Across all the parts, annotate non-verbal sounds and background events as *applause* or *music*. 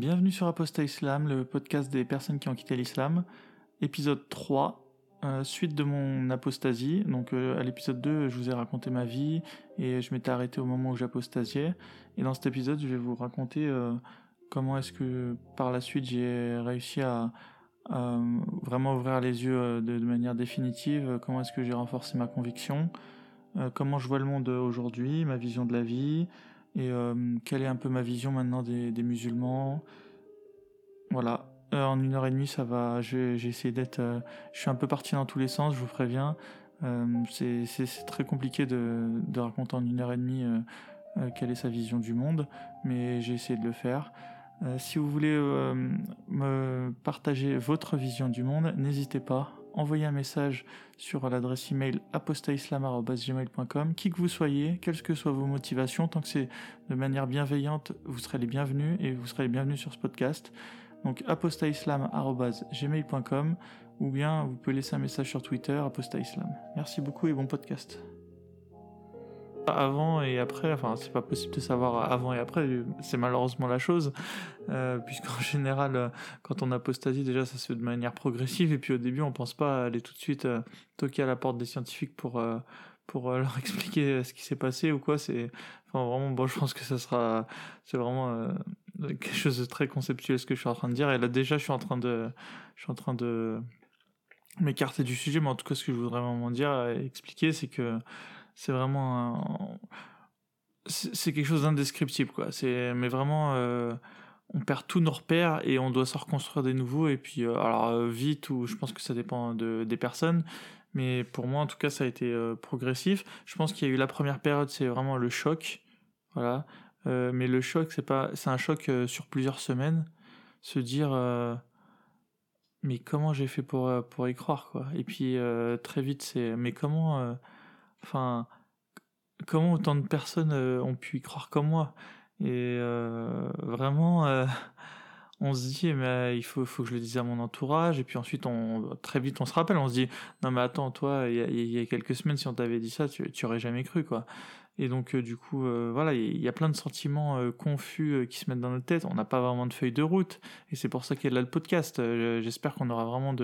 Bienvenue sur Apostat Islam, le podcast des personnes qui ont quitté l'islam. Épisode 3, euh, suite de mon apostasie. Donc euh, à l'épisode 2, je vous ai raconté ma vie et je m'étais arrêté au moment où j'apostasiais. Et dans cet épisode, je vais vous raconter euh, comment est-ce que par la suite j'ai réussi à, vraiment ouvrir les yeux de, de manière définitive, comment est-ce que j'ai renforcé ma conviction, comment je vois le monde aujourd'hui, ma vision de la vie, et euh, quelle est un peu ma vision maintenant des, musulmans? Voilà, euh, en une heure et demie, ça va. J'ai essayé d'être. Euh, je suis un peu parti dans tous les sens, je vous préviens. c'est très compliqué de, raconter en une heure et demie quelle est sa vision du monde, mais j'ai essayé de le faire. si vous voulez me partager votre vision du monde, n'hésitez pas envoyez un message sur l'adresse email apostaislam.gmail.com. Qui que vous soyez, quelles que soient vos motivations, tant que c'est de manière bienveillante, vous serez les bienvenus et vous serez les bienvenus sur ce podcast. Donc apostaislam.gmail.com ou bien vous pouvez laisser un message sur Twitter apostaislam. Merci beaucoup et bon podcast avant et après, enfin c'est pas possible de savoir avant et après, c'est malheureusement la chose, euh, *laughs* puisqu'en général, euh, quand on apostasie déjà ça se fait de manière progressive et puis au début on pense pas aller tout de suite euh, toquer à la porte des scientifiques pour pour *laughs* leur expliquer ce qui s'est passé ou quoi. C'est vraiment bon, je pense que ça sera c'est vraiment quelque chose de très conceptuel ce que je suis en train de dire et là déjà je suis en train de je suis en train de m'écarter du sujet, mais en tout cas ce que je voudrais vraiment dire expliquer c'est que c'est vraiment c'est quelque chose d'indescriptible quoi. Mais vraiment euh, on perd tous nos repères et on doit se reconstruire des nouveaux et puis euh, alors euh, vite ou je pense que ça dépend de, des personnes mais pour moi en tout cas ça a été progressif. Je pense qu'il y a eu la première période c'est vraiment le choc voilà. Mais le choc c'est pas c'est un choc sur plusieurs semaines. Se dire mais comment j'ai fait pour pour y croire quoi. Et puis très vite c'est mais comment Enfin, comment autant de personnes euh, ont pu y croire comme moi? Et euh, vraiment, euh, *laughs* on se dit, mais il faut, faut que je le dise à mon entourage. Et puis ensuite, on, très vite, on se rappelle, on se dit, non mais attends, toi, il y a, quelques semaines, si on t'avait dit ça, tu, tu aurais jamais cru, quoi. Et donc, euh, du coup, euh, voilà, il y, a plein de sentiments euh, confus qui se mettent dans notre tête. On n'a pas vraiment de feuille de route. Et c'est pour ça qu'il y a le podcast. J'espère qu'on aura vraiment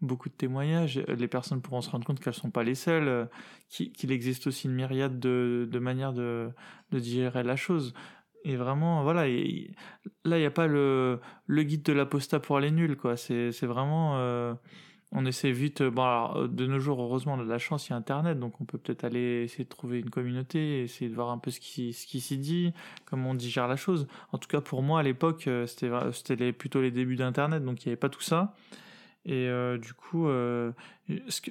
beaucoup de témoignages. Les personnes pourront se rendre compte qu'elles ne sont pas les seules, qu'il existe aussi une myriade de, manières de, digérer la chose. Et vraiment, voilà, là, il n'y a pas le, guide de l'apostat pour les nuls. C'est vraiment on essaie vite. Bon, alors, de nos jours, heureusement, on a de la chance, il y a Internet, donc on peut peut-être aller essayer de trouver une communauté, essayer de voir un peu ce qui, ce qui s'y dit, comment on digère la chose. En tout cas, pour moi, à l'époque, euh, c'était, c'était plutôt les débuts d'Internet, donc il n'y avait pas tout ça. Et euh, du coup, euh,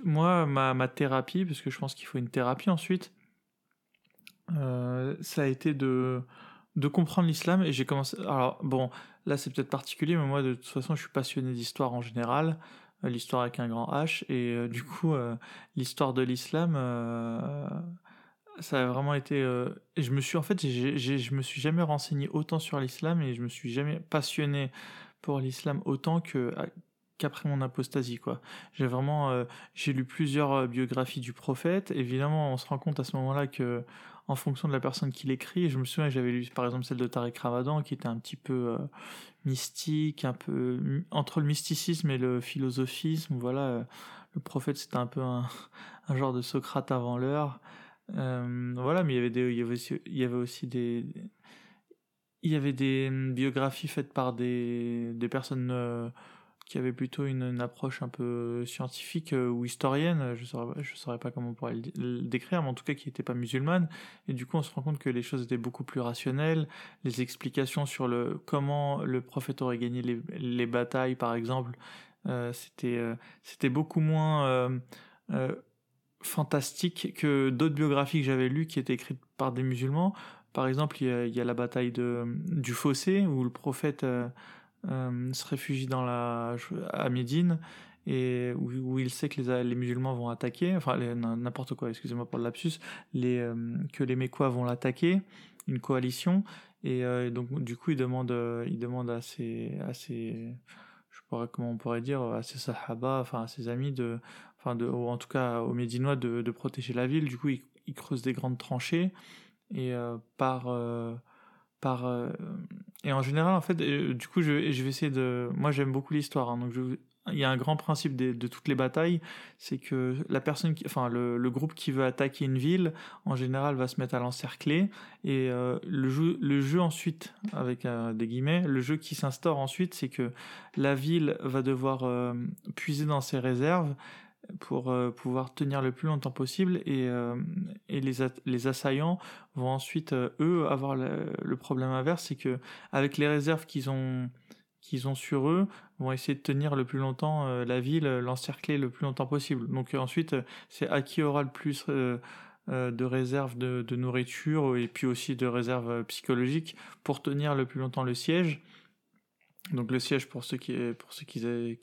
moi, ma, ma thérapie, parce que je pense qu'il faut une thérapie ensuite, ça a été de de comprendre l'islam et j'ai commencé alors bon là c'est peut-être particulier mais moi de toute façon je suis passionné d'histoire en général euh, l'histoire avec un grand H et euh, du coup euh, l'histoire de l'islam ça a vraiment été je me suis en fait je me suis jamais renseigné autant sur l'islam et je me suis jamais passionné pour l'islam autant que qu'après mon apostasie quoi. J'ai vraiment j'ai lu plusieurs biographies du prophète. Évidemment, on se rend compte à ce moment-là que en fonction de la personne qui l'écrit. Je me souviens, j'avais lu par exemple celle de Tariq Ramadan qui était un petit peu euh, mystique, un peu entre le mysticisme et le philosophisme. Voilà, euh, le prophète c'était un peu *laughs* un, genre de Socrate avant l'heure. Euh, voilà, mais il y avait des, il y avait aussi, il y avait aussi des, il y avait des biographies faites par des, des personnes qui avait plutôt une, approche un peu scientifique euh, ou historienne, je je saurais pas comment on pourrait le, décrire, mais en tout cas qui n'était pas musulmane. Et du coup, on se rend compte que les choses étaient beaucoup plus rationnelles. Les explications sur le comment le prophète aurait gagné les, les batailles, par exemple, euh, c'était euh, beaucoup moins fantastique que d'autres biographies que j'avais lues qui étaient écrites par des musulmans. Par exemple, il y a, y a la bataille de, du fossé où le prophète euh, se réfugie dans la, à Médine et où, il sait que les, les musulmans vont attaquer, enfin n'importe quoi, excusez-moi pour le lapsus, les, euh, que les Mécois vont l'attaquer, une coalition, et euh, donc du coup il demande, il demande à ses, à ses, je pas comment on pourrait dire, à ses sahaba, enfin à ses amis de, enfin de, ou en tout cas aux Médinois de, de protéger la ville. Du coup il creuse des grandes tranchées et par par et en général en fait du coup je, vais essayer de moi j'aime beaucoup l'histoire hein, donc il y a un grand principe de, toutes les batailles, c'est que la personne, enfin le, groupe qui veut attaquer une ville, en général, va se mettre à l'encercler et euh, le jeu, ensuite, avec euh, des guillemets, le jeu qui s'instaure ensuite, c'est que la ville va devoir euh, puiser dans ses réserves pour euh, pouvoir tenir le plus longtemps possible et, euh, et les, les assaillants vont ensuite eux avoir le, problème inverse, c'est que avec les réserves qu'ils ont qu'ils ont sur eux vont essayer de tenir le plus longtemps euh, la ville, euh, l'encercler le plus longtemps possible. Donc euh, ensuite, c'est à qui aura le plus de réserves de, nourriture et puis aussi de réserves psychologiques pour tenir le plus longtemps le siège. Donc le siège pour ceux qui, pour ceux qui,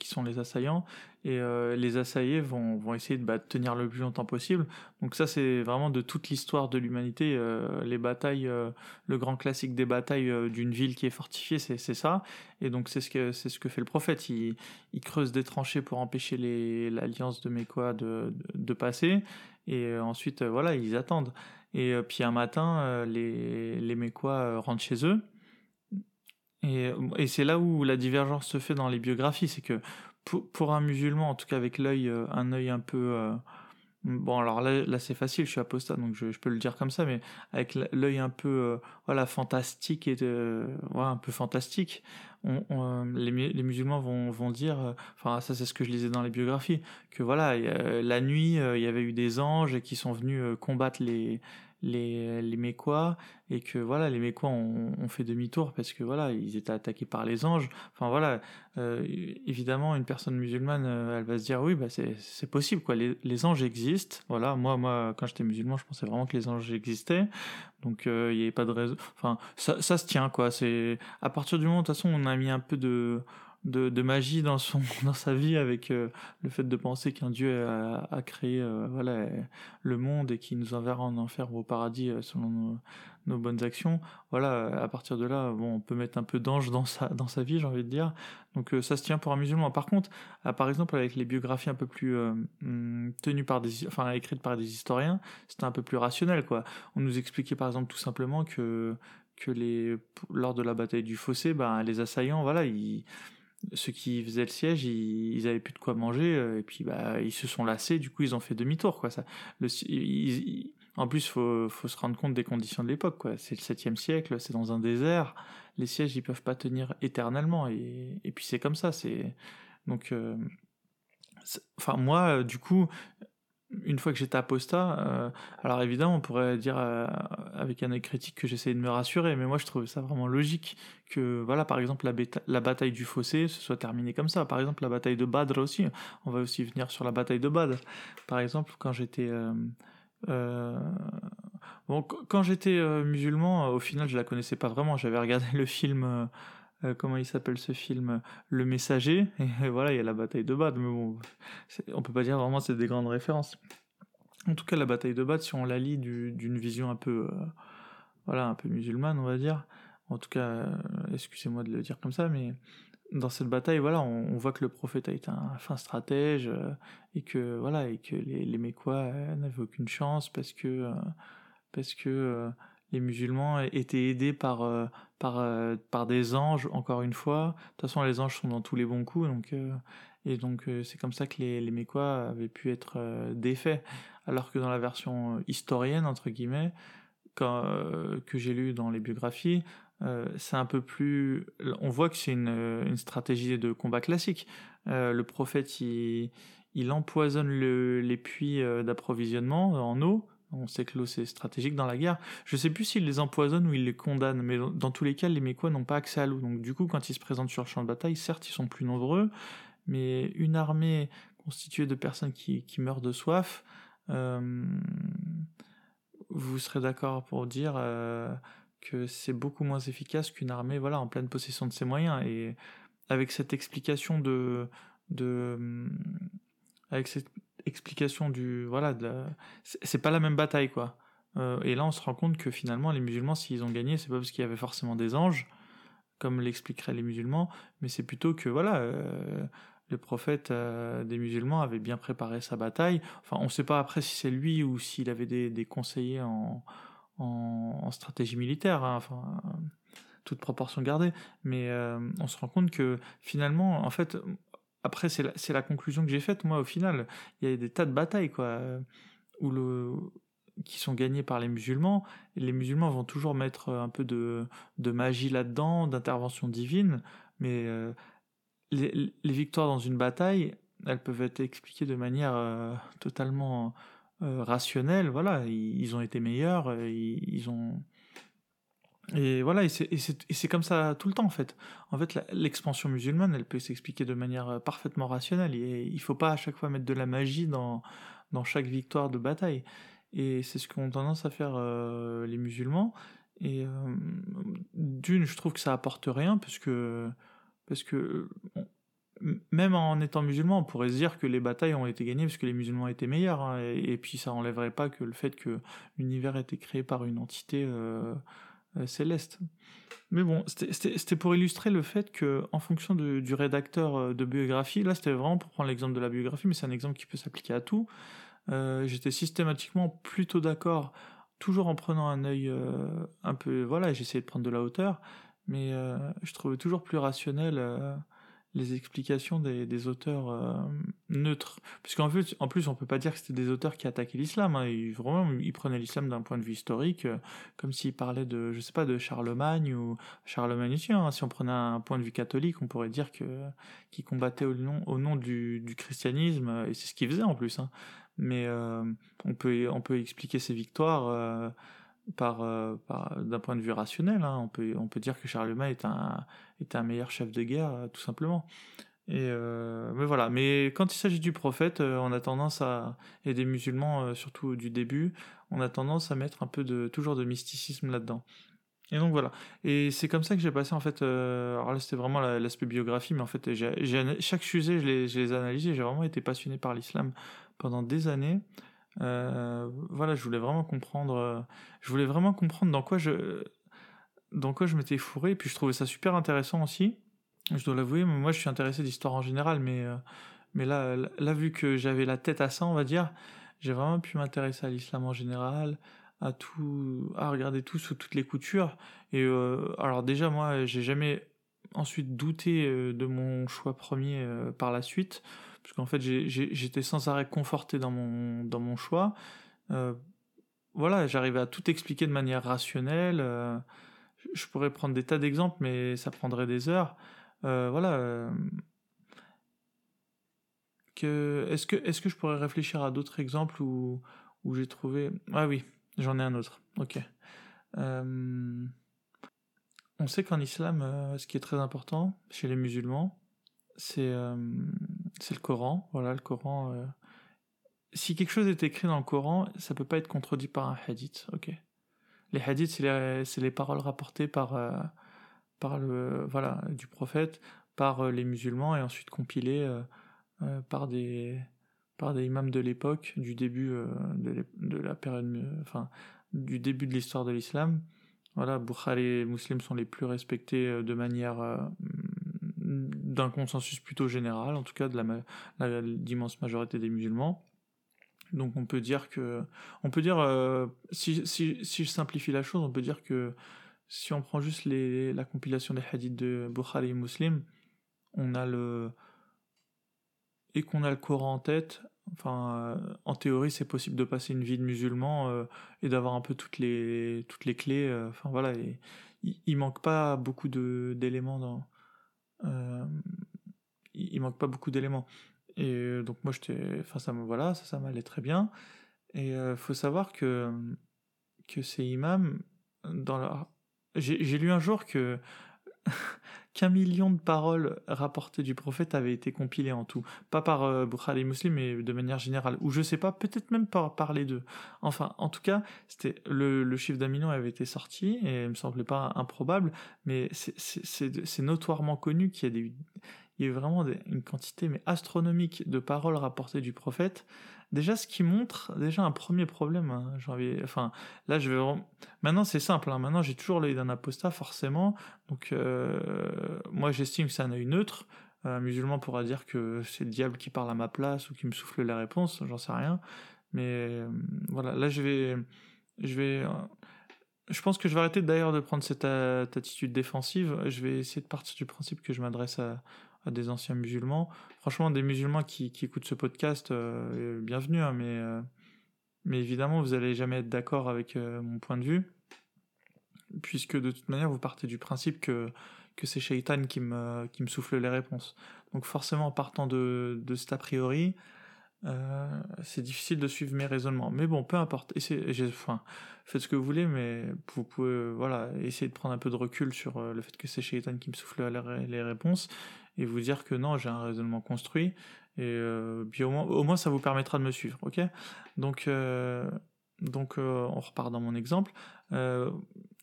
sont les assaillants et euh, les assaillés vont, vont essayer de bah, tenir le plus longtemps possible. Donc ça c'est vraiment de toute l'histoire de l'humanité, euh, les batailles, euh, le grand classique des batailles d'une ville qui est fortifiée, c'est ça. Et donc c'est ce que c'est ce que fait le prophète. Il, creuse des tranchées pour empêcher l'alliance de Mécois de, de, de, passer. Et ensuite voilà ils attendent. Et puis un matin les les Mécois rentrent chez eux et, et c'est là où la divergence se fait dans les biographies, c'est que pour, un musulman, en tout cas avec l'œil, euh, un œil un peu euh, bon alors là, c'est facile, je suis apostat donc je, peux le dire comme ça, mais avec l'œil un peu euh, voilà fantastique et de, un peu fantastique, les, musulmans vont dire, enfin ça c'est ce que je lisais dans les biographies, que voilà la nuit il y avait eu des anges qui sont venus combattre les les, les Mécois et que voilà les Mécois ont, fait demi-tour parce que voilà ils étaient attaqués par les anges. Enfin voilà euh, évidemment une personne musulmane euh, elle va se dire oui bah c'est possible quoi. Les, les, anges existent. Voilà moi moi quand j'étais musulman je pensais vraiment que les anges existaient. Donc euh, il n'y avait pas de raison. Enfin ça, ça se tient quoi. C'est à partir du moment de toute façon on a mis un peu de de, magie dans son *laughs* dans sa vie avec euh, le fait de penser qu'un dieu a, créé euh, voilà le monde et qui nous enverra en enfer ou au paradis euh, selon nos, bonnes actions. Voilà à partir de là bon on peut mettre un peu d'ange dans sa dans sa vie j'ai envie de dire. Donc ça se tient pour un musulman. Par contre par exemple avec les biographies un peu plus hum, tenues par des enfin écrites par des historiens c'était un peu plus rationnel quoi. On nous expliquait par exemple tout simplement que que les lors de la bataille du fossé ben les assaillants voilà ils ceux qui faisaient le siège, ils, ils avaient plus de quoi manger euh, et puis bah ils se sont lassés. Du coup, ils ont fait demi-tour quoi. Ça, en plus, faut faut se rendre compte des conditions de l'époque quoi. C'est le 7 siècle, c'est dans un désert. Les sièges, ils peuvent pas tenir éternellement et, et puis c'est comme ça. C'est donc, euh, enfin moi, du coup, une fois que j'étais apostat, euh, alors évidemment, on pourrait dire euh, avec un œil critique que j'essayais de me rassurer, mais moi je trouvais ça vraiment logique que, voilà, par exemple, la, bataille du fossé se soit terminée comme ça. Par exemple, la bataille de Badr aussi, on va aussi venir sur la bataille de Badr. Par exemple, quand j'étais. Euh, bon, quand j'étais musulman, au final, je la connaissais pas vraiment. J'avais regardé le film euh, comment il s'appelle ce film? Le Messager, *laughs* et, voilà, il y a la bataille de Bad, mais bon, on peut pas dire vraiment c'est des grandes références. En tout cas, la bataille de Bad, si on la lit d'une vision un peu, euh, voilà, un peu musulmane, on va dire, en tout cas, euh, excusez-moi de le dire comme ça, mais dans cette bataille, voilà, on, voit que le prophète a été un fin stratège et que voilà et que les, les Mécois n'avaient aucune chance parce que parce que les musulmans étaient aidés par, euh, par, euh, par des anges, encore une fois. De toute façon, les anges sont dans tous les bons coups, donc, euh, et donc c'est comme ça que les, les Mécois avaient pu être défaits. Alors que dans la version historienne, entre guillemets, que j'ai lu dans les biographies, c'est un peu plus... On voit que c'est une, une stratégie de combat classique. le prophète, il, il empoisonne le, les puits d'approvisionnement en eau, on sait que l'eau c'est stratégique dans la guerre. Je sais plus s'il les empoisonne ou il les condamne, mais dans, tous les cas, les Mécois n'ont pas accès à l'eau. Donc du coup, quand ils se présentent sur le champ de bataille, certes, ils sont plus nombreux, mais une armée constituée de personnes qui, meurent de soif, euh, vous serez d'accord pour dire euh, que c'est beaucoup moins efficace qu'une armée voilà en pleine possession de ses moyens. Et avec cette explication de explication du voilà c'est pas la même bataille quoi euh, et là on se rend compte que finalement les musulmans s'ils ont gagné c'est pas parce qu'il y avait forcément des anges comme l'expliqueraient les musulmans mais c'est plutôt que voilà euh, le prophète euh, des musulmans avait bien préparé sa bataille enfin on sait pas après si c'est lui ou s'il avait des, conseillers en stratégie militaire hein. enfin toute proportion gardée, mais on se rend compte que finalement, en fait, après, c'est la, la, conclusion que j'ai faite, moi, au final. Il y a des tas de batailles, quoi, où le, qui sont gagnées par les musulmans. Les musulmans vont toujours mettre un peu de, de magie là-dedans, d'intervention divine, mais les, les, victoires dans une bataille, elles peuvent être expliquées de manière totalement rationnelle. Voilà, ils, ont été meilleurs, ils ont et voilà, et c'est comme ça tout le temps en fait. En fait, l'expansion musulmane, elle peut s'expliquer de manière euh, parfaitement rationnelle. Et il faut pas à chaque fois mettre de la magie dans, chaque victoire de bataille. Et c'est ce qu'ont tendance à faire euh, les musulmans. Et euh, d'une, je trouve que ça apporte rien, parce que, même en étant musulman, on pourrait se dire que les batailles ont été gagnées parce que les musulmans étaient meilleurs. Hein. et, puis ça enlèverait pas que le fait que l'univers été créé par une entité céleste. Mais bon, c'était pour illustrer le fait que, en fonction du rédacteur euh, de biographie, là c'était vraiment pour prendre l'exemple de la biographie, mais c'est un exemple qui peut s'appliquer à tout. Euh, j'étais systématiquement plutôt d'accord, toujours en prenant un œil un peu, voilà, j'essayais de prendre de la hauteur, mais je trouvais toujours plus rationnel les explications des, auteurs euh, neutres. Puisqu'en en plus, on peut pas dire que c'était des auteurs qui attaquaient l'islam. Hein. Ils, vraiment, ils prenaient l'islam d'un point de vue historique, euh, comme s'ils parlaient de, je sais pas, de Charlemagne ou Charlemagne hein. Si on prenait un point de vue catholique, on pourrait dire que qu'ils combattaient au nom, au nom du, christianisme, et c'est ce qu'ils faisaient en plus. Hein. Mais euh, on peut on peut expliquer ces victoires euh, par d'un point de vue rationnel. Hein. On, peut, on peut dire que Charlemagne est un, meilleur chef de guerre, euh, tout simplement. Et euh, mais voilà. Mais quand il s'agit du prophète, on a tendance à et des musulmans, surtout du début, on a tendance à mettre un peu de toujours de mysticisme là-dedans. Et donc voilà. Et c'est comme ça que j'ai passé en fait. alors là, c'était vraiment l'aspect biographie, mais en fait, chaque sujet, je les, je les analysé. J'ai vraiment été passionné par l'islam pendant des années. Euh, voilà, je voulais vraiment comprendre. Euh, je voulais vraiment comprendre dans quoi je, dans quoi je m'étais fourré. Et puis je trouvais ça super intéressant aussi. Je dois l'avouer, moi je suis intéressé d'histoire en général, mais euh, mais là, là vu que j'avais la tête à ça, on va dire, j'ai vraiment pu m'intéresser à l'islam en général, à tout, à regarder tout sous toutes les coutures. Et alors déjà moi, j'ai jamais ensuite douté de mon choix premier par la suite parce qu'en fait j'étais sans arrêt conforté dans mon, choix. Euh, voilà, j'arrivais à tout expliquer de manière rationnelle. Euh, je pourrais prendre des tas d'exemples, mais ça prendrait des heures. Euh, voilà. que, est-ce, que, est-ce que je pourrais réfléchir à d'autres exemples où, où j'ai trouvé... Ah oui, j'en ai un autre. Ok. on sait qu'en islam, ce qui est très important chez les musulmans, c'est c'est le Coran. Voilà, le Coran. Euh, si quelque chose est écrit dans le Coran, ça peut pas être contredit par un hadith. Ok. Les hadiths, c'est les, les, paroles rapportées par, euh, par le, voilà, du prophète, par euh, les musulmans et ensuite compilées par des, imams de l'époque, du début de, la période, enfin, du début de l'histoire de l'islam. Voilà, Bukhari et sont les plus respectés de manière d'un consensus plutôt général, en tout cas de la, l'immense majorité des musulmans. Donc on peut dire que, on peut dire, euh, si, je simplifie la chose, on peut dire que si on prend juste la compilation des hadiths de Bukhari et Muslim, on a le et qu'on a le Coran en tête, enfin, euh, en théorie, c'est possible de passer une vie de musulman euh, et d'avoir un peu toutes les toutes les clés. enfin voilà, il, manque pas beaucoup d'éléments dans euh, il, manque pas beaucoup d'éléments. Et euh, donc moi, j'étais, enfin ça me voilà, ça, ça m'allait très bien. Et euh, faut savoir que que ces imams, dans leur... j'ai lu un jour que *laughs* qu'un million de paroles rapportées du prophète avaient été compilées en tout. Pas par euh, Bukhari Muslim, mais de manière générale. Ou je sais pas, peut-être même par, par les deux. Enfin, en tout cas, c'était le, chiffre million avait été sorti, et il me semblait pas improbable, mais c'est notoirement connu qu'il y a. Il y a vraiment une quantité mais astronomique de paroles rapportées du prophète, Déjà, ce qui montre déjà un premier problème. Hein, enfin, là, je vais maintenant c'est simple. Hein, maintenant, j'ai toujours l'œil d'un apostat, forcément. Donc, euh, moi, j'estime que c'est un œil neutre. Un musulman pourra dire que c'est le diable qui parle à ma place ou qui me souffle la réponse. J'en sais rien. Mais euh, voilà, là, je vais, je vais. je pense que je vais arrêter d'ailleurs de prendre cette attitude défensive. Je vais essayer de partir du principe que je m'adresse à, des anciens musulmans. Franchement, des musulmans qui, écoutent ce podcast, euh, bienvenue, hein, mais, euh, mais évidemment, vous n'allez jamais être d'accord avec euh, mon point de vue, puisque de toute manière, vous partez du principe que, que c'est Shaitan qui me, qui me souffle les réponses. Donc forcément, en partant de, de cet a priori, c'est difficile de suivre mes raisonnements. Mais bon, peu importe. faites ce que vous voulez, mais vous pouvez voilà, essayer de prendre un peu de recul sur le fait que c'est Shaitan qui me souffle les réponses et vous dire que non, j'ai un raisonnement construit. Et euh, puis au moins, ça vous permettra de me suivre. ok? Donc, euh, donc euh, on repart dans mon exemple. il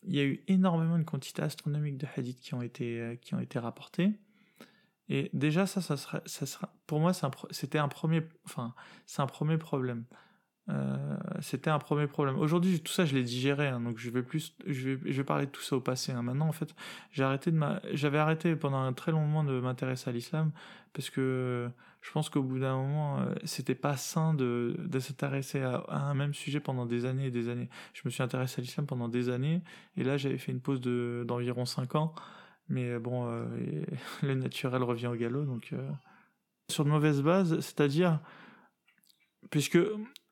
y a eu énormément de quantités astronomiques de hadiths qui ont été, qui ont été rapportés. Et déjà, ça, ça sera, ça sera pour moi, c'était un, premier, enfin, c'est un premier problème. Euh, c'était un premier problème. Aujourd'hui, tout ça, je l'ai digéré, hein, donc je vais plus, je vais, parler de tout ça au passé. Hein. Maintenant, en fait, j'ai arrêté de j'avais arrêté pendant un très long moment de m'intéresser à l'islam parce que je pense qu'au bout d'un moment, euh, c'était pas sain de, de s'intéresser à, un même sujet pendant des années et des années. Je me suis intéressé à l'islam pendant des années et là, j'avais fait une pause de d'environ 5 ans, mais bon, euh, *laughs* le naturel revient au galop, donc sur de mauvaises bases, c'est-à-dire puisque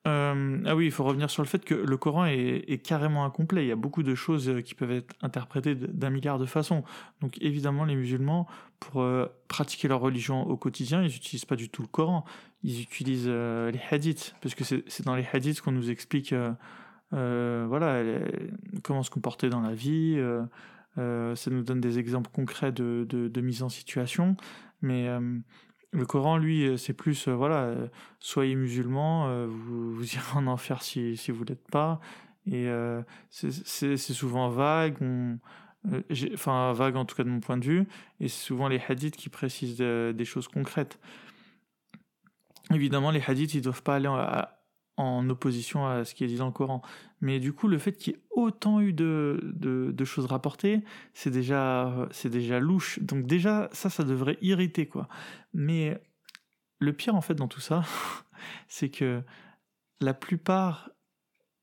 euh, ah oui, il faut revenir sur le fait que le Coran est, carrément incomplet. Il y a beaucoup de choses euh, qui peuvent être interprétées d'un milliard de façons. Donc évidemment, les musulmans, pour euh, pratiquer leur religion au quotidien, ils n'utilisent pas du tout le Coran. Ils utilisent les hadiths, parce que c'est dans les hadiths qu'on nous explique voilà, comment se comporter dans la vie. ça nous donne des exemples concrets de, de mise en situation. Mais le Coran, lui, euh, c'est plus, euh, voilà, euh, soyez musulmans, vous, irez en enfer si, si vous l'êtes pas. Et c'est souvent vague, enfin vague en tout cas de mon point de vue, et c'est souvent les hadiths qui précisent des choses concrètes. Évidemment, les hadiths, ils doivent pas aller à, en opposition à ce qui est dit dans le Coran. Mais du coup, le fait qu'il y ait autant eu de, de, choses rapportées, c'est déjà, c'est déjà louche. Donc déjà, ça, ça devrait irriter, quoi. Mais le pire, en fait, dans tout ça, *laughs* c'est que la plupart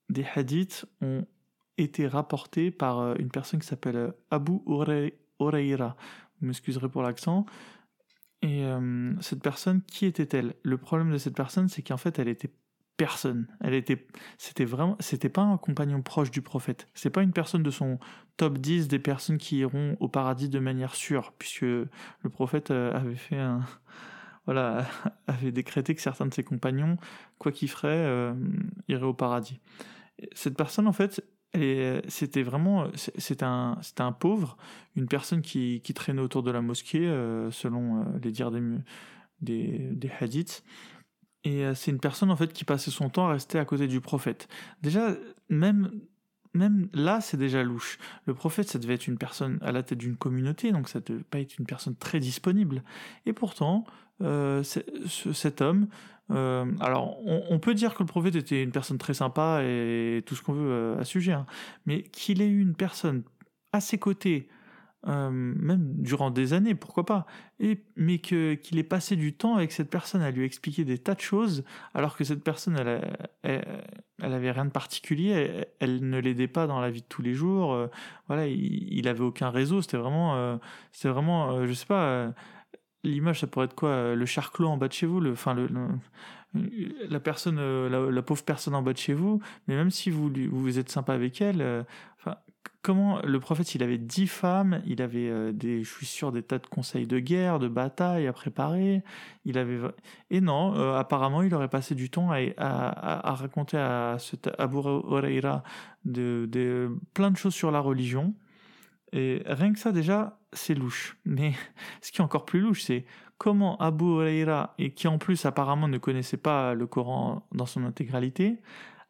des hadiths ont été rapportés par euh, une personne qui s'appelle euh, Abu Oreira. Vous m'excuserez pour l'accent. Et euh, cette personne, qui était-elle? Le problème de cette personne, c'est qu'en fait, elle était personne. Elle était, c'était vraiment, c'était pas un compagnon proche du prophète. C'est pas une personne de son top 10 des personnes qui iront au paradis de manière sûre, puisque le prophète euh, avait fait un, *laughs* voilà, *laughs* avait décrété que certains de ses compagnons, quoi qu'ils feraient, euh, iraient au paradis. Cette personne, en fait, c'était vraiment, c'était un, c'était un pauvre, une personne qui, qui traînait autour de la mosquée, euh, selon les dires des hadiths et euh, c'est une personne en fait qui passait son temps à rester à côté du prophète. Déjà, même même là, c'est déjà louche. Le prophète, ça devait être une personne à la tête d'une communauté, donc ça ne devait pas être une personne très disponible. Et pourtant, euh, cet homme, euh, alors on, peut dire que le prophète était une personne très sympa et tout ce qu'on veut à ce sujet, hein, mais qu'il ait eu une personne à ses côtés euh, même durant des années, pourquoi pas, et, mais qu'il ait passé du temps avec cette personne à lui expliquer des tas de choses, alors que cette personne, elle, elle, avait rien de particulier, elle, ne l'aidait pas dans la vie de tous les jours, euh, voilà, il, il, avait aucun réseau, c'était vraiment, euh, c'était vraiment, je sais pas, l'image ça pourrait être quoi, le charclos en bas de chez vous, enfin la personne, la, pauvre personne en bas de chez vous, mais même si vous, vous êtes sympa avec elle, comment le prophète, il avait dix femmes, il avait euh, des, je suis sûr, des tas de conseils de guerre, de bataille à préparer. Il avait et non, euh, apparemment, il aurait passé du temps à, raconter à Abu Huraira de, plein de choses sur la religion. Et rien que ça, déjà, c'est louche. Mais *laughs* ce qui est encore plus louche, c'est comment Abu Huraira, et qui en plus apparemment ne connaissait pas le Coran dans son intégralité,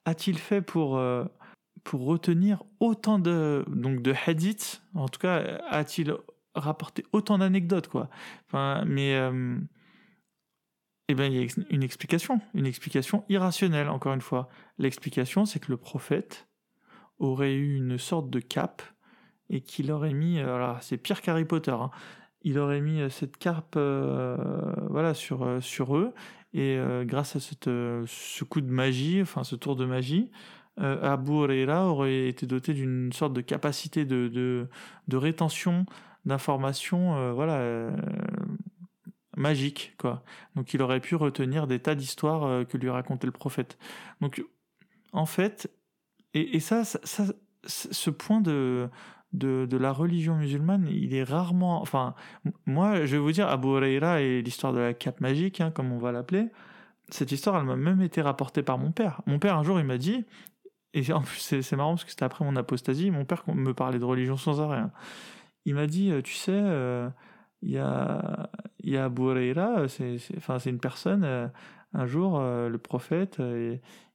a-t-il fait pour euh, pour retenir autant de, donc de hadiths. En tout cas, a-t-il rapporté autant d'anecdotes, quoi. Enfin, Mais euh, eh ben, il y a une explication, une explication irrationnelle, encore une fois. L'explication, c'est que le prophète aurait eu une sorte de cape et qu'il aurait mis, alors c'est pire qu'Harry Potter, hein, il aurait mis euh, cette carpe euh, voilà, sur, sur eux, et grâce à ce coup de magie, enfin ce tour de magie, Abu Huraira aurait été doté d'une sorte de capacité de, de, rétention d'informations voilà, magique. Quoi. Donc il aurait pu retenir des tas d'histoires que lui racontait le prophète. Donc en fait, et, ça, ça, ce point de, de, la religion musulmane, il est rarement. Enfin, moi, je vais vous dire, Abu Huraira et l'histoire de la cape magique, hein, comme on va l'appeler, cette histoire, elle m'a même été rapportée par mon père. Mon père, un jour, il m'a dit, et en plus, c'est marrant parce que c'était après mon apostasie, mon père me parlait de religion sans arrêt. Hein. Il m'a dit, euh, tu sais, euh, il y, a, y a Abu Huraira, c'est une personne, euh, un jour, le prophète,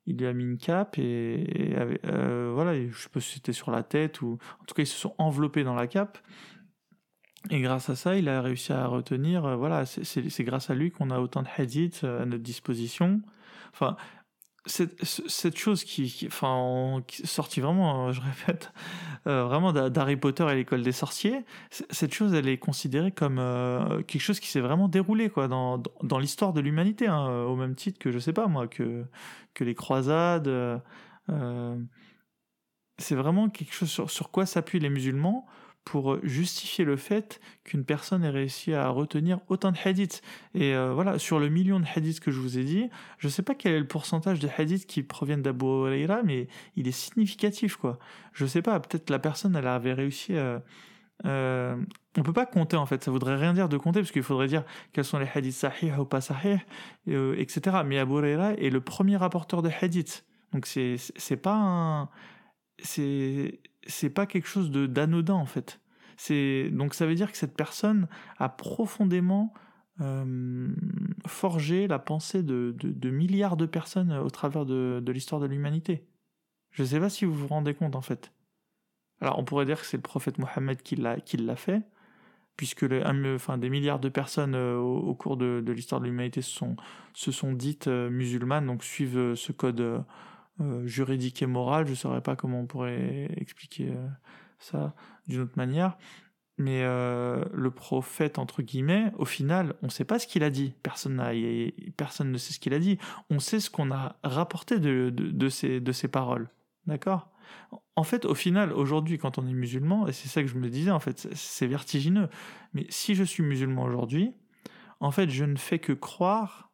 il lui a mis une cape et, euh, voilà, je sais pas si c'était sur la tête ou en tout cas ils se sont enveloppés dans la cape. Et grâce à ça, il a réussi à retenir. Euh, voilà, c'est grâce à lui qu'on a autant de hadiths euh, à notre disposition. Enfin, cette, chose qui, qui enfin, sortie vraiment, euh, je répète, euh, vraiment d'Harry Potter et l'école des sorciers, cette chose, elle est considérée comme euh, quelque chose qui s'est vraiment déroulé quoi dans, dans l'histoire de l'humanité, hein, au même titre que je sais pas moi que que les croisades. c'est vraiment quelque chose sur quoi s'appuient les musulmans pour justifier le fait qu'une personne ait réussi à retenir autant de hadiths. Et euh, voilà, sur le million de hadiths que je vous ai dit, je ne sais pas quel est le pourcentage de hadiths qui proviennent d'Abu Huraira, mais il est significatif, quoi. Je ne sais pas, peut-être la personne, elle avait réussi à... Euh, on peut pas compter en fait, ça voudrait rien dire de compter parce qu'il faudrait dire quels sont les hadiths sahih ou pas sahih, euh, etc. Mais Abu Huraira est le premier rapporteur de hadiths, donc c'est c'est pas un c'est c'est pas quelque chose de d'anodin en fait. C'est donc ça veut dire que cette personne a profondément euh, forgé la pensée de, de, milliards de personnes au travers de, de l'histoire de l'humanité. Je sais pas si vous vous rendez compte en fait. Alors on pourrait dire que c'est le prophète Mohammed qui l'a qui l'a fait, puisque le, des milliards de personnes euh, au, cours de, de l'histoire de l'humanité se sont, se sont dites euh, musulmanes, donc suivent ce code euh, juridique et morale. Je ne saurais pas comment on pourrait expliquer euh, ça d'une autre manière. Mais euh, le prophète, entre guillemets, au final, on ne sait pas ce qu'il a dit. Personne, personne ne sait ce qu'il a dit. On sait ce qu'on a rapporté de, de, de, ces paroles. D'accord? En fait, au final, aujourd'hui, quand on est musulman, et c'est ça que je me disais, en fait, c'est vertigineux. Mais si je suis musulman aujourd'hui, en fait, je ne fais que croire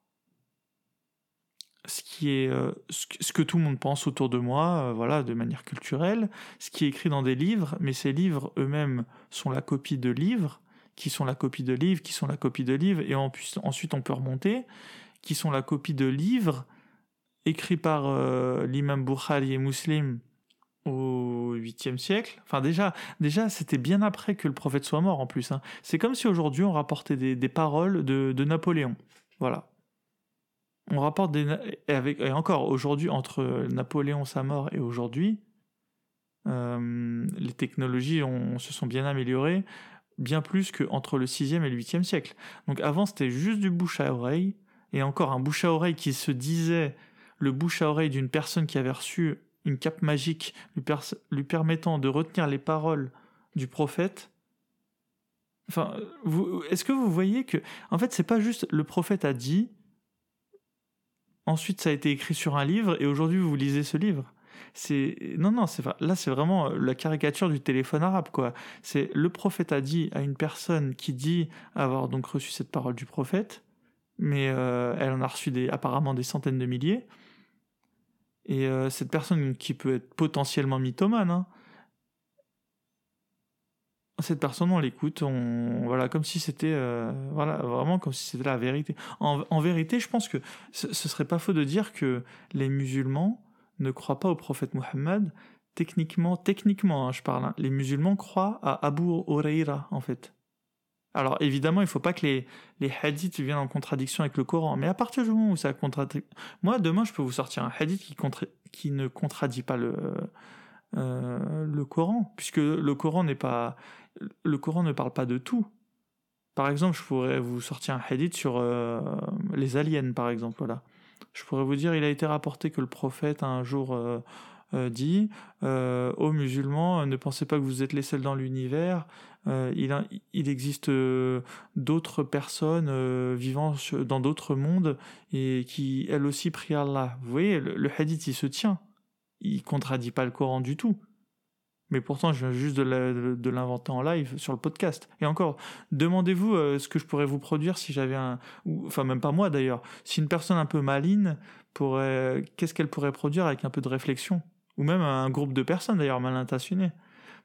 ce qui est euh, ce que tout le monde pense autour de moi, euh, voilà, de manière culturelle, ce qui est écrit dans des livres, mais ces livres eux-mêmes sont la copie de livres, qui sont la copie de livres, qui sont la copie de livres, et ensuite on peut remonter, qui sont la copie de livres écrits par euh, l'imam Bukhari et Muslim au 8e siècle. Enfin déjà, déjà c'était bien après que le prophète soit mort en plus. Hein. C'est comme si aujourd'hui on rapportait des, paroles de, de Napoléon. Voilà on rapporte des et avec et encore aujourd'hui entre Napoléon sa mort et aujourd'hui euh, les technologies ont, se sont bien améliorées bien plus qu'entre le 6e et le 8e siècle. Donc avant c'était juste du bouche à oreille et encore un bouche à oreille qui se disait le bouche à oreille d'une personne qui avait reçu une cape magique lui, lui permettant de retenir les paroles du prophète. Enfin, est-ce que vous voyez que, en fait, c'est pas juste le prophète a dit, Ensuite, ça a été écrit sur un livre et aujourd'hui, vous lisez ce livre. C'est non non, c'est là c'est vraiment euh, la caricature du téléphone arabe quoi. C'est le prophète a dit à une personne qui dit avoir donc reçu cette parole du prophète, mais euh, elle en a reçu apparemment des centaines de milliers. Et euh, cette personne qui peut être potentiellement mythomane, hein, cette personne, on l'écoute, voilà, comme si c'était, euh, voilà, vraiment comme si c'était la vérité. En, vérité, je pense que ce, ce, serait pas faux de dire que les musulmans ne croient pas au prophète Mohammed. Techniquement, techniquement, hein, je parle. Hein, les musulmans croient à Abu Huraira, en fait. Alors évidemment, il faut pas que les, hadiths viennent en contradiction avec le Coran, mais à partir du moment où ça contradit, moi demain je peux vous sortir un hadith qui, ne contradit pas euh, le Coran, puisque le Coran n'est pas le Coran ne parle pas de tout. Par exemple, je pourrais vous sortir un hadith sur euh, les aliens, par exemple. Voilà. Je pourrais vous dire, il a été rapporté que le prophète a un jour euh, euh, dit aux musulmans, ne pensez pas que vous êtes les seuls dans l'univers. il, existe d'autres personnes vivant dans d'autres mondes et qui, elles aussi, prient Allah. Vous voyez, le, hadith, il se tient. il contredit pas le Coran du tout. Mais pourtant, je viens juste de l'inventer en live sur le podcast. Et encore, demandez-vous euh, ce que je pourrais vous produire si j'avais un... enfin, même pas moi d'ailleurs. Si une personne un peu maligne pourrait... Qu'est-ce qu'elle pourrait produire avec un peu de réflexion? Ou même un groupe de personnes d'ailleurs mal intentionnées.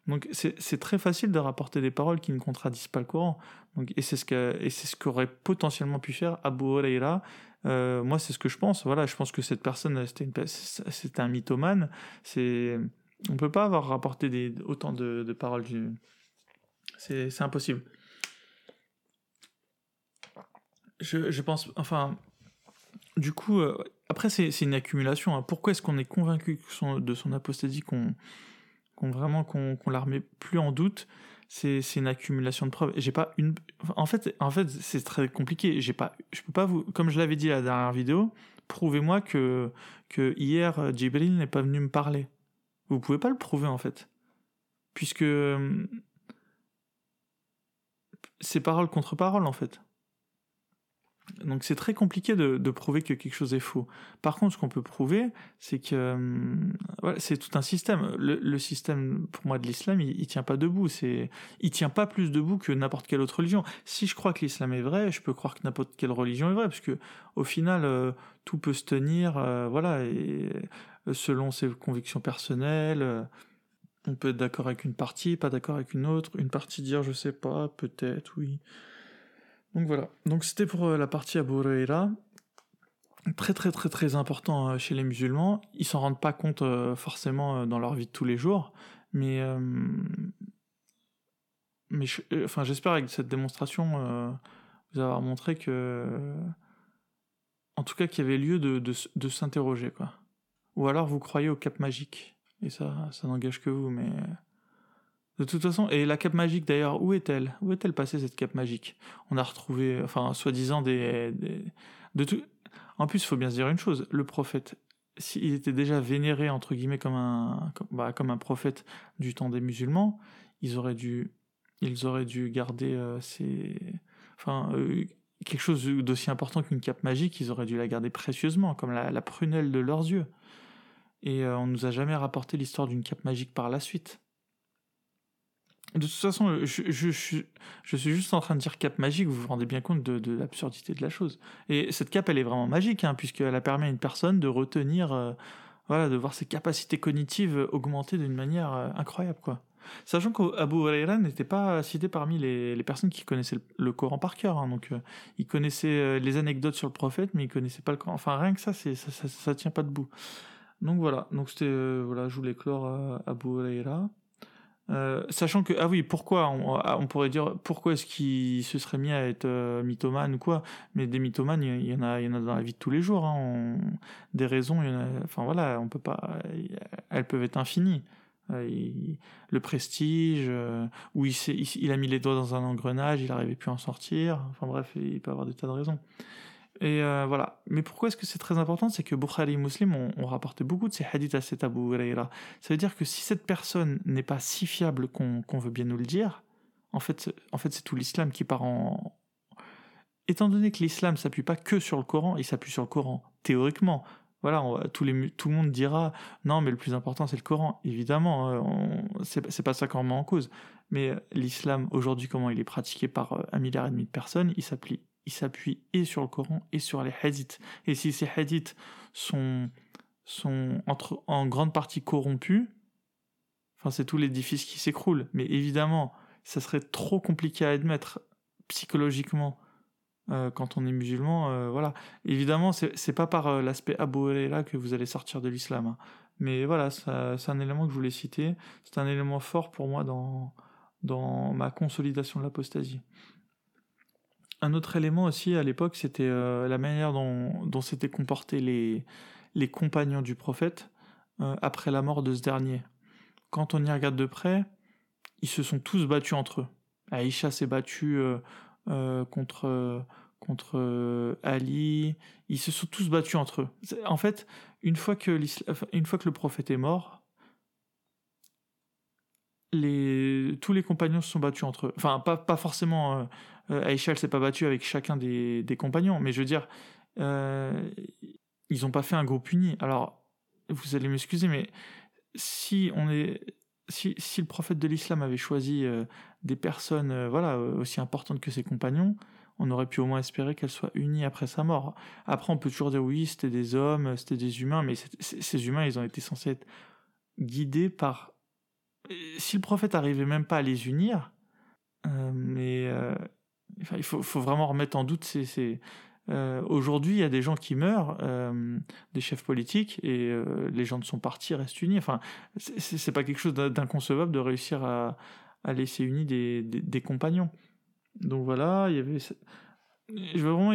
Donc c'est très facile de rapporter des paroles qui ne contradisent pas le Coran. Donc, et c'est ce qu'aurait potentiellement pu faire Abu Huraira. Euh, moi, c'est ce que je pense. Voilà, je pense que cette personne, c'était un mythomane. C'est on peut pas avoir rapporté autant de, paroles. C'est impossible. Je, pense, enfin, du coup, euh, après c'est une accumulation. Hein. Pourquoi est-ce qu'on est convaincu de son apostasie, qu'on vraiment qu'on la remet plus en doute? C'est une accumulation de preuves. J'ai pas une. En fait, en fait, c'est très compliqué. J'ai pas, je peux pas vous, comme je l'avais dit à la dernière vidéo, prouvez-moi que que hier Jibril n'est pas venu me parler. Vous pouvez pas le prouver en fait. Puisque euh, c'est parole contre parole en fait. Donc c'est très compliqué de, prouver que quelque chose est faux. Par contre, ce qu'on peut prouver, c'est que euh, c'est tout un système. Le, système, pour moi, de l'islam, il, il, tient pas debout. C'est, il tient pas plus debout que n'importe quelle autre religion. Si je crois que l'islam est vrai, je peux croire que n'importe quelle religion est vraie, parce que au final, euh, tout peut se tenir, voilà. Et selon ses convictions personnelles. Euh, on peut être d'accord avec une partie, pas d'accord avec une autre. Une partie dire je sais pas, peut-être, oui. Donc voilà. Donc c'était pour euh, la partie Abu Huraira. Très très très très important euh, chez les musulmans. Ils s'en rendent pas compte forcément dans leur vie de tous les jours, mais mais enfin j'espère avec cette démonstration vous avoir montré que en tout cas qu'il y avait lieu de, de, de s'interroger quoi. Ou alors vous croyez au cap magique. Et ça, ça n'engage que vous, mais. De toute façon, et la cape magique d'ailleurs, où est-elle? Où est-elle passée cette cape magique? On a retrouvé, enfin, soi-disant des, de tout. En plus, il faut bien se dire une chose le prophète, s'il était déjà vénéré entre guillemets comme un, comme, bah, comme un prophète du temps des musulmans, ils auraient dû, ils auraient dû garder euh, ces, enfin, euh, quelque chose d'aussi important qu'une cape magique, ils auraient dû la garder précieusement, comme la, la prunelle de leurs yeux. Et euh, on nous a jamais rapporté l'histoire d'une cape magique par la suite. De toute façon, je, je, suis juste en train de dire cape magique, vous vous rendez bien compte de, l'absurdité de la chose. Et cette cape, elle est vraiment magique, hein, puisqu'elle a permis à une personne de retenir, euh, voilà, de voir ses capacités cognitives augmenter d'une manière euh, incroyable, quoi. Sachant qu'Abu Huraira n'était pas cité parmi les, personnes qui connaissaient le, Coran par cœur, hein, donc il connaissait les anecdotes sur le prophète, mais il connaissait pas le Coran. Enfin, rien que ça, ça, ça, ça tient pas debout. Donc voilà, donc c'était euh, voilà, je voulais clore à Abu Huraira. Euh, sachant que ah oui pourquoi on, ah, pourrait dire pourquoi est-ce qu'il se serait mis à être euh, mythomane ou quoi? Mais des mythomanes il y, en a il y en a dans la vie de tous les jours hein, des raisons enfin voilà on peut pas elles peuvent être infinies. Le prestige il, il, il, a mis les doigts dans un engrenage il n'arrivait plus à en sortir. Enfin bref il peut avoir des tas de raisons et euh, voilà. Mais pourquoi est-ce que c'est très important? C'est que Bukhari et Muslim ont, rapporté beaucoup de ces hadiths à cet Abu Huraira. Ça veut dire que si cette personne n'est pas si fiable qu'on veut bien nous le dire, en fait, en fait c'est tout l'islam qui part en... Étant donné que l'islam s'appuie pas que sur le Coran, il s'appuie sur le Coran, théoriquement. Voilà, tout, les, tout le monde dira non, mais le plus important c'est le Coran. Évidemment, euh, c'est pas ça qu'on remet en cause. Mais l'islam aujourd'hui, comment il est pratiqué par euh, un milliard et demi de personnes, il s'appuie il s'appuie et sur le Coran et sur les hadiths. Et si ces hadiths sont, sont entre, en grande partie corrompus, enfin c'est tout l'édifice qui s'écroule. Mais évidemment, ça serait trop compliqué à admettre psychologiquement euh, quand on est musulman. Euh, voilà. Évidemment, c'est pas par euh, l'aspect Abu là que vous allez sortir de l'islam. Hein. Mais voilà, c'est un élément que je voulais citer. C'est un élément fort pour moi dans, dans ma consolidation de l'apostasie. Un autre élément aussi à l'époque, c'était euh, la manière dont, s'étaient comportés les, compagnons du prophète euh, après la mort de ce dernier. Quand on y regarde de près, ils se sont tous battus entre eux. Aïcha s'est battue euh, contre, Ali, ils se sont tous battus entre eux. En fait, une fois que, le prophète est mort, tous les compagnons se sont battus entre eux. Enfin, pas forcément euh, s'est pas battue avec chacun des, compagnons, mais je veux dire, euh, ils n'ont pas fait un groupe uni. Alors, vous allez m'excuser, mais si on est, si, si le prophète de l'islam avait choisi euh, des personnes, euh, voilà, aussi importantes que ses compagnons, on aurait pu au moins espérer qu'elles soient unies après sa mort. Après, on peut toujours dire oui, c'était des hommes, c'était des humains, mais ces humains, ils ont été censés être guidés par. Si le prophète arrivait même pas à les unir, mais il faut, vraiment remettre en doute ces, euh, Aujourd'hui, il y a des gens qui meurent, euh, des chefs politiques, et euh, les gens de son parti restent unis. Enfin, c'est pas quelque chose d'inconcevable de réussir à, laisser unis des, des, compagnons. Donc voilà, il y avait. Je veux vraiment.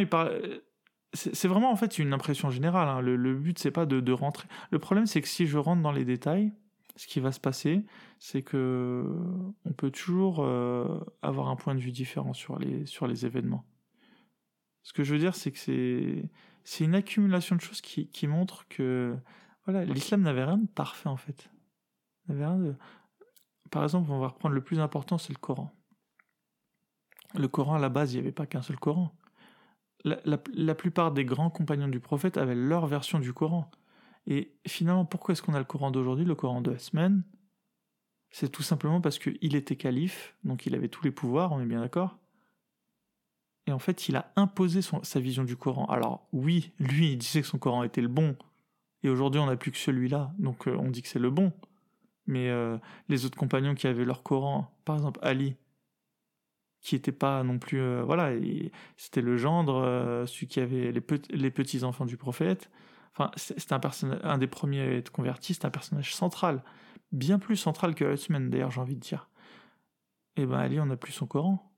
C'est vraiment en fait une impression générale. Hein. Le, le, but c'est pas de, rentrer. Le problème c'est que si je rentre dans les détails, ce qui va se passer, c'est que on peut toujours avoir un point de vue différent sur les sur les événements. Ce que je veux dire, c'est que c'est c'est une accumulation de choses qui, qui montrent que voilà, l'islam n'avait rien de parfait en fait. N'avait rien de... Par exemple, on va reprendre le plus important, c'est le Coran. Le Coran, à la base, il n'y avait pas qu'un seul Coran. La, la, la, plupart des grands compagnons du prophète avaient leur version du Coran. Et finalement, pourquoi est-ce qu'on a le Coran d'aujourd'hui, le Coran de la C'est tout simplement parce qu'il était calife, donc il avait tous les pouvoirs, on est bien d'accord? Et en fait, il a imposé sa vision du Coran. Alors oui, lui, il disait que son Coran était le bon. Et aujourd'hui, on n'a plus que celui-là. Donc euh, on dit que c'est le bon. Mais euh, les autres compagnons qui avaient leur Coran, par exemple Ali, qui n'était pas non plus... Euh, voilà, c'était le gendre, celui qui avait les, les petits-enfants du prophète. Enfin, c'était un, un des premiers à être converti, c'est un personnage central. Bien plus central que Hussman, d'ailleurs, j'ai envie de dire. Eh ben Ali, on n'a plus son Coran.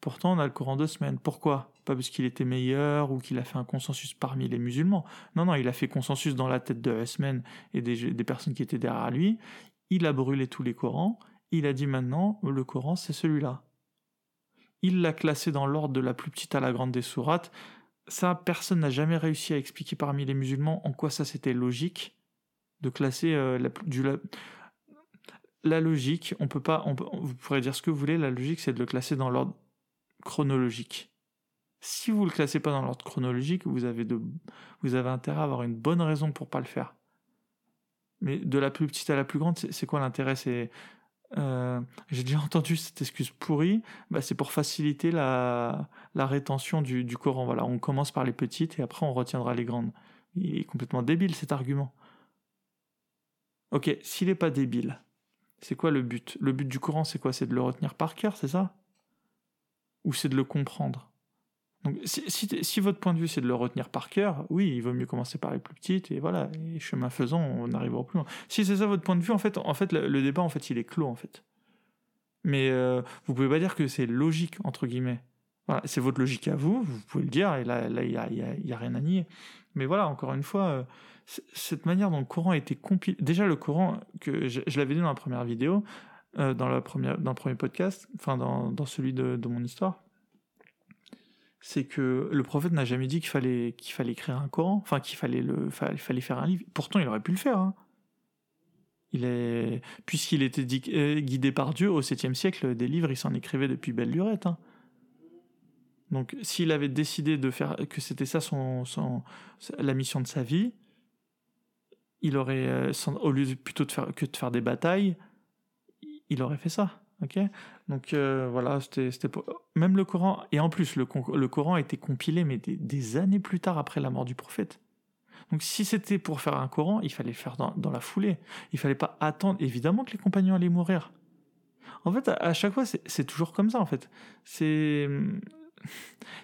Pourtant, on a le Coran deux semaines. Pourquoi? Pas parce qu'il était meilleur ou qu'il a fait un consensus parmi les musulmans. Non, non, il a fait consensus dans la tête de Husman et des, personnes qui étaient derrière lui. Il a brûlé tous les Corans. Il a dit maintenant, le Coran, c'est celui-là. Il l'a classé dans l'ordre de la plus petite à la grande des sourates. Ça, personne n'a jamais réussi à expliquer parmi les musulmans en quoi ça c'était logique de classer euh, la, logique. On peut pas, vous pourrez dire ce que vous voulez. La logique, c'est de le classer dans l'ordre chronologique. Si vous ne le classez pas dans l'ordre chronologique, vous avez, de, vous avez intérêt à avoir une bonne raison pour pas le faire. Mais de la plus petite à la plus grande, c'est quoi l'intérêt? Euh, j'ai déjà *laughs* entendu cette excuse pourrie, bah c'est pour faciliter la, rétention du, du, Coran. Voilà, on commence par les petites et après on retiendra les grandes. Il est complètement débile cet argument. Ok, s'il n'est pas débile, c'est quoi le but? Le but du Coran, c'est quoi? C'est de le retenir par cœur, c'est ça? Ou c'est de le comprendre? Donc, si, votre point de vue c'est de le retenir par cœur, oui, il vaut mieux commencer par les plus petites et voilà, et chemin faisant, on arrivera plus loin. Si c'est ça votre point de vue, en fait, en fait, le, débat, en fait, il est clos, en fait. Mais euh, vous pouvez pas dire que c'est logique entre guillemets. Voilà, c'est votre logique à vous, vous pouvez le dire, et là, il y a, rien à nier. Mais voilà, encore une fois, euh, cette manière dont le Coran a été compilé. Déjà, le Coran, que je, l'avais dit dans la première vidéo, euh, dans, la première, dans le premier podcast, enfin dans, dans celui de mon histoire c'est que le prophète n'a jamais dit qu'il fallait qu'il fallait écrire un Coran, enfin qu'il fallait le fallait faire un livre. Pourtant, il aurait pu le faire. Hein. Puisqu'il était euh, guidé par Dieu au 7e siècle, des livres, il s'en écrivait depuis belle lurette. Hein. Donc, s'il avait décidé de faire que c'était ça la mission de sa vie, il aurait euh, au lieu plutôt que de faire des batailles, il aurait fait ça. Ok, donc euh, voilà, c'était même le Coran et en plus le, Coran a été compilé mais des, années plus tard après la mort du prophète. Donc si c'était pour faire un Coran, il fallait faire dans, la foulée. Il fallait pas attendre. Évidemment que les compagnons allaient mourir. En fait, à chaque fois, c'est toujours comme ça. En fait, c'est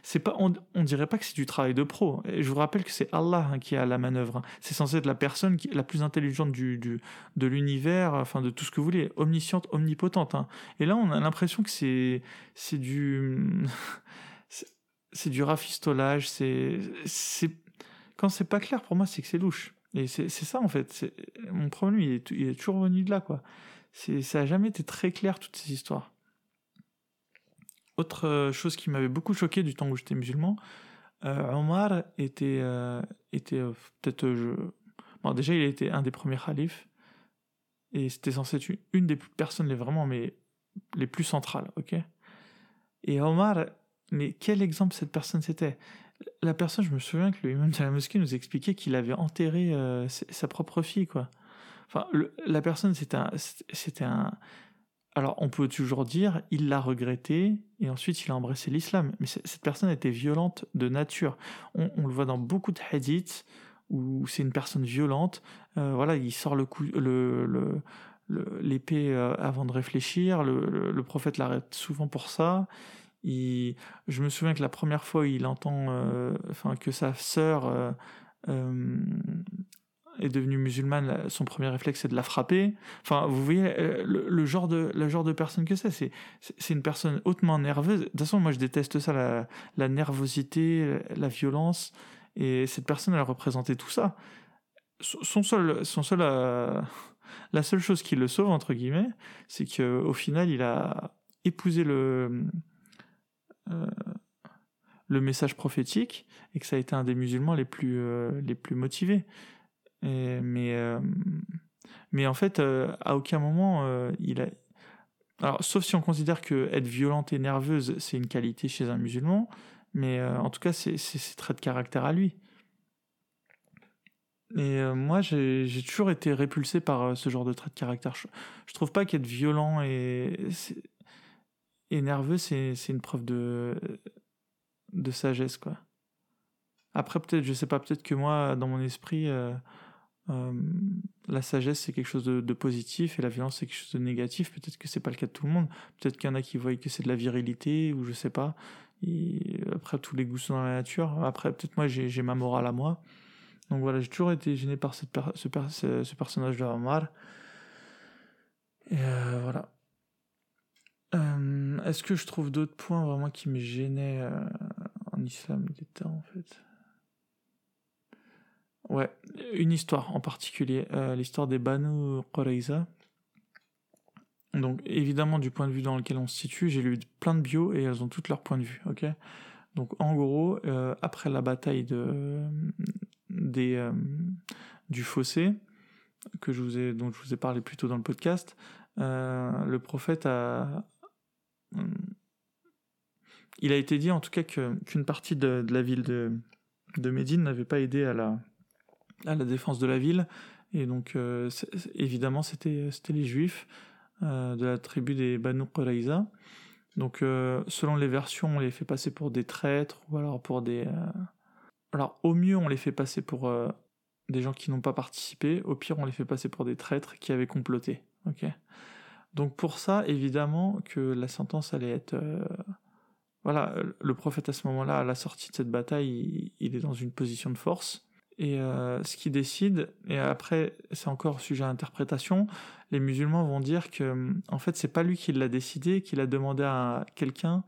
c'est pas, on, on, dirait pas que c'est du travail de pro. Et je vous rappelle que c'est Allah hein, qui a la manœuvre. Hein. C'est censé être la personne qui, la plus intelligente du, du de l'univers, enfin de tout ce que vous voulez, omnisciente, omnipotente. Hein. Et là, on a l'impression que c'est, c'est du, *laughs* c'est du rafistolage. C'est, c'est, quand c'est pas clair pour moi, c'est que c'est louche. Et c'est ça en fait. Mon problème, il est, il est toujours venu de là, quoi. Ça a jamais été très clair toutes ces histoires. Autre euh, chose qui m'avait beaucoup choqué du temps où j'étais musulman, euh, Omar était, euh, était peut-être. Bon, déjà, il était un des premiers khalifs. Et c'était censé être une, des personnes les vraiment mais les plus centrales, ok? Et Omar, mais quel exemple cette personne c'était? La personne, je me souviens que le imam de la mosquée nous expliquait qu'il avait enterré sa propre fille, quoi. Enfin, la personne, c'était un, c'était un. Alors, on peut toujours dire, il l'a regretté et ensuite il a embrassé l'islam. Mais cette personne était violente de nature. On, le voit dans beaucoup de hadiths où c'est une personne violente. Euh, voilà, il sort le coup, le, l'épée euh, avant de réfléchir. Le, prophète l'arrête souvent pour ça je me souviens que la première fois il entend euh, enfin, que sa sœur est devenue musulmane, son premier réflexe c'est de la frapper. Enfin, vous voyez le, genre, de, le genre de personne que c'est. C'est une personne hautement nerveuse. De toute façon, moi je déteste ça, la, la nervosité, la violence. Et cette personne, elle représentait tout ça. Son seul, son seul, la seule chose qui le sauve, entre guillemets, c'est qu'au final, il a épousé le, euh, le message prophétique et que ça a été un des musulmans les plus, euh, les plus motivés. Mais, euh, mais en fait, à aucun moment, il a. Alors, sauf si on considère que être violente et nerveuse, c'est une qualité chez un musulman, mais en tout cas, c'est ses traits de caractère à lui. Et moi, j'ai toujours été répulsé par ce genre de traits de caractère. Je, trouve pas qu'être violent et et nerveux, c'est une preuve de, de sagesse, quoi. Après, peut-être, je sais pas, peut-être que moi, dans mon esprit, euh, la sagesse, c'est quelque chose de, positif et la violence, c'est quelque chose de négatif. Peut-être que c'est pas le cas de tout le monde. Peut-être qu'il y en a qui voient que c'est de la virilité ou je sais pas. Après, tous les goûts sont dans la nature. Après, peut-être moi, j'ai ma morale à moi. Donc voilà, j'ai toujours été gêné par ce, personnage de Omar. Et euh, voilà. Euh, est-ce que je trouve d'autres points vraiment qui me gênaient en islam? d'État en fait Ouais, une histoire en particulier, euh, l'histoire des Banu Qurayza. Donc évidemment du point de vue dans lequel on se situe, j'ai lu plein de bios et elles ont toutes leurs points de vue, ok? Donc en gros, après la bataille de, des, du fossé, que je vous ai, dont je vous ai parlé plus tôt dans le podcast, le prophète a, il a été dit en tout cas qu'une partie de, la ville de, de Médine n'avait pas aidé à la, à la défense de la ville. Et donc, euh, évidemment, c'était les Juifs euh, de la tribu des Banu Qurayza. Donc, euh, selon les versions, on les fait passer pour des traîtres ou alors pour des. Alors, au mieux, on les fait passer pour des gens qui n'ont pas participé. Au pire, on les fait passer pour des traîtres qui avaient comploté. Donc pour ça, évidemment que la sentence allait être... Voilà, le prophète à ce moment-là, à la sortie de cette bataille, il, est dans une position de force. Et euh, ce qui décide, et après c'est encore sujet à interprétation, les musulmans vont dire que en fait c'est pas lui qui l'a décidé, qu'il a demandé à quelqu'un,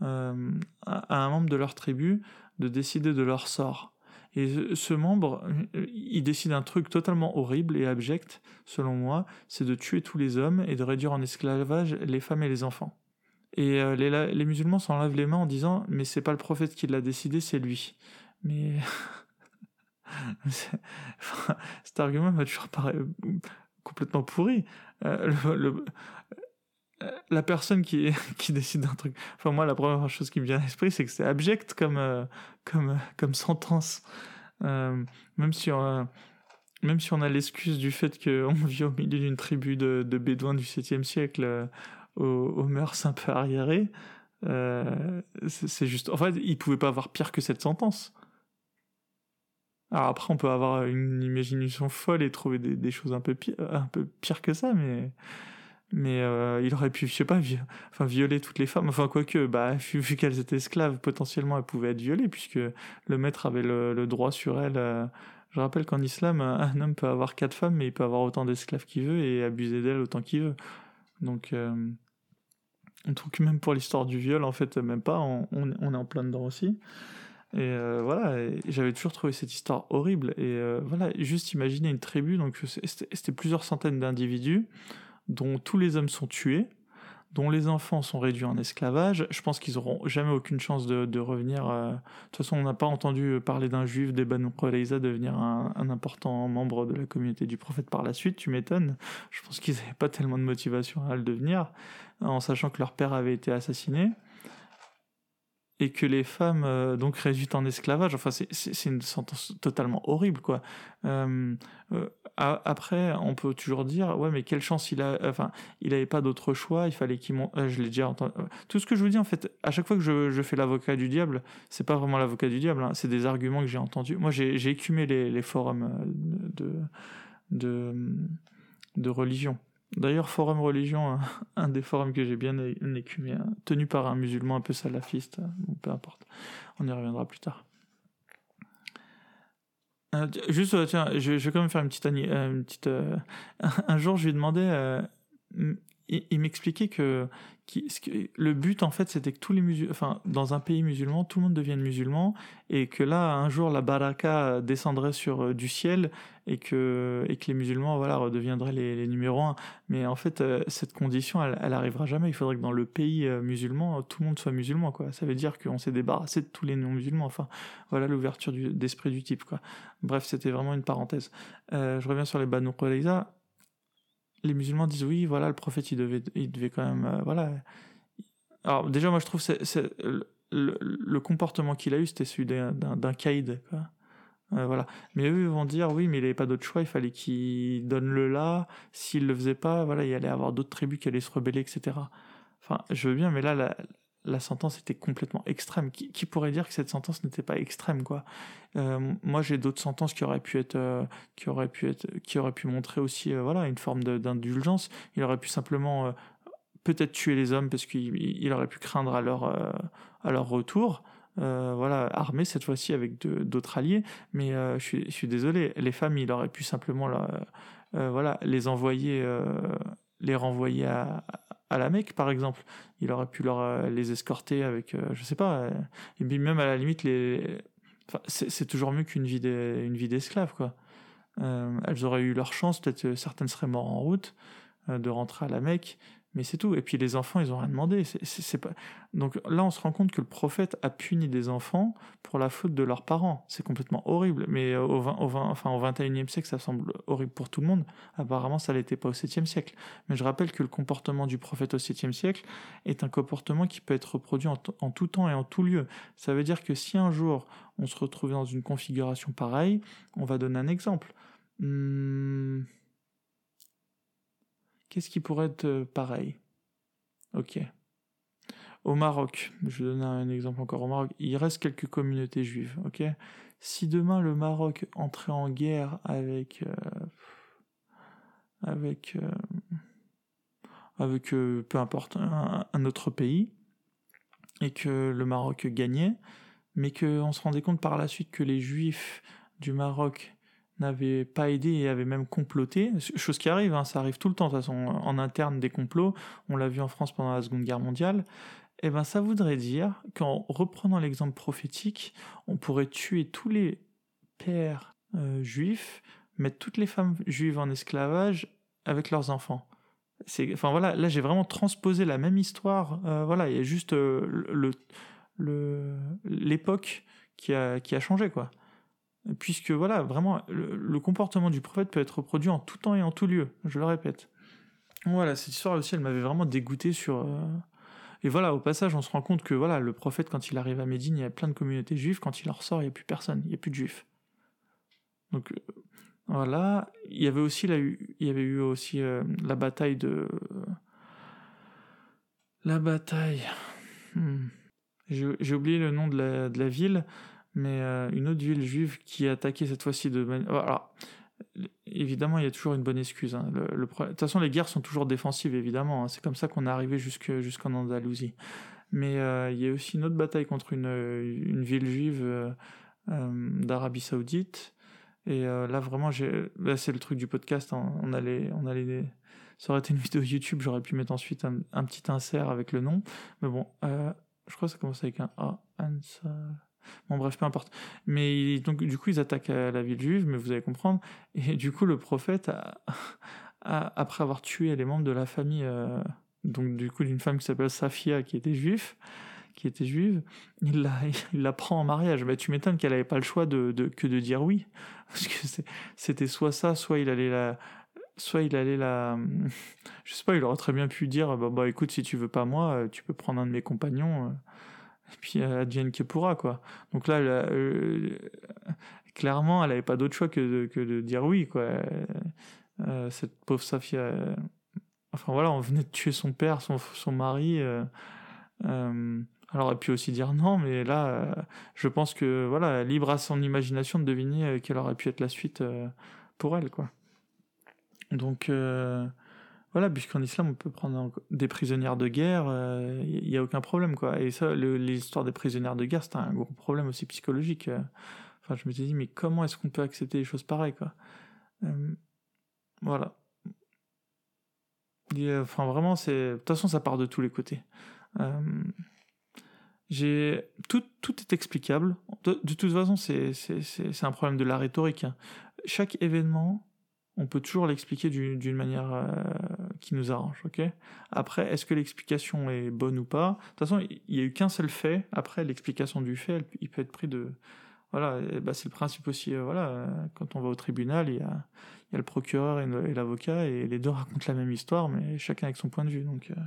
euh, à un membre de leur tribu, de décider de leur sort. Et ce membre, il décide un truc totalement horrible et abject, selon moi, c'est de tuer tous les hommes et de réduire en esclavage les femmes et les enfants. Et euh, les, les, musulmans s'en lavent les mains en disant mais c'est pas le prophète qui l'a décidé, c'est lui. Mais *laughs* *laughs* cet argument m'a toujours paru complètement pourri. Euh, euh, la personne *laughs* qui, décide d'un truc. Enfin, moi, la première chose qui me vient à l'esprit, c'est que c'est abject comme, euh, sentence. Même, si on a, l'excuse du fait qu'on *laughs* vit au milieu d'une tribu de, bédouins du 7e siècle aux, aux, mœurs un peu arriérées, c'est juste. En fait, il pouvait pas avoir pire que cette sentence. Alors après, on peut avoir une imagination folle et trouver des, choses un peu, pire, un peu que ça, mais mais euh, il aurait pu, je sais pas, enfin, violer toutes les femmes. Enfin, quoique, bah, *laughs* vu, qu'elles étaient esclaves, potentiellement, elles pouvaient être violées, puisque le maître avait le, droit sur elles. Euh. Je rappelle qu'en islam, un homme peut avoir quatre femmes, mais il peut avoir autant d'esclaves qu'il veut et abuser d'elles autant qu'il veut. Donc, euh, on trouve que même pour l'histoire du viol, en fait, même pas, on, on, est en plein dedans aussi. Et voilà, j'avais toujours trouvé cette histoire horrible. Et voilà, juste imaginer une tribu, donc c'était plusieurs centaines d'individus dont tous les hommes sont tués, dont les enfants sont réduits en esclavage. Je pense qu'ils n'auront jamais aucune chance de, revenir. Euh, de toute façon, on n'a pas entendu parler d'un juif Banu Qurayza devenir un, important membre de la communauté du prophète par la suite. Tu m'étonnes. Je pense qu'ils n'avaient pas tellement de motivation à le devenir, en sachant que leur père avait été assassiné. Et que les femmes euh, donc réduites en esclavage. Enfin, c'est une sentence totalement horrible, quoi. Euh, euh, après, on peut toujours dire, ouais, mais quelle chance il a. Enfin, il n'avait pas d'autre choix. Il fallait qu'il monte. je l'ai déjà entendu. Tout ce que je vous dis, en fait, à chaque fois que je, je fais l'avocat du diable, c'est pas vraiment l'avocat du diable. Hein, c'est des arguments que j'ai entendus. Moi, j'ai écumé les, les forums de, de, de religion. D'ailleurs, Forum Religion, *laughs* un, des forums que j'ai bien écumé, hein, tenu par un musulman un peu salafiste, euh, peu importe, on y reviendra plus tard. Euh, juste, euh, tiens, je, vais quand même faire une petite... Une petite *laughs* un jour, je lui ai demandé... il m'expliquait que le but en fait c'était que tous les musulmans, enfin dans un pays musulman, tout le monde devienne musulman et que là un jour la baraka descendrait sur euh, du ciel et que et que les musulmans voilà redeviendraient les, numéros un. Mais en fait euh, cette condition elle, elle arrivera jamais. Il faudrait que dans le pays euh, musulman tout le monde soit musulman quoi. Ça veut dire qu'on s'est débarrassé de tous les non musulmans. Enfin voilà l'ouverture d'esprit du type quoi. Bref c'était vraiment une parenthèse. je reviens sur les Banu Qurayza les musulmans disent oui, voilà, le prophète, il devait, il devait quand même, euh, voilà. Alors déjà, moi, je trouve c'est, le, comportement qu'il a eu, c'était celui d'un, caïd. Euh, voilà. Mais eux vont dire oui, mais il n'avait pas d'autre choix, il fallait qu'il donne le là. S'il le faisait pas, voilà, il allait avoir d'autres tribus qui allaient se rebeller, etc. Enfin, je veux bien, mais là, la, la sentence était complètement extrême. Qui, pourrait dire que cette sentence n'était pas extrême, quoi? Euh, Moi, j'ai d'autres sentences qui auraient pu être, euh, qui auraient pu être, qui auraient pu montrer aussi, euh, voilà, une forme d'indulgence. Il aurait pu simplement peut-être tuer les hommes parce qu'il aurait pu craindre à leur, à leur retour. voilà, armé cette fois-ci avec d'autres alliés, mais je suis, je, suis, désolé, les femmes, il aurait pu simplement voilà, les envoyer, les renvoyer à, la Mecque, par exemple. Il aurait pu leur, euh, les escorter avec, euh, je sais pas, euh, et puis même à la limite, c'est toujours mieux qu'une vie d'esclave, quoi. elles auraient eu leur chance, peut-être certaines seraient mortes en route, de rentrer à la Mecque, mais c'est tout. Et puis les enfants, ils ont rien demandé. C'est, pas... Donc là, on se rend compte que le prophète a puni des enfants pour la faute de leurs parents. C'est complètement horrible. Mais au, 20, au, 20, enfin, au 21e siècle, ça semble horrible pour tout le monde. Apparemment, ça l'était pas au 7e siècle. Mais je rappelle que le comportement du prophète au 7e siècle est un comportement qui peut être reproduit en, tout temps et en tout lieu. Ça veut dire que si un jour on se retrouvait dans une configuration pareille, on va donner un exemple. Hmm Qu'est-ce qui pourrait être euh, pareil? Ok. Au Maroc, je vais donner un exemple encore. Au Maroc, il reste quelques communautés juives, ok? Si demain le Maroc entrait en guerre avec... Euh, avec... Euh, avec peu importe un, autre pays, et que le Maroc gagnait, mais qu'on se rendait compte par la suite que les juifs du Maroc n'avait pas aidé et avait même comploté, chose qui arrive, hein, ça arrive tout le temps de toute façon, en interne des complots, on l'a vu en France pendant la Seconde Guerre mondiale, eh ben ça voudrait dire qu'en reprenant l'exemple prophétique, on pourrait tuer tous les pères euh, juifs, mettre toutes les femmes juives en esclavage avec leurs enfants. Enfin voilà, là j'ai vraiment transposé la même histoire. Euh, voilà, il y a juste euh, le, l'époque qui a, qui a changé quoi puisque voilà, vraiment, le, comportement du prophète peut être reproduit en tout temps et en tout lieu, je le répète. Voilà, cette histoire aussi, elle m'avait vraiment dégoûté sur... Euh, et voilà, au passage, on se rend compte que voilà, le prophète, quand il arrive à Médine, il y a plein de communautés juives, quand il en ressort, il n'y a plus personne, il n'y a plus de juifs. Donc euh, voilà, il y avait aussi, la, il y avait eu aussi euh, la bataille de... La bataille... Hmm. J'ai oublié le nom de la, de la ville, mais euh, une autre ville juive qui a attaqué cette fois-ci de manière... Alors, évidemment, il y a toujours une bonne excuse. Hein. De toute façon, les guerres sont toujours défensives, évidemment. Hein. C'est comme ça qu'on est arrivé jusqu'en Andalousie. Mais euh, il y a aussi une autre bataille contre une, une ville juive euh, d'Arabie Saoudite. Et là, vraiment, c'est le truc du podcast. Hein. On allait, on allait, ça aurait été une vidéo YouTube. J'aurais pu mettre ensuite un, petit insert avec le nom. Mais bon, je crois que ça commence avec un A. Bon, bref, peu importe. Mais donc, du coup, ils attaquent la ville juive, mais vous allez comprendre. Et du coup, le prophète, après avoir tué les membres de la famille, euh, donc du coup, d'une femme qui s'appelle Safia, qui était juive, qui était juive, il la, il la prend en mariage. Bah, tu m'étonnes qu'elle n'avait pas le choix de, que de dire oui. *laughs* Parce que c'était soit ça, soit il allait la, soit il allait la je sais pas il aurait très bien pu dire bah, bah écoute si tu veux pas moi tu peux prendre un de mes compagnons Et puis advienne que pourra, quoi. Donc là, clairement, elle n'avait pas d'autre choix que de, dire oui, quoi. cette pauvre Safia. enfin voilà, on venait de tuer son père, son, son mari. Elle aurait pu aussi dire non, mais là, euh, je pense que voilà, libre à son imagination de deviner euh, quelle aurait pu être la suite euh, pour elle, quoi. Donc voilà, puisqu'en islam on peut prendre des prisonnières de guerre, il n'y a aucun problème, quoi. Et ça, l'histoire des prisonnières de guerre, c'est un gros problème aussi psychologique. Enfin, je me suis dit, mais comment est-ce qu'on peut accepter des choses pareilles, quoi? Voilà. enfin, vraiment, c'est. De toute façon, ça part de tous les côtés. J'ai tout, tout est explicable. De, toute façon, c'est un problème de la rhétorique. Hein. Chaque événement, on peut toujours l'expliquer d'une manière euh, qui nous arrange, ok? Après, est-ce que l'explication est bonne ou pas? De toute façon, il n'y a eu qu'un seul fait. Après, l'explication du fait, il peut être pris de... Voilà, bah, c'est le principe aussi, euh, voilà, quand on va au tribunal, il y a, y le procureur et l'avocat, et les deux *laughs* racontent la même histoire, mais chacun avec son point de vue, donc... Euh,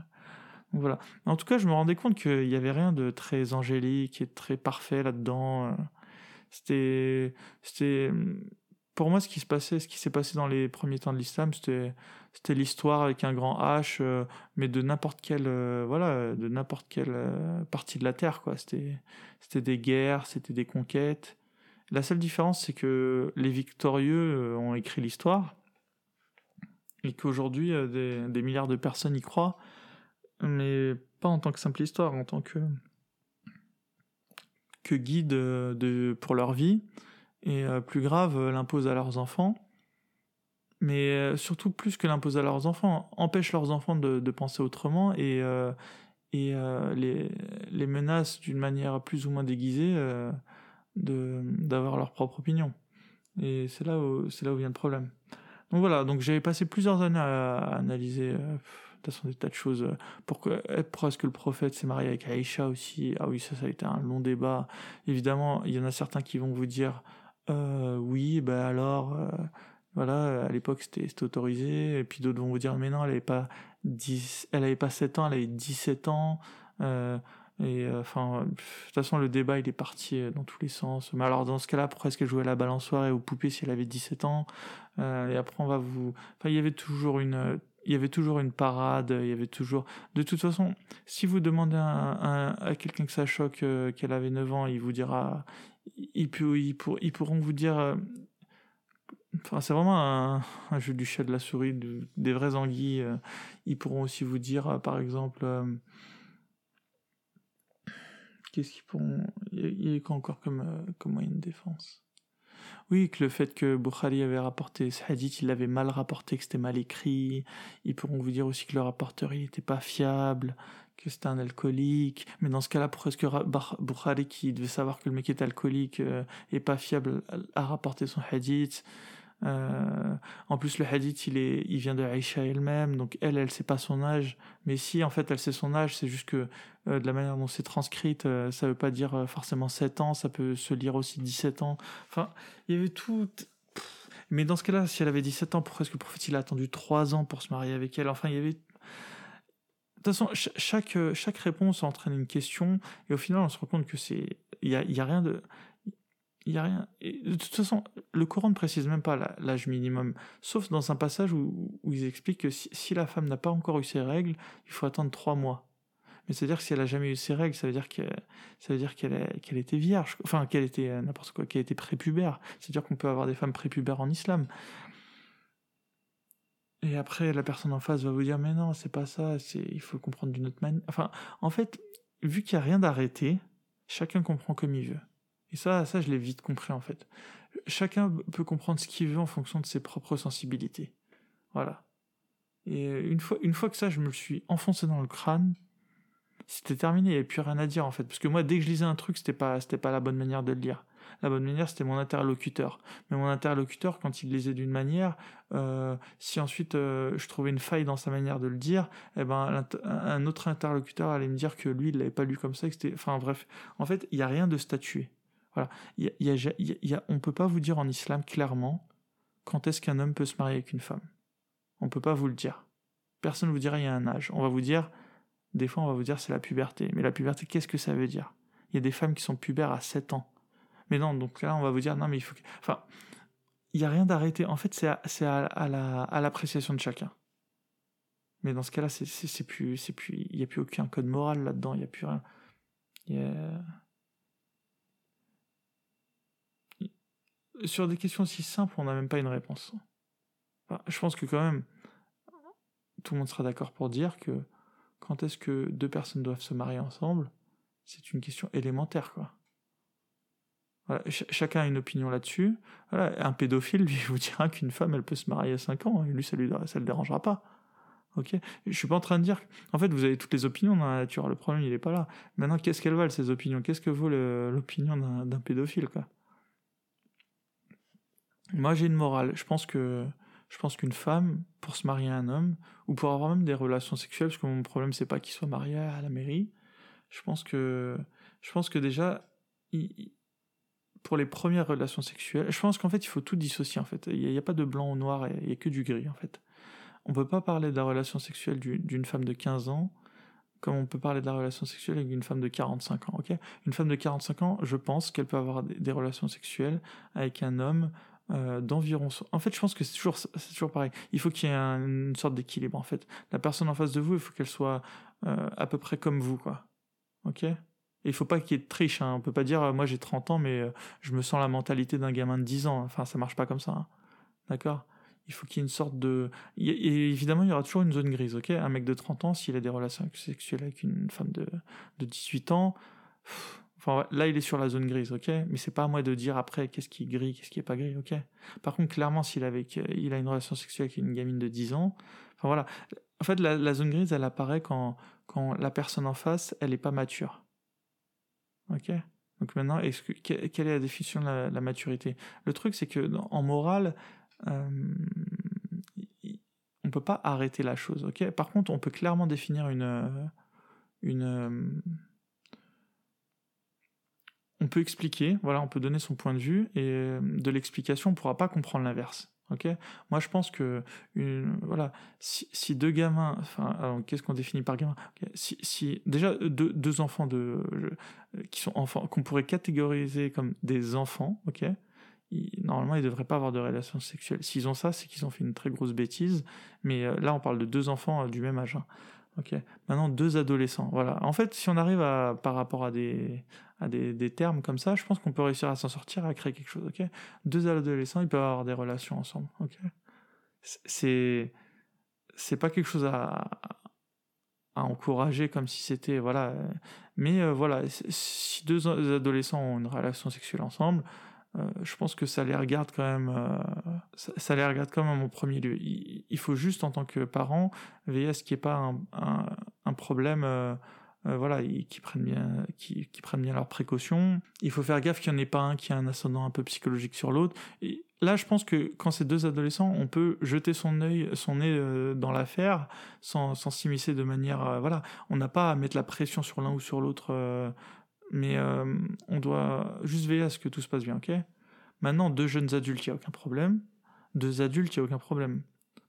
voilà. En tout cas, je me rendais compte qu'il n'y avait rien de très angélique et très parfait là-dedans. Euh. C'était, c'était, pour moi, ce qui se passait, ce qui s'est passé dans les premiers temps de l'islam, c'était, c'était l'histoire avec un grand H, euh, mais de n'importe quelle, euh, voilà, de n'importe quelle partie de la terre, quoi. C'était, des guerres, c'était des conquêtes. La seule différence, c'est que les victorieux ont écrit l'histoire et qu'aujourd'hui, des, milliards de personnes y croient mais pas en tant que simple histoire, en tant que, guide euh, de, pour leur vie, et euh, plus grave, euh, l'impose à leurs enfants, mais surtout plus que l'impose à leurs enfants, empêche leurs enfants de, de penser autrement et, et les, les menace d'une manière plus ou moins déguisée d'avoir leur propre opinion. Et c'est là, où, là où vient le problème. Donc voilà, donc j'avais passé plusieurs années à, analyser toute façon des tas de choses. Euh, pourquoi, pourquoi est-ce que le prophète s'est marié avec Aïcha aussi Ah oui, ça, ça a été un long débat. Évidemment, il y en a certains qui vont vous dire euh, oui, ben alors, euh, voilà, à l'époque c'était autorisé. Et puis d'autres vont vous dire mais non, elle n'avait pas 10, elle avait pas 7 ans, elle avait 17 ans. et enfin, de toute façon, le débat il est parti dans tous les sens. Mais alors, dans ce cas-là, pourquoi est-ce qu'elle jouait à la balançoire et aux poupées si elle avait 17 ans? Et après, on va vous. Enfin, il y avait toujours une il y avait toujours une parade, il y avait toujours... De toute façon, si vous demandez à, quelqu'un que ça choque euh, qu'elle avait 9 ans, il vous dira... Ils, ils, ils pourront vous dire... Euh, enfin, c'est vraiment un, jeu du chat de la souris, des vrais anguilles. Euh, ils pourront aussi vous dire, par exemple... Qu'est-ce qu'ils pourront... Il y a, encore comme, comme moyen de défense? Oui, que le fait que Bukhari avait rapporté ce hadith, il l'avait mal rapporté, que c'était mal écrit. Ils pourront vous dire aussi que le rapporteur, n'était pas fiable, que c'était un alcoolique. Mais dans ce cas-là, pourquoi est-ce que Bukhari, qui devait savoir que le mec est alcoolique, euh, et pas fiable, a rapporté son hadith? Euh, en plus, le hadith, il, est, il vient de Aïcha elle-même, donc elle, elle sait pas son âge. Mais si, en fait, elle sait son âge, c'est juste que euh, de la manière dont c'est transcrite, euh, ça veut pas dire forcément 7 ans, ça peut se lire aussi 17 ans. Enfin, il y avait tout. Mais dans ce cas-là, si elle avait 17 ans, pourquoi est-ce que le prophète a attendu 3 ans pour se marier avec elle? Enfin, il y avait. De toute façon, chaque, chaque réponse entraîne une question, et au final, on se rend compte que c'est. Il a, y a rien de il y a rien. de toute façon, le Coran ne précise même pas l'âge minimum, sauf dans un passage où, ils expliquent que si, la femme n'a pas encore eu ses règles, il faut attendre trois mois. Mais c'est-à-dire que si elle a jamais eu ses règles, ça veut dire qu'elle était vierge, enfin qu'elle était euh, n'importe quoi, qu'elle était prépubère. C'est-à-dire qu'on peut avoir des femmes prépubères en islam. Et après, la personne en face va vous dire mais non, c'est pas ça, c'est il faut comprendre d'une autre manière. Enfin, en fait, vu qu'il n'y a rien d'arrêté, chacun comprend comme il veut. Et ça, ça, je l'ai vite compris en fait. Chacun peut comprendre ce qu'il veut en fonction de ses propres sensibilités. Voilà. Et une fois, une fois que ça, je me le suis enfoncé dans le crâne, c'était terminé, il n'y avait plus rien à dire en fait. Parce que moi, dès que je lisais un truc, c'était pas, pas la bonne manière de le lire. La bonne manière, c'était mon interlocuteur. Mais mon interlocuteur, quand il lisait d'une manière, euh, si ensuite euh, je trouvais une faille dans sa manière de le dire, eh ben un autre interlocuteur allait me dire que lui, il l'avait pas lu comme ça. Que enfin bref, en fait, il n'y a rien de statué. Voilà. Il y a, on peut pas vous dire en islam clairement quand est-ce qu'un homme peut se marier avec une femme. On peut pas vous le dire. Personne ne vous dira il y a un âge. On va vous dire, des fois on va vous dire c'est la puberté. Mais la puberté, qu'est-ce que ça veut dire? Il y a des femmes qui sont pubères à 7 ans. Mais non, donc là, on va vous dire, non, mais il faut que... Enfin, il n'y a rien d'arrêté. En fait, c'est à, à l'appréciation de chacun. Mais dans ce cas-là, c'est plus, c'est plus, il n'y a plus aucun code moral là-dedans. Il n'y a plus rien. Sur des questions si simples, on n'a même pas une réponse. je pense que quand même, tout le monde sera d'accord pour dire que quand est-ce que deux personnes doivent se marier ensemble, c'est une question élémentaire, quoi. chacun a une opinion là-dessus. un pédophile, lui, *laughs* vous dira qu'une femme, elle peut se marier à 5 ans, et lui, ça ne le dérangera pas. Ok? Je suis pas en train de dire. En fait, vous avez toutes les opinions dans la nature. Le problème, il est pas là. Maintenant, qu'est-ce qu'elles valent ces opinions? Qu'est-ce que vaut l'opinion d'un pédophile, quoi? Moi, j'ai une morale. Je pense que je pense qu'une femme, pour se marier à un homme, ou pour avoir même des relations sexuelles, parce que mon problème, c'est pas qu'il soit marié à la mairie. Je pense que, je pense que déjà, pour les premières relations sexuelles, je pense qu'en fait, il faut tout dissocier. En fait, il n'y a, pas de blanc ou noir, il n'y a que du gris, en fait on peut pas parler de la relation sexuelle d'une femme de 15 ans comme on peut parler de la relation sexuelle avec une femme de 45 ans, ok? Une femme de 45 ans, je pense qu'elle peut avoir des, relations sexuelles avec un homme euh, d'environ... En fait, je pense que c'est toujours, toujours pareil. Il faut qu'il y ait une sorte d'équilibre, en fait. La personne en face de vous, il faut qu'elle soit euh, à peu près comme vous, quoi. Ok? Et il faut pas qu'il y ait de triche, hein. on peut pas dire euh, moi j'ai 30 ans mais je me sens la mentalité d'un gamin de 10 ans, enfin ça marche pas comme ça. Hein. D'accord? Il faut qu'il y ait une sorte de... Et évidemment, il y aura toujours une zone grise, ok? Un mec de 30 ans, s'il a des relations sexuelles avec une femme de, de 18 ans, là, il est sur la zone grise, ok. Mais c'est pas à moi de dire après qu'est-ce qui est gris, qu'est-ce qui est pas gris, ok. Par contre, clairement, s'il avec, il a une relation sexuelle avec une gamine de 10 ans, enfin voilà. En fait, la, zone grise, elle apparaît quand, quand la personne en face, elle est pas mature. Ok. Donc maintenant, quelle est la définition de la, maturité? Le truc, c'est que en morale, euh, on peut pas arrêter la chose, ok. Par contre, on peut clairement définir une, une, euh, on peut expliquer, voilà, on peut donner son point de vue et de l'explication, on pourra pas comprendre l'inverse. Ok, moi je pense que voilà, si, deux gamins, enfin, qu'est-ce qu'on définit par gamin? Si, déjà deux, enfants de qui sont enfants qu'on pourrait catégoriser comme des enfants, ok, normalement, ils devraient pas avoir de relations sexuelles. S'ils ont ça, c'est qu'ils ont fait une très grosse bêtise. Mais euh, là, on parle de deux enfants euh, du même âge. Hein. Maintenant, deux adolescents. Voilà. En fait, si on arrive par rapport à des, à des, des termes comme ça, je pense qu'on peut réussir à s'en sortir, à créer quelque chose. Ok? Deux adolescents, ils peuvent avoir des relations ensemble. Ok? C'est, c'est pas quelque chose à, à encourager comme si c'était voilà. Mais euh, voilà, si deux adolescents ont une relation sexuelle ensemble, euh, je pense que ça les regarde quand même, euh, ça, les regarde quand même en premier lieu. Il, faut juste en tant que parent veiller à ce qu'il n'y ait pas un, problème. Euh, voilà, qui prennent bien, qui, prennent bien leurs précautions. Il faut faire gaffe qu'il n'y en ait pas un qui a un ascendant un peu psychologique sur l'autre. Là, je pense que quand c'est deux adolescents, on peut jeter son nez dans l'affaire sans, sans s'immiscer de manière, voilà, on n'a pas à mettre la pression sur l'un ou sur l'autre mais euh, on doit juste veiller à ce que tout se passe bien, ok? Maintenant, deux jeunes adultes, il n'y a aucun problème. Deux adultes, il n'y a aucun problème.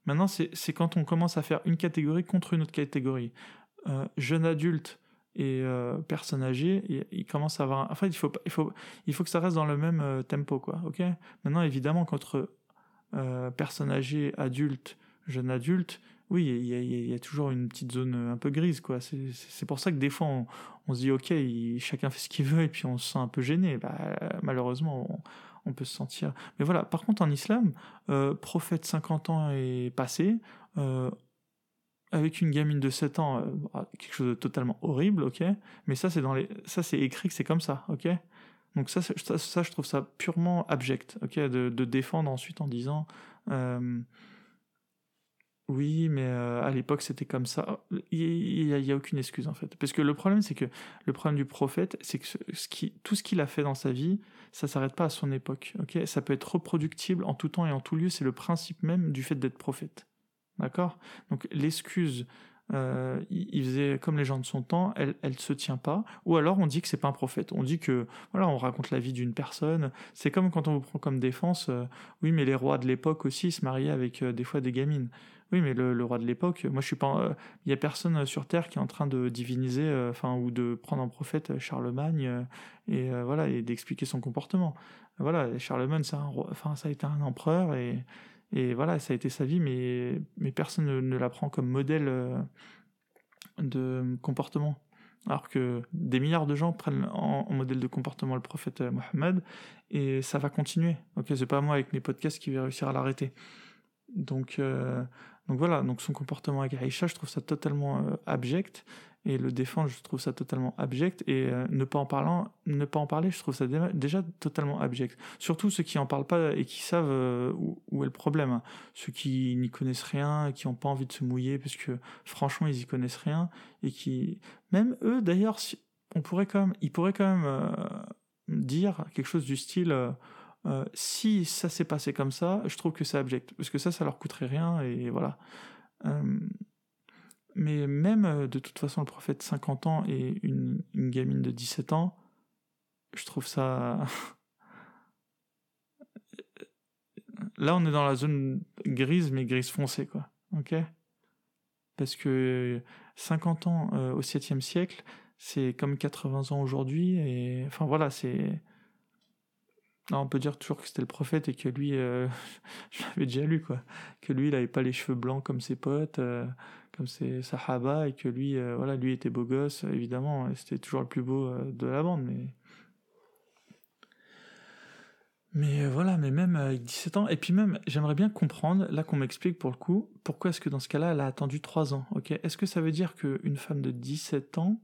Maintenant, c'est quand on commence à faire une catégorie contre une autre catégorie. Euh, jeune adulte et euh, personne âgée, il, commence à avoir... Fait, il faut, il, faut, il faut que ça reste dans le même euh, tempo, quoi, ok? Maintenant, évidemment, contre personne âgée, adulte, jeune adulte, oui, il y, a, toujours une petite zone un peu grise, quoi. C'est pour ça que des fois, on, se dit, ok, chacun fait ce qu'il veut, et puis on se sent un peu gêné. Bah, malheureusement, on, peut se sentir. Mais voilà, par contre, en islam, euh, prophète 50 ans est passé, euh, avec une gamine de 7 ans, euh, bah, quelque chose de totalement horrible, ok. Mais ça, c'est dans les, ça, c'est écrit que c'est comme ça, ok. Donc ça, ça, je trouve ça purement abject, ok, de défendre ensuite en disant. Oui, mais euh, à l'époque c'était comme ça. Il n'y a, aucune excuse en fait. Parce que le problème, c'est que le problème du prophète, c'est que tout ce qu'il a fait dans sa vie, ça s'arrête pas à son époque. Ça peut être reproductible en tout temps et en tout lieu. C'est le principe même du fait d'être prophète. D'accord? Donc l'excuse euh, il, faisait comme les gens de son temps, elle elle se tient pas, ou alors on dit que c'est pas un prophète, on dit que voilà on raconte la vie d'une personne, c'est comme quand on vous prend comme défense, euh, oui mais les rois de l'époque aussi se mariaient avec euh, des fois des gamines, oui mais le, roi de l'époque, moi je suis pas, il y a personne sur terre qui est en train de diviniser, enfin ou de prendre un prophète Charlemagne et voilà et d'expliquer son comportement, voilà Charlemagne c'est un enfin ça a été un empereur et et voilà, ça a été sa vie, mais, mais personne ne, la prend comme modèle euh, de comportement. Alors que des milliards de gens prennent en, modèle de comportement le prophète euh, Mohammed, et ça va continuer. Ok, c'est pas moi avec mes podcasts qui vais réussir à l'arrêter. Donc, euh, donc voilà, donc son comportement avec Aïcha, je trouve ça totalement abject et le défendre, je trouve ça totalement abject. Et euh, ne pas en parlant, ne pas en parler, je trouve ça déjà totalement abject. Surtout ceux qui en parlent pas et qui savent euh, où, est le problème. Ceux qui n'y connaissent rien, qui n'ont pas envie de se mouiller, parce que franchement ils y connaissent rien et qui, même eux d'ailleurs, on pourrait quand ils pourraient quand même euh, dire quelque chose du style. si ça s'est passé comme ça, je trouve que c'est abject, parce que ça, ça leur coûterait rien, et voilà. Mais même, euh, de toute façon, le prophète 50 ans et une, gamine de 17 ans, je trouve ça... *laughs* Là, on est dans la zone grise, mais grise foncée, quoi. Ok? Parce que 50 ans euh, au 7e siècle, c'est comme 80 ans aujourd'hui, et enfin voilà, c'est. on peut dire toujours que c'était le prophète et que lui, euh, *laughs* je l'avais déjà lu, quoi. Que lui, il avait pas les cheveux blancs comme ses potes, comme c'est Sahaba et que lui, euh, voilà, lui était beau gosse, évidemment, c'était toujours le plus beau euh, de la bande, mais. Mais euh, voilà, mais même avec 17 ans, et puis même, j'aimerais bien comprendre, là qu'on m'explique pour le coup, pourquoi est-ce que dans ce cas-là, elle a attendu 3 ans, ok? Est-ce que ça veut dire qu'une femme de 17 ans,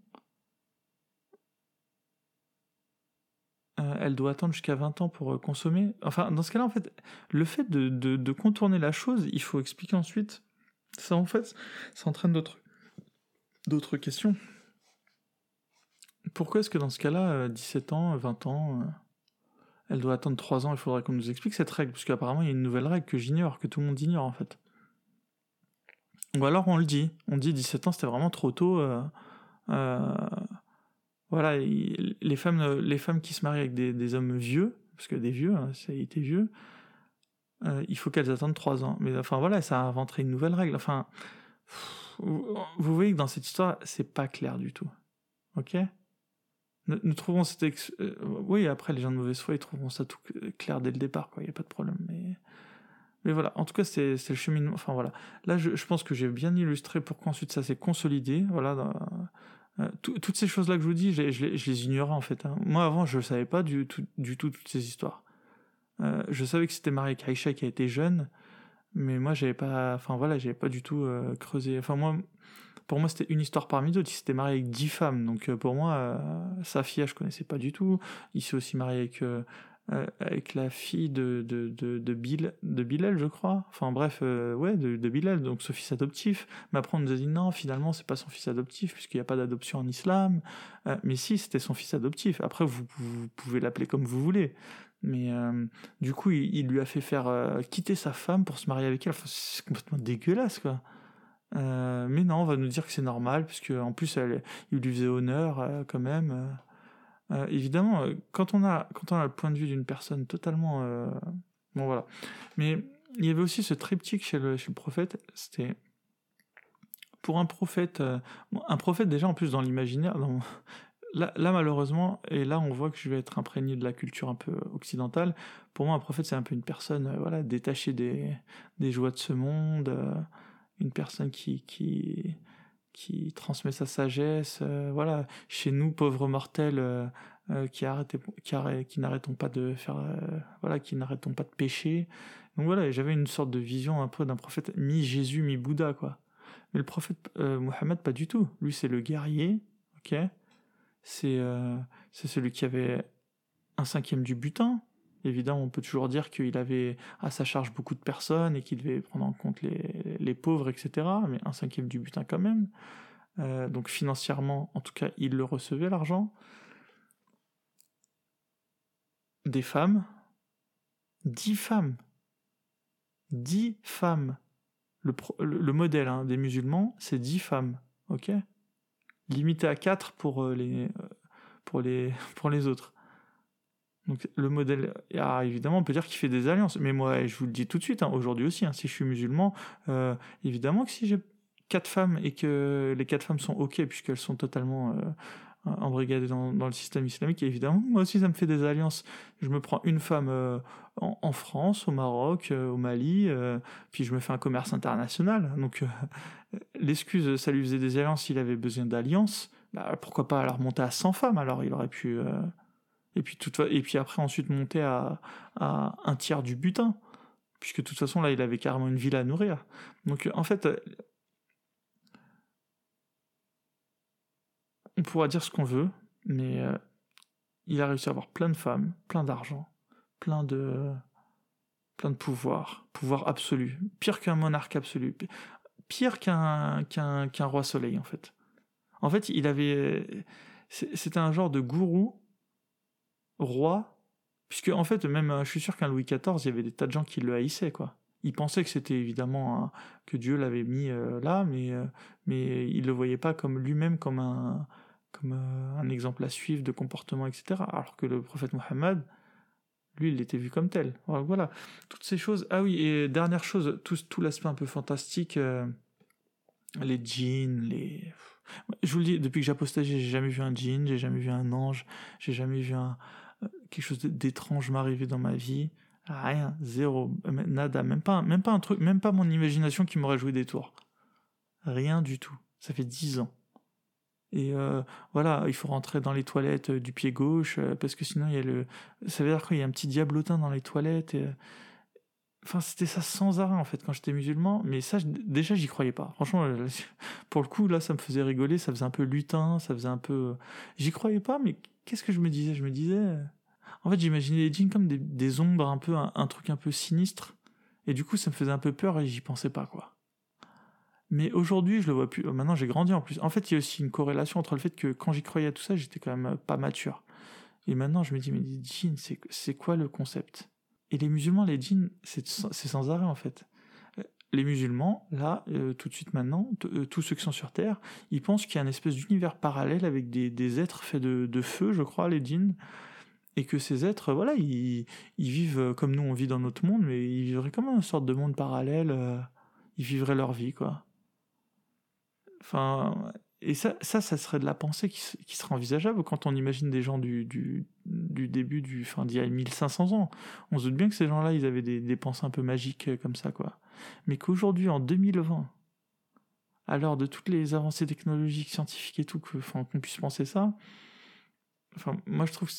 elle doit attendre jusqu'à 20 ans pour consommer? Enfin, dans ce cas-là, en fait, le fait de contourner la chose, il faut expliquer ensuite ça, en fait, ça entraîne d'autres, d'autres questions. Pourquoi est-ce que dans ce cas-là, 17 euh, ans, 20 ans, euh, elle doit attendre 3 ans Il faudrait qu'on nous explique cette règle, parce qu'apparemment, il y a une nouvelle règle que j'ignore, que tout le monde ignore, en fait. Ou alors, on le dit. On dit 17 ans, c'était vraiment trop tôt. Euh, voilà, les femmes, les femmes qui se marient avec des, hommes vieux, parce que des vieux, hein, ça a été vieux, euh, il faut qu'elles attendent trois ans. Mais enfin voilà, ça a inventé une nouvelle règle. Enfin, vous, voyez que dans cette histoire, c'est pas clair du tout. Ok? Nous, trouvons cette euh, oui après les gens de mauvaise foi ils trouveront ça tout clair dès le départ quoi. Il y a pas de problème. Mais voilà, en tout cas, c'est le cheminement. Enfin voilà, là, je, pense que j'ai bien illustré pourquoi ensuite ça s'est consolidé. Voilà, euh, toutes ces choses-là que je vous dis, je, les ignorais en fait. Hein. Moi avant, je savais pas du tout toutes ces histoires. Euh, je savais que c'était marié avec Aïcha qui a été jeune, mais moi j'avais pas, enfin voilà, j'avais pas du tout euh, creusé. Enfin moi, pour moi c'était une histoire parmi d'autres. Il s'était marié avec dix femmes, donc euh, pour moi sa fille je connaissais pas du tout. Il s'est aussi marié avec avec la fille de de de, de de Bilal je crois. Enfin bref, ouais de, de Bilal, donc son fils adoptif. Mais après on nous a dit non, finalement c'est pas son fils adoptif puisqu'il n'y a pas d'adoption en islam. mais si c'était son fils adoptif. Après vous, pouvez l'appeler comme vous voulez. Mais euh, du coup, il, lui a fait faire euh, quitter sa femme pour se marier avec elle. c'est complètement dégueulasse, quoi. Euh, mais non, on va nous dire que c'est normal, puisque en plus, il lui faisait honneur quand même. Évidemment, quand on a quand on a le point de vue d'une personne totalement bon voilà. Mais il y avait aussi ce triptyque chez le, chez le prophète. C'était pour un prophète, un prophète déjà en plus dans l'imaginaire, dans, Là, malheureusement, et là, on voit que je vais être imprégné de la culture un peu occidentale. Pour moi, un prophète, c'est un peu une personne, euh, voilà, détachée des, des joies de ce monde, euh, une personne qui, qui, qui transmet sa sagesse. Euh, voilà, chez nous, pauvres mortels, qui arrêtez, qui, qui n'arrêtons pas de faire, voilà, qui n'arrêtons pas de pécher. Donc voilà, j'avais une sorte de vision un peu d'un prophète mi-Jésus, mi-Bouddha, quoi. Mais le prophète Mohammed, pas du tout. Lui, c'est le guerrier, ok euh, c'est celui qui avait un cinquième du butin. Évidemment, on peut toujours dire qu'il avait à sa charge beaucoup de personnes et qu'il devait prendre en compte les, pauvres, etc. Mais un cinquième du butin quand même. Euh, donc financièrement, en tout cas, il le recevait l'argent. Des femmes, dix femmes, dix femmes. le, le, modèle hein, des musulmans, c'est 10 femmes, ok? Limité à 4 pour, euh, euh, *laughs* les autres. Donc le modèle, ah, évidemment, on peut dire qu'il fait des alliances. Mais moi, je vous le dis tout de suite, hein, aujourd'hui aussi, hein, si je suis musulman, euh, évidemment que si j'ai quatre femmes et que les quatre femmes sont ok puisqu'elles sont totalement embrigadé dans, dans, le système islamique. Évidemment, moi aussi, ça me fait des alliances. Je me prends une femme euh, en, France, au Maroc, euh, au Mali, euh, puis je me fais un commerce international. Donc, l'excuse, ça lui faisait des alliances, il avait besoin d'alliances. Bah, pourquoi pas alors monter à 100 femmes Alors, il aurait pu. Et, puis, toute, et puis après, ensuite, monter à, un tiers du butin. Puisque de toute façon, là, il avait carrément une ville à nourrir. Donc, en fait, on pourra dire ce qu'on veut, mais euh, il a réussi à avoir plein de femmes, plein d'argent, plein de plein de pouvoir, pouvoir absolu, pire qu'un monarque absolu, pire qu'un qu'un roi soleil en fait. En fait, il avait c'était un genre de gourou roi puisque en fait même je suis sûr qu'un Louis XIV, il y avait des tas de gens qui le haïssaient quoi. Ils pensaient que c'était évidemment que Dieu l'avait mis euh, là, mais euh, mais il le voyait pas comme lui-même comme un comme euh, un exemple à suivre de comportement, etc. Alors que le prophète Mohammed, lui, il était vu comme tel. Voilà, toutes ces choses. Ah oui, et dernière chose, tout, tout l'aspect un peu fantastique, euh, les djinns, les... Je vous le dis, depuis que j'apostagie, j'ai jamais vu un djinn, j'ai jamais vu un ange, j'ai jamais vu un, euh, quelque chose d'étrange m'arriver dans ma vie. Rien, zéro, nada, même pas, même pas un truc, même pas mon imagination qui m'aurait joué des tours. Rien du tout. Ça fait dix ans. Et euh, voilà, il faut rentrer dans les toilettes euh, du pied gauche, euh, parce que sinon il y a le. Ça veut dire qu'il y a un petit diablotin dans les toilettes. Et... Enfin, c'était ça sans arrêt en fait quand j'étais musulman, mais ça, déjà j'y croyais pas. Franchement, *laughs* pour le coup, là, ça me faisait rigoler, ça faisait un peu lutin, ça faisait un peu. J'y croyais pas, mais qu'est-ce que je me disais? Je me disais. En fait, j'imaginais les djinns comme des, ombres, un peu, un truc un peu sinistre, et du coup, ça me faisait un peu peur et j'y pensais pas, quoi. Mais aujourd'hui, je le vois plus. Maintenant, j'ai grandi en plus. En fait, il y a aussi une corrélation entre le fait que quand j'y croyais à tout ça, j'étais quand même pas mature. Et maintenant, je me dis, mais les djinns, c'est quoi le concept? Et les musulmans, les djinns, c'est sans arrêt en fait. Les musulmans, là, euh, tout de suite maintenant, euh, tous ceux qui sont sur Terre, ils pensent qu'il y a une espèce d'univers parallèle avec des, des êtres faits de, de, feu, je crois, les djinns. Et que ces êtres, voilà, ils, vivent comme nous, on vit dans notre monde, mais ils vivraient comme une sorte de monde parallèle. Euh, ils vivraient leur vie, quoi. Enfin, et ça, ça, ça serait de la pensée qui, serait envisageable quand on imagine des gens du, du, début, du, enfin, d'il y a 1500 ans. On se doute bien que ces gens-là, ils avaient des, pensées un peu magiques euh, comme ça, quoi. Mais qu'aujourd'hui, en 2020, à l'heure de toutes les avancées technologiques, scientifiques et tout, que, enfin, qu'on puisse penser ça, enfin, moi, je trouve.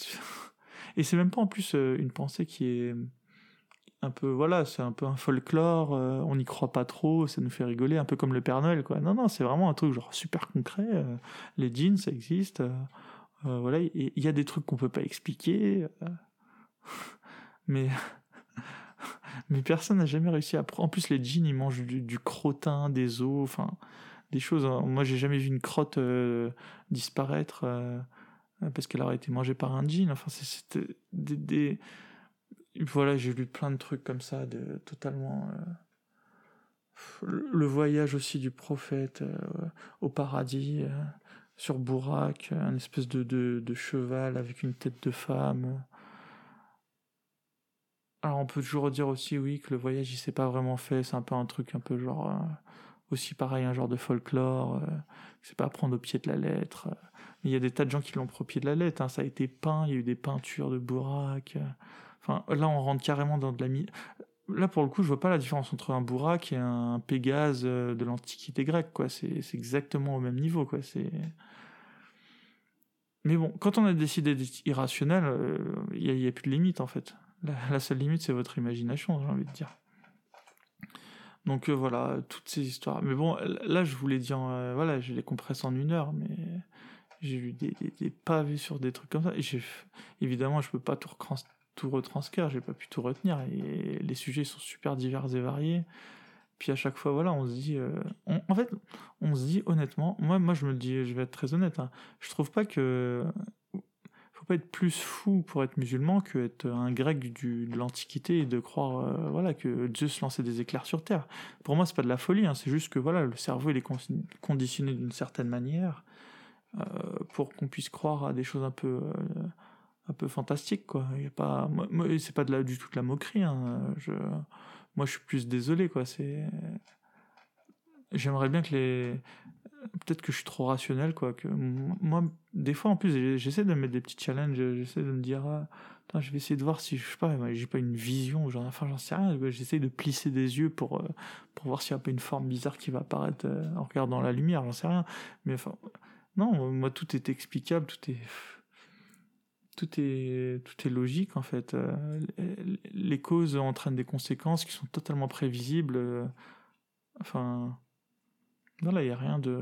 Et c'est même pas en plus euh, une pensée qui est un peu voilà c'est un peu un folklore euh, on n'y croit pas trop ça nous fait rigoler un peu comme le Père Noël quoi non non c'est vraiment un truc genre super concret euh, les jeans ça existe voilà il y, a des trucs qu'on peut pas expliquer *laughs* mais *laughs* mais personne n'a jamais réussi à en plus les jeans ils mangent du, crottin des os enfin des choses hein. moi j'ai jamais vu une crotte disparaître parce qu'elle aurait été mangée par un jean enfin c'était des voilà, j'ai lu plein de trucs comme ça, de totalement. Euh, le voyage aussi du prophète euh, au paradis, euh, sur Bourak, un espèce de, de, cheval avec une tête de femme. Alors on peut toujours dire aussi, oui, que le voyage il s'est pas vraiment fait, c'est un peu un truc un peu genre. Aussi pareil, un genre de folklore, c'est pas à prendre au pied de la lettre. Mais il y a des tas de gens qui l'ont pris au pied de la lettre, hein. ça a été peint, il y a eu des peintures de Bourak là, on rentre carrément dans de la... Là, pour le coup, je vois pas la différence entre un Bourak et un Pégase euh, de l'Antiquité grecque, quoi. C'est exactement au même niveau, quoi. C'est... Mais bon, quand on a décidé d'être irrationnel, il euh, n'y a, plus de limite, en fait. La, seule limite, c'est votre imagination, j'ai envie de dire. Donc euh, voilà, toutes ces histoires. Mais bon, là, je voulais dire, voilà, je les compresse en une heure, mais j'ai lu des, des, pavés sur des trucs comme ça. Et évidemment, je peux pas tout tout retranscrire, j'ai pas pu tout retenir. Et les sujets sont super divers et variés. Puis à chaque fois, voilà, on se dit. Euh, en fait, on se dit honnêtement, moi, moi je me dis, je vais être très honnête, hein, je trouve pas que. Être plus fou pour être musulman que être un grec du, de l'Antiquité et de croire euh, voilà, que Zeus lançait des éclairs sur Terre. Pour moi, c'est pas de la folie, hein, c'est juste que voilà, le cerveau il est conditionné d'une certaine manière euh, pour qu'on puisse croire à des choses un peu, euh, un peu fantastiques. Quoi. Il y a pas, c'est pas de la, du tout de la moquerie. Hein. Je, moi, je suis plus désolé. Quoi. C'est, j'aimerais bien que les peut-être que je suis trop rationnel quoi que moi des fois en plus j'essaie de mettre des petits challenges j'essaie de me dire ah, je vais essayer de voir si je sais pas j'ai pas une vision genre enfin j'en sais rien j'essaie de plisser des yeux pour euh, pour voir s'il y a pas une forme bizarre qui va apparaître euh, en regardant la lumière j'en sais rien. Mais enfin non moi tout est explicable tout est tout est tout est logique en fait euh, les causes entraînent des conséquences qui sont totalement prévisibles enfin là, il n'y a rien de.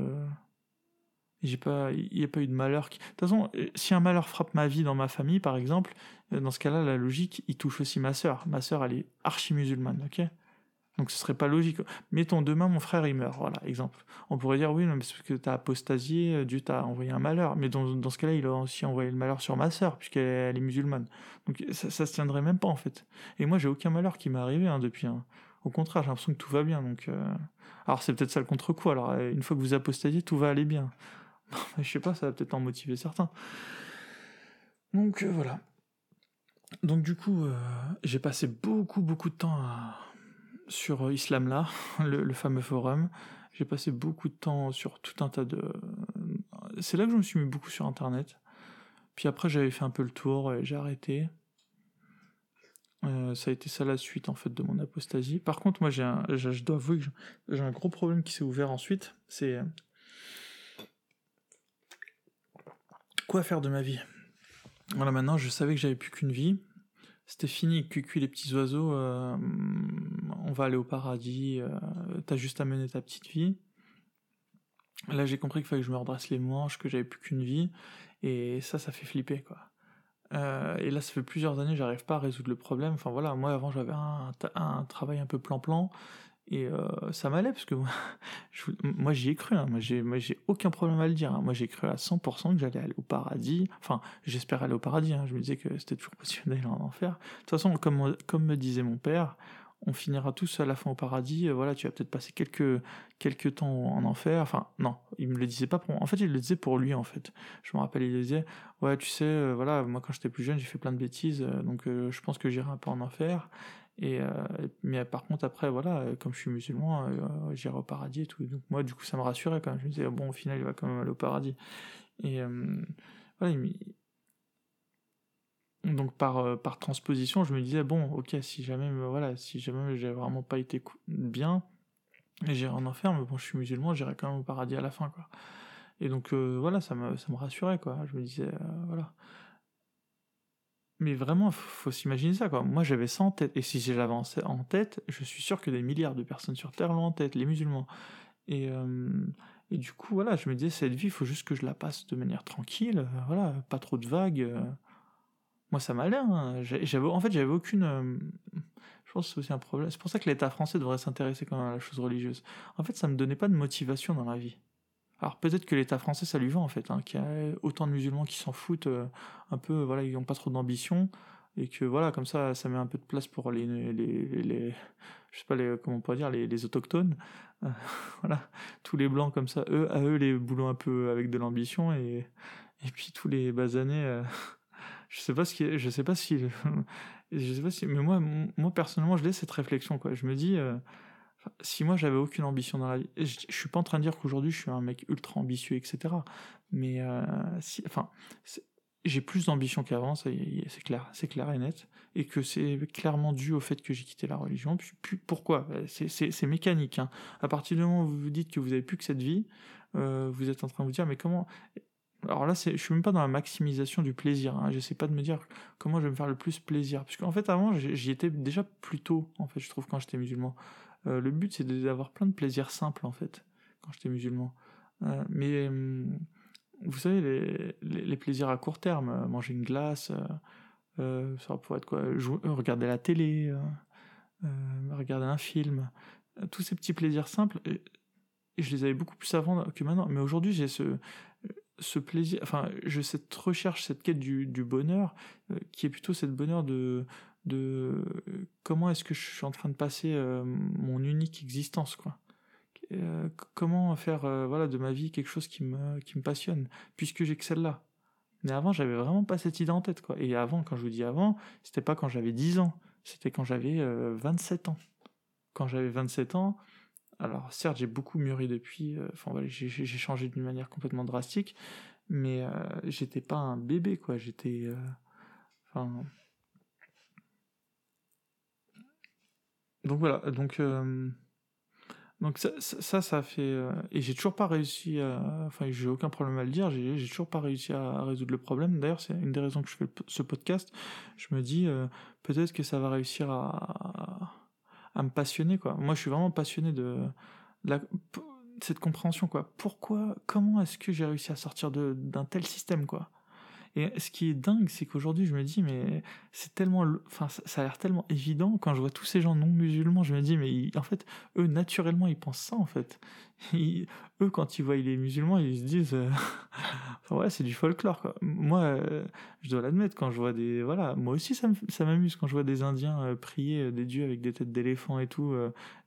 Il n'y a pas eu de malheur. De toute façon, euh, si un malheur frappe ma vie dans ma famille, par exemple, euh, dans ce cas-là, la logique, il touche aussi ma sœur. Ma sœur, elle est archi-musulmane, ok? Donc ce serait pas logique. Mettons, demain, mon frère, il meurt, voilà, exemple. On pourrait dire, oui, mais c'est parce que tu as apostasié, euh, Dieu t'a envoyé un malheur. Mais dans, dans ce cas-là, il a aussi envoyé le malheur sur ma sœur, puisqu'elle est musulmane. Donc ça, ça se tiendrait même pas, en fait. Et moi, j'ai aucun malheur qui m'est arrivé hein, depuis. Hein. Au contraire, j'ai l'impression que tout va bien, donc... Alors c'est peut-être ça le contre-coup. Alors euh, une fois que vous apostasiez, tout va aller bien. *laughs* Je sais pas, ça va peut-être en motiver certains. Donc euh, voilà. Donc du coup, euh, j'ai passé beaucoup beaucoup de temps sur Islamla, *laughs* le, le fameux forum. J'ai passé beaucoup de temps sur tout un tas de. C'est là que je me suis mis beaucoup sur Internet. Puis après, j'avais fait un peu le tour et j'ai arrêté. Euh, ça a été ça la suite en fait de mon apostasie. Par contre, moi, j'ai un, je, dois avouer que j'ai un gros problème qui s'est ouvert ensuite. C'est euh, quoi faire de ma vie? Voilà, maintenant, je savais que j'avais plus qu'une vie. C'était fini, cucu les petits oiseaux. Euh, on va aller au paradis. T'as juste à mener ta petite vie. Là, j'ai compris qu'il fallait que je me redresse les manches, que j'avais plus qu'une vie. Et ça, ça fait flipper, quoi. Euh, et là, ça fait plusieurs années, j'arrive pas à résoudre le problème. Enfin voilà, moi avant j'avais un, travail un peu plan-plan et euh, ça m'allait parce que moi, *laughs* moi j'y ai cru. Hein. Moi j'ai j'ai aucun problème à le dire. Hein. Moi j'ai cru à 100% que j'allais aller au paradis. Enfin, j'espère aller au paradis. Hein. Je me disais que c'était toujours possible d'aller en enfer. De toute façon, comme comme me disait mon père, on finira tous à la fin au paradis. Euh, voilà, tu vas peut-être passer quelques, quelques temps en enfer. Enfin, non, il me le disait pas pour En fait, il le disait pour lui, en fait. Je me rappelle, il disait, ouais, tu sais, euh, voilà, moi quand j'étais plus jeune, j'ai fait plein de bêtises, euh, donc je pense que j'irai un peu en enfer. Et mais par contre, après, voilà, comme je suis musulman, j'irai au paradis et tout. Donc moi, du coup, ça me rassurait quand même. Je me disais, bon, au final, il va quand même aller au paradis. Et voilà, il, donc par, euh, par transposition, je me disais bon, ok, si jamais voilà, si jamais j'ai vraiment pas été bien, j'irai en enfer, mais bon, je suis musulman, j'irai quand même au paradis à la fin, quoi. Et donc euh, voilà, ça me, ça me rassurait, quoi. Je me disais euh, voilà. Mais vraiment, faut, s'imaginer ça, quoi. Moi, j'avais ça en tête, et si je en tête, je suis sûr que des milliards de personnes sur Terre l'ont en tête, les musulmans. Et et du coup, voilà, je me disais, cette vie, il faut juste que je la passe de manière tranquille, voilà, pas trop de vagues, moi, ça m'allait. Hein. J'avais, en fait, j'avais aucune. Euh, je pense que c'est aussi un problème. C'est pour ça que l'État français devrait s'intéresser quand même à la chose religieuse. En fait, ça me donnait pas de motivation dans la vie. Alors peut-être que l'État français, ça lui va en fait, hein, qu'il y a autant de musulmans qui s'en foutent, euh, un peu, voilà, ils n'ont pas trop d'ambition, et que voilà, comme ça, ça met un peu de place pour les, les, les, je sais pas les, comment on pourrait dire, les, les autochtones, euh, *laughs* voilà, tous les blancs comme ça, eux, à eux les boulons un peu avec de l'ambition, et, et puis tous les basanés je sais pas ce qui je sais pas si *laughs* je sais pas si mais moi moi personnellement je laisse cette réflexion quoi je me dis euh, si moi j'avais aucune ambition dans la vie je, suis pas en train de dire qu'aujourd'hui je suis un mec ultra ambitieux etc mais euh, si enfin j'ai plus d'ambition qu'avant c'est clair c'est clair et net et que c'est clairement dû au fait que j'ai quitté la religion puis, pourquoi? C'est mécanique hein. à partir du moment où vous vous dites que vous avez plus que cette vie euh, vous êtes en train de vous dire mais comment alors là, je suis même pas dans la maximisation du plaisir. Hein. J'essaie pas de me dire comment je vais me faire le plus plaisir. Parce qu'en fait, avant, j'y étais déjà plus tôt, en fait, je trouve, quand j'étais musulman. Euh, le but, c'est d'avoir plein de plaisirs simples, en fait, quand j'étais musulman. Euh, mais hum, vous savez, les, plaisirs à court terme, euh, manger une glace, ça pourrait être quoi? Regarder la télé, regarder un film. tous ces petits plaisirs simples, et je les avais beaucoup plus avant que maintenant. Mais aujourd'hui, j'ai ce ce plaisir, enfin, je cette recherche, cette quête du, du bonheur, euh, qui est plutôt cette bonheur de, de comment est-ce que je suis en train de passer euh, mon unique existence, quoi. Euh, comment faire, voilà, de ma vie quelque chose qui me, qui me passionne, puisque j'ai que celle-là. Mais avant, j'avais vraiment pas cette idée en tête, quoi. Et avant, quand je vous dis avant, c'était pas quand j'avais 10 ans, c'était quand j'avais 27 ans. Quand j'avais 27 ans, alors certes, j'ai beaucoup mûri depuis, euh, enfin j'ai changé d'une manière complètement drastique, mais euh, j'étais pas un bébé, quoi. J'étais, euh, donc voilà, donc ça, ça, fait et j'ai toujours pas réussi à, enfin j'ai aucun problème à le dire, j'ai toujours pas réussi à, résoudre le problème. D'ailleurs, c'est une des raisons que je fais ce podcast. Je me dis peut-être que ça va réussir à à me passionner quoi. Moi je suis vraiment passionné de cette compréhension quoi. Pourquoi, comment est-ce que j'ai réussi à sortir d'un tel système quoi? Et ce qui est dingue, c'est qu'aujourd'hui je me dis mais c'est tellement, enfin ça a l'air tellement évident quand je vois tous ces gens non musulmans, je me dis mais en fait eux naturellement ils pensent ça en fait *laughs* eux, quand ils voient les musulmans, ils se disent, euh, *laughs* ouais, c'est du folklore. Moi, euh, je dois l'admettre, quand je vois des, voilà, moi aussi ça m'amuse quand je vois des Indiens euh, prier des dieux avec des têtes d'éléphants et tout.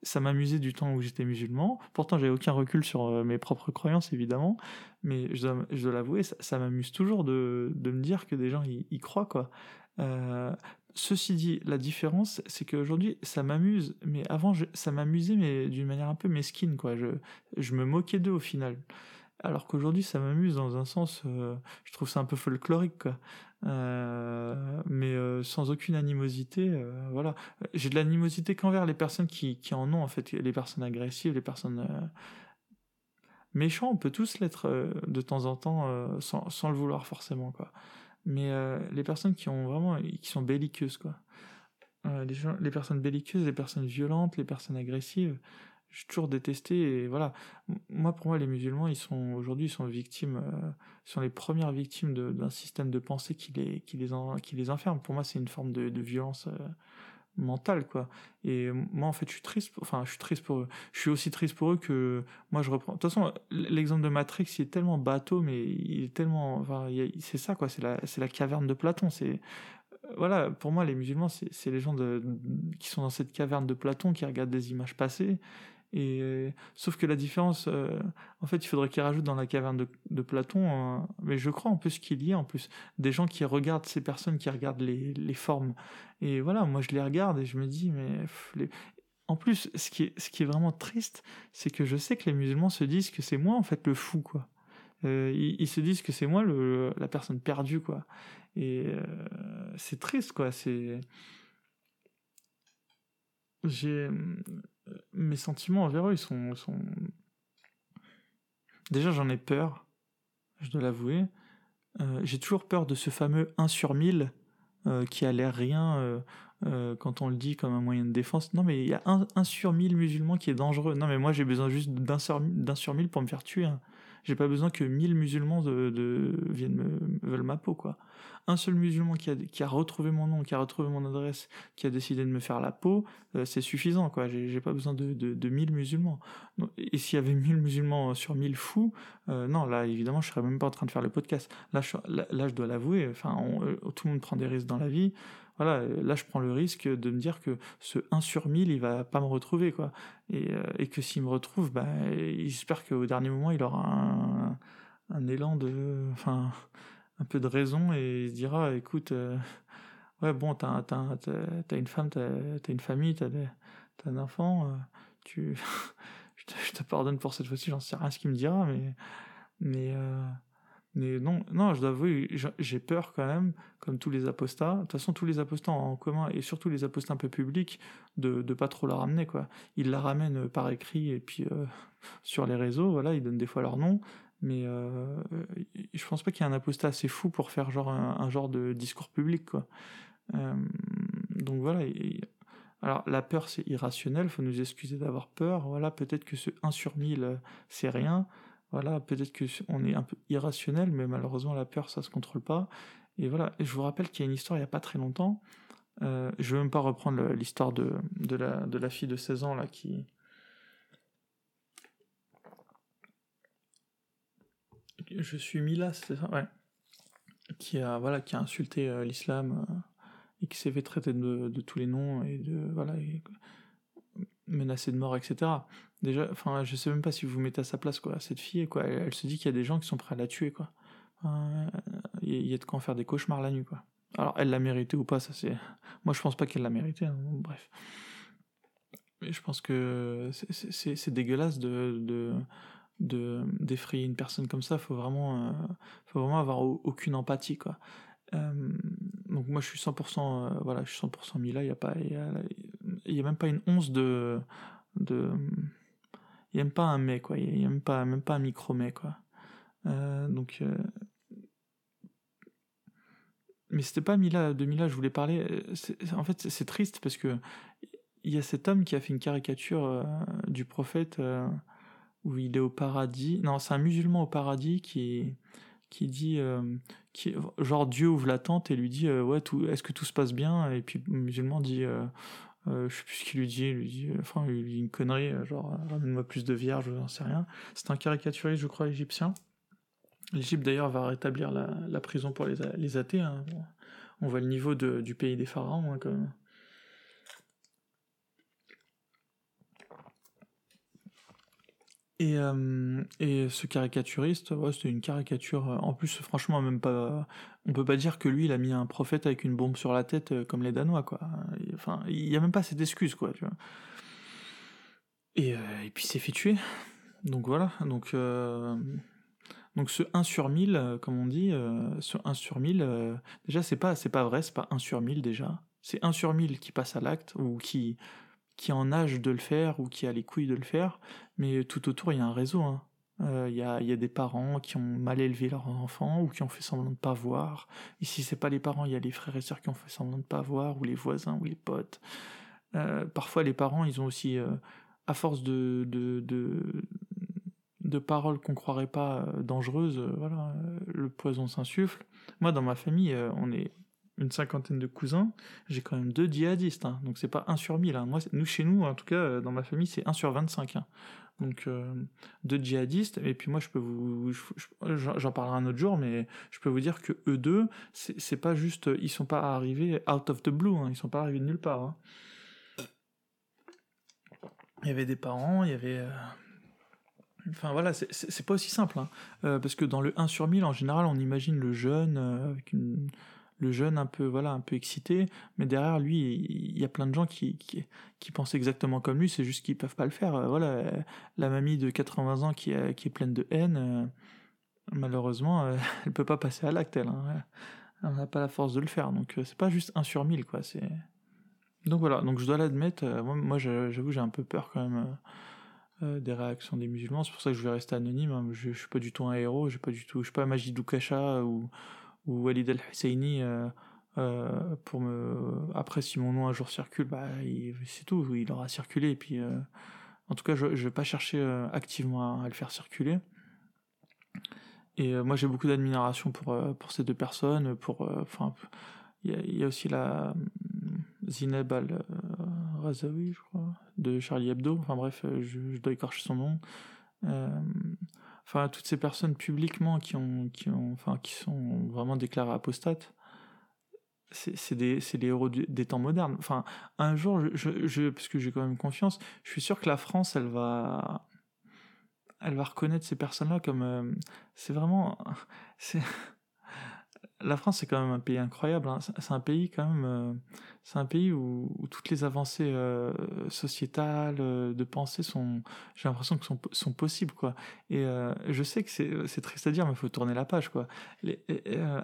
ça m'amusait du temps où j'étais musulman. Pourtant, j'ai aucun recul sur mes propres croyances, évidemment, mais je dois, l'avouer, ça, m'amuse toujours de, me dire que des gens y, croient, quoi. Ceci dit, la différence, c'est qu'aujourd'hui, ça m'amuse, mais avant, ça m'amusait, mais d'une manière un peu mesquine. Je, me moquais d'eux au final. Alors qu'aujourd'hui, ça m'amuse dans un sens, euh, je trouve ça un peu folklorique. Euh, mais euh, sans aucune animosité. J'ai de l'animosité qu'envers les personnes qui, qui en ont, en fait, les personnes agressives, les personnes méchants, on peut tous l'être de temps en temps, sans, sans le vouloir forcément, quoi. Mais euh, les personnes qui ont vraiment qui sont belliqueuses quoi. Euh, les, les personnes belliqueuses les personnes violentes les personnes agressives j'ai toujours détesté et voilà. Moi pour moi les musulmans ils sont aujourd'hui ils sont victimes euh, sont les premières victimes d'un système de pensée qui les qui les en, qui les enferme. Pour moi c'est une forme de, de violence euh, mental quoi. Et moi en fait je suis triste enfin je suis triste pour eux. Je suis aussi triste pour eux que moi je reprends. De toute façon l'exemple de Matrix il est tellement bateau mais il est tellement enfin c'est ça quoi. C'est la c'est la caverne de Platon. C'est voilà pour moi les musulmans c'est les gens de, qui sont dans cette caverne de Platon qui regardent des images passées et sauf que la différence, euh, en fait, il faudrait qu'il rajoute dans la caverne de, Platon, mais je crois en plus qu'il y a en plus des gens qui regardent ces personnes qui regardent les, formes. Et voilà, moi je les regarde et je me dis, mais en plus, ce qui est, vraiment triste, c'est que je sais que les musulmans se disent que c'est moi en fait le fou, quoi. Euh, ils, se disent que c'est moi la personne perdue, quoi. Et euh, c'est triste, quoi. J'ai mes sentiments envers eux, ils sont, sont... Déjà, j'en ai peur, je dois l'avouer. Euh, j'ai toujours peur de ce fameux 1 sur 1000 euh, qui a l'air rien euh, quand on le dit comme un moyen de défense. Non, mais il y a 1, sur 1000 musulmans qui est dangereux. Non, mais moi, j'ai besoin juste d'un sur, sur 1000 pour me faire tuer. Hein. J'ai pas besoin que 1000 musulmans viennent me, veulent ma peau, quoi. Un seul musulman qui a, retrouvé mon nom, qui a retrouvé mon adresse, qui a décidé de me faire la peau, euh, c'est suffisant, quoi. J'ai pas besoin de, de, 1000 musulmans. Et s'il y avait 1000 musulmans sur 1000 fous, euh, non, là, évidemment, je serais même pas en train de faire le podcast. Là, je, dois l'avouer, enfin, euh, tout le monde prend des risques dans la vie voilà, là je prends le risque de me dire que ce 1 sur 1000, il va pas me retrouver. Et, que s'il me retrouve, bah, j'espère qu'au dernier moment, il aura un, élan de, un peu de raison et il se dira, écoute, euh, ouais, bon, t'as, as, une femme, t'as, as une famille, t'as, as un enfant, euh, tu, *laughs* je, te, pardonne pour cette fois-ci, j'en sais rien ce qu'il me dira, mais, mais, mais non, non, je dois avouer, j'ai peur quand même, comme tous les apostats. De toute façon, tous les apostats en commun, et surtout les apostats un peu publics, de, de pas trop la ramener, quoi. Ils la ramènent par écrit et puis euh, sur les réseaux, voilà, ils donnent des fois leur nom. Mais euh, je pense pas qu'il y ait un apostat assez fou pour faire genre un, genre de discours public, quoi. Euh, donc voilà. alors la peur c'est irrationnel, faut nous excuser d'avoir peur. Voilà, peut-être que ce 1 sur 1000 c'est rien voilà, peut-être que on est un peu irrationnel, mais malheureusement la peur ça se contrôle pas. Et voilà, et je vous rappelle qu'il y a une histoire il y a pas très longtemps. Euh, je veux même pas reprendre l'histoire de, de, la, de la fille de 16 ans là qui je suis Mila, c'est ça, ouais. Qui a, voilà, qui a insulté euh, l'islam euh, et qui s'est fait traiter de, tous les noms et de, voilà, et, menacé de mort, etc. Déjà, enfin, je sais même pas si vous, vous mettez à sa place, quoi. Cette fille, quoi, elle, se dit qu'il y a des gens qui sont prêts à la tuer, quoi. Il y a de quoi en faire des cauchemars la nuit, quoi. Alors, elle l'a mérité ou pas, ça c'est. Moi, je pense pas qu'elle l'a mérité, hein, bref. Mais je pense que c'est dégueulasse de, de, de d'effrayer une personne comme ça. Faut vraiment, euh, faut vraiment avoir aucune empathie, quoi. Euh, donc moi, je suis 100%, euh, voilà, je suis 100% mis là. Il y a pas, y même pas une once de, il y a même pas un mais, quoi. Il y a même pas, même pas un micro mais, quoi. donc mais c'était pas Mila, de Mila, je voulais parler. En fait, c'est triste parce que il y a cet homme qui a fait une caricature euh, du prophète euh, où il est au paradis. Non, c'est un musulman au paradis qui qui dit euh, qui, genre Dieu ouvre la tente et lui dit ouais tout est-ce que tout se passe bien? Et puis le musulman dit je sais plus ce qu'il lui dit, il lui dit enfin il lui dit une connerie genre ramène-moi plus de vierges, j'en sais rien. C'est un caricaturiste je crois égyptien. L'Égypte d'ailleurs va rétablir la, prison pour les, les athées. Hein. On voit le niveau de, du pays des pharaons hein, quand Et, euh, et ce caricaturiste, ouais, c'était une caricature. Euh, en plus, franchement, même pas. On peut pas dire que lui, il a mis un prophète avec une bombe sur la tête euh, comme les Danois, quoi. Il y a même pas cette excuse, quoi. Tu vois. Et, et puis, s'est fait tuer. Donc voilà. Donc, ce 1 sur 1000, comme on dit, ce 1 sur 1000, déjà, c'est pas, pas vrai, c'est pas 1 sur 1000 déjà. C'est 1 sur 1000 qui passe à l'acte ou qui qui en âge de le faire ou qui a les couilles de le faire, mais tout autour il y a un réseau. Hein. Euh, il y, a, y, a, des parents qui ont mal élevé leurs enfants ou qui ont fait semblant de pas voir. Ici, c'est pas les parents, il y a les frères et sœurs qui ont fait semblant de pas voir, ou les voisins, ou les potes. Euh, parfois, les parents, ils ont aussi, euh, à force de, de, de, de paroles qu'on croirait pas dangereuses, voilà, le poison s'insuffle. Moi, dans ma famille, on est une cinquantaine de cousins, j'ai quand même deux djihadistes, hein. donc c'est pas 1 sur 1000. Hein. Moi, nous, chez nous, en tout cas, euh, dans ma famille, c'est 1 sur 25. Hein. Donc, euh, deux djihadistes, et puis moi, je peux vous. J'en parlerai un autre jour, mais je peux vous dire que eux deux, c'est pas juste. Ils sont pas arrivés out of the blue, hein. ils sont pas arrivés de nulle part. Il y avait des parents, il y avait. Euh, enfin voilà, c'est pas aussi simple, parce que dans le 1 sur 1000, en général, on imagine le jeune avec une, le jeune un peu voilà un peu excité mais derrière lui il y a plein de gens qui, qui, pensent exactement comme lui c'est juste qu'ils peuvent pas le faire voilà la mamie de 80 ans qui, est, qui est pleine de haine euh, malheureusement euh, *laughs* elle peut pas passer à l'acte elle hein. elle n'a pas la force de le faire donc euh, c'est pas juste un sur mille quoi c'est donc voilà donc je dois l'admettre moi, j'avoue j'ai un peu peur quand même des réactions des musulmans c'est pour ça que je vais rester anonyme hein. je, je suis pas du tout un héros j'ai pas du tout je suis pas Majid Doukasha ou ou Walid al-Husseini euh, euh, pour me après si mon nom un jour circule bah c'est tout il aura circulé. Puis euh, en tout cas je, je vais pas chercher activement à, le faire circuler. Et moi j'ai beaucoup d'admiration pour pour ces deux personnes pour enfin il y, a aussi la Zineb al-Razawi je crois de Charlie Hebdo. Enfin bref je dois écorcher son nom enfin toutes ces personnes publiquement qui ont qui ont enfin qui sont vraiment déclarées apostates c'est des les héros des temps modernes. Enfin un jour je, je parce que j'ai quand même confiance je suis sûr que la France elle va elle va reconnaître ces personnes là comme euh, c'est vraiment *laughs* c'est la France c'est quand même un pays incroyable. Hein. C'est un pays quand même, euh, c'est un pays où, toutes les avancées euh, sociétales euh, de pensée sont, j'ai l'impression que sont, sont possibles quoi. Et je sais que c'est triste à dire, mais il faut tourner la page quoi.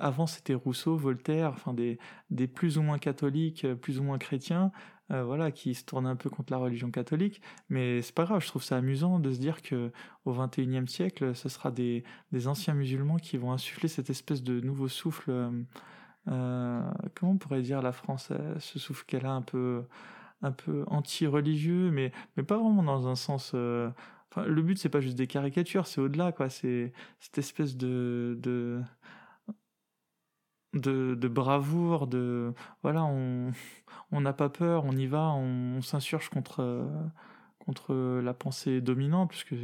avant c'était Rousseau, Voltaire, enfin des des plus ou moins catholiques, plus ou moins chrétiens. Euh, voilà, qui se tourne un peu contre la religion catholique, mais c'est pas grave, je trouve ça amusant de se dire que au XXIe siècle, ce sera des, des, anciens musulmans qui vont insuffler cette espèce de nouveau souffle. Euh, euh comment on pourrait dire la France, euh, ce souffle qu'elle a un peu, un peu anti-religieux, mais, mais pas vraiment dans un sens. Le but c'est pas juste des caricatures, c'est au-delà quoi. C'est cette espèce de de, bravoure, de voilà, on on n'a pas peur, on y va, on, s'insurge contre contre la pensée dominante, puisque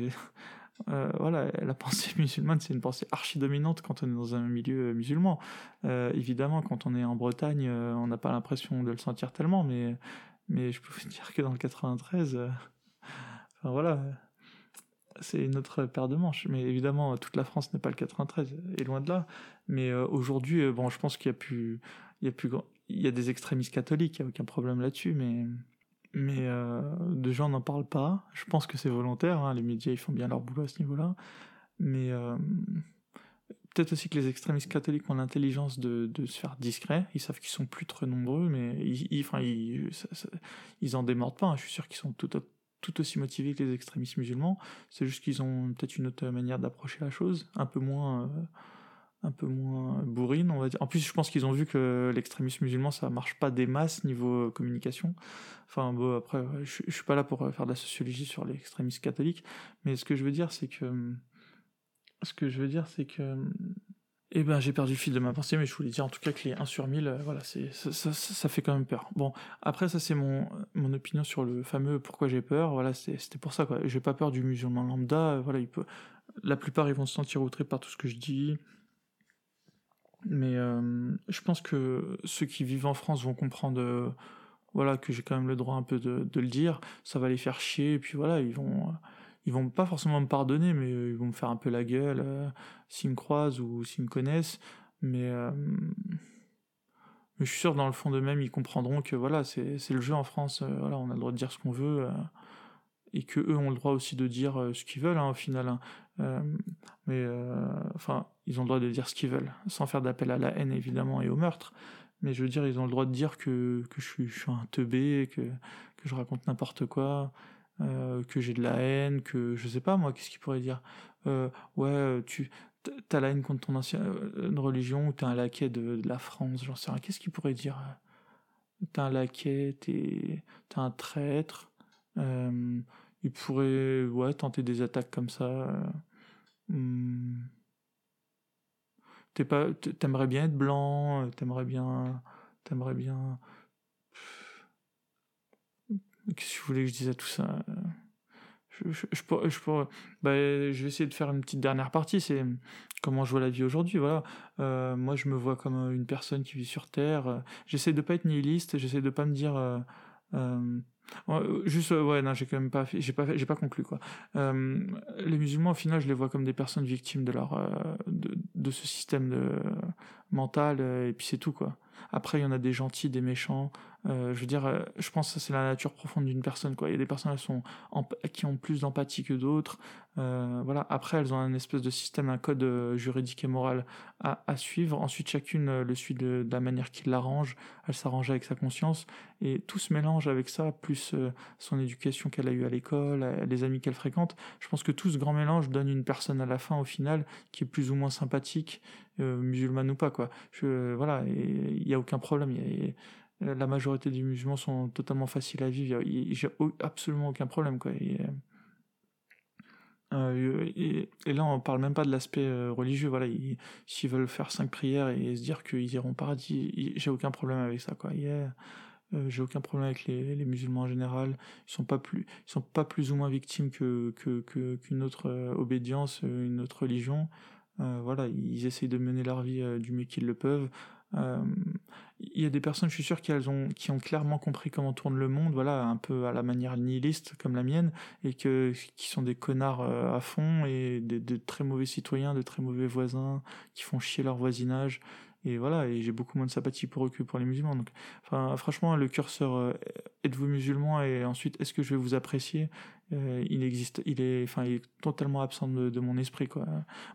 euh, voilà, la pensée *laughs* musulmane, c'est une pensée archi-dominante quand on est dans un milieu musulman. Euh, évidemment, quand on est en Bretagne, euh, on n'a pas l'impression de le sentir tellement, mais, mais je peux vous dire que dans le 93, enfin voilà, c'est une autre paire de manches. Mais évidemment, toute la France n'est pas le 93, et loin de là. Mais aujourd'hui, bon, je pense qu'il y a plus, il y a plus, il y a des extrémistes catholiques, il n'y a aucun problème là-dessus, mais mais euh, de gens n'en parlent pas. Je pense que c'est volontaire, hein. les médias ils font bien leur boulot à ce niveau-là. Mais euh, peut-être aussi que les extrémistes catholiques ont l'intelligence de, se faire discret. Ils savent qu'ils sont plus très nombreux, mais ils, ils, enfin, ils en démordent pas. Hein. Je suis sûr qu'ils sont tout, tout aussi motivés que les extrémistes musulmans. C'est juste qu'ils ont peut-être une autre manière d'approcher la chose, un peu moins. Euh, un peu moins bourrine, on va dire. En plus, je pense qu'ils ont vu que l'extrémisme musulman, ça marche pas des masses niveau communication. Enfin, bon, après, je, je suis pas là pour faire de la sociologie sur l'extrémisme catholique, mais ce que je veux dire, c'est que, ce que je veux dire, c'est que, eh ben, j'ai perdu le fil de ma pensée, mais je voulais dire en tout cas que les 1 sur 1000, euh, voilà, ça, ça, fait quand même peur. Bon, après, ça, c'est mon, mon opinion sur le fameux pourquoi j'ai peur. Voilà, c'était pour ça, quoi. J'ai pas peur du musulman lambda. Voilà, il peut, la plupart, ils vont se sentir outrés par tout ce que je dis. Mais euh, je pense que ceux qui vivent en France vont comprendre euh, voilà, que j'ai quand même le droit un peu de, le dire. Ça va les faire chier, et puis voilà, ils vont, ils vont pas forcément me pardonner, mais ils vont me faire un peu la gueule euh, s'ils me croisent ou s'ils me connaissent. Mais, euh, je suis sûr, dans le fond d'eux-mêmes, ils comprendront que voilà, c'est le jeu en France. voilà, on a le droit de dire ce qu'on veut et que eux ont le droit aussi de dire euh, ce qu'ils veulent hein, au final. Hein. Euh, mais euh, enfin, ils ont le droit de dire ce qu'ils veulent, sans faire d'appel à la haine évidemment et au meurtre. Mais je veux dire, ils ont le droit de dire que, que je, suis, je suis un teubé, que, que je raconte n'importe quoi, euh, que j'ai de la haine, que je sais pas moi, qu'est-ce qu'ils pourraient dire? Euh, Ouais, tu as la haine contre ton ancienne religion ou t'es un laquais de, la France, j'en sais rien. Qu'est-ce qu'ils pourraient dire T'es un laquais, t'es un traître. Euh, il pourrait ouais, tenter des attaques comme ça. Hmm. t'aimerais bien être blanc, t'aimerais bien, t'aimerais bien. Qu'est-ce que vous voulez que je dise à tout ça je, je, je, je, bah, je vais essayer de faire une petite dernière partie, c'est comment je vois la vie aujourd'hui. Voilà, euh, moi je me vois comme une personne qui vit sur Terre. J'essaie de pas être nihiliste, j'essaie de pas me dire euh, euh, euh, juste, euh, ouais, non, j'ai quand même pas, j'ai pas, j'ai pas conclu quoi. Euh, les musulmans, au final, je les vois comme des personnes victimes de leur, euh, de, de, ce système de, mental, et puis c'est tout quoi. Après, il y en a des gentils, des méchants. Euh, je veux dire, euh, je pense que c'est la nature profonde d'une personne. Quoi. Il y a des personnes qui, ont plus d'empathie que d'autres. Euh, voilà. Après, elles ont un espèce de système, un code juridique et moral à, suivre. Ensuite, chacune le suit de, de la manière qui l'arrange. Elle s'arrange avec sa conscience. Et tout se mélange avec ça, plus son éducation qu'elle a eue à l'école, les amis qu'elle fréquente. Je pense que tout ce grand mélange donne une personne à la fin, au final, qui est plus ou moins sympathique, musulmane ou pas. Quoi. Voilà, il n'y a aucun problème. La majorité des musulmans sont totalement faciles à vivre. J'ai absolument aucun problème, quoi. Et, euh, et, et, là, on parle même pas de l'aspect euh, religieux. Voilà, s'ils veulent faire cinq prières et se dire qu'ils iront au paradis, j'ai aucun problème avec ça, quoi. euh, j'ai aucun problème avec les, musulmans en général. Ils sont pas plus, ils sont pas plus ou moins victimes que qu'une autre euh, obédience, une autre religion. Euh, voilà, ils essayent de mener leur vie du mieux qu'ils le peuvent. Euh, il y a des personnes, je suis sûr, qui, ont, qui ont clairement compris comment tourne le monde, voilà, un peu à la manière nihiliste comme la mienne, et que, qui sont des connards euh, à fond, et de très mauvais citoyens, de très mauvais voisins, qui font chier leur voisinage, et voilà, et j'ai beaucoup moins de sympathie pour eux que pour les musulmans. Donc, enfin, franchement, le curseur, euh, êtes-vous musulman, et ensuite, est-ce que je vais vous apprécier? Euh, il existe, il est, enfin, il est totalement absent de, mon esprit, quoi.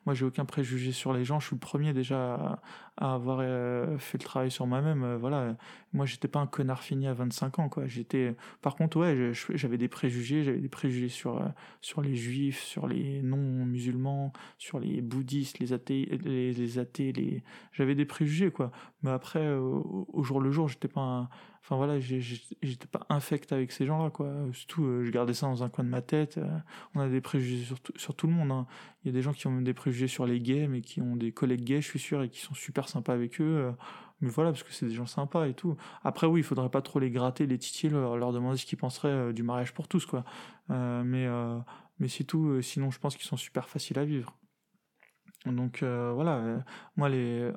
Moi, j'ai aucun préjugé sur les gens. Je suis le premier déjà à, avoir euh, fait le travail sur moi-même. Euh, voilà, moi, j'étais pas un connard fini à 25 ans, quoi. J'étais, par contre, ouais, j'avais des préjugés, j'avais des préjugés sur euh, sur les juifs, sur les non-musulmans, sur les bouddhistes, les athées, les, athées, j'avais des préjugés, quoi. Mais après, au, au jour le jour, j'étais pas un enfin voilà, j'étais pas infect avec ces gens-là, quoi. Surtout, euh, je gardais ça dans un coin de ma tête. Euh, on a des préjugés sur tout, sur tout le monde. Hein. Il y a des gens qui ont des préjugés sur les gays, mais qui ont des collègues gays, je suis sûr, et qui sont super sympas avec eux. mais voilà, parce que c'est des gens sympas et tout. Après, oui, il faudrait pas trop les gratter, les titiller, leur, leur demander ce qu'ils penseraient du mariage pour tous, quoi. mais mais c'est tout. Sinon, je pense qu'ils sont super faciles à vivre. Donc voilà, moi les,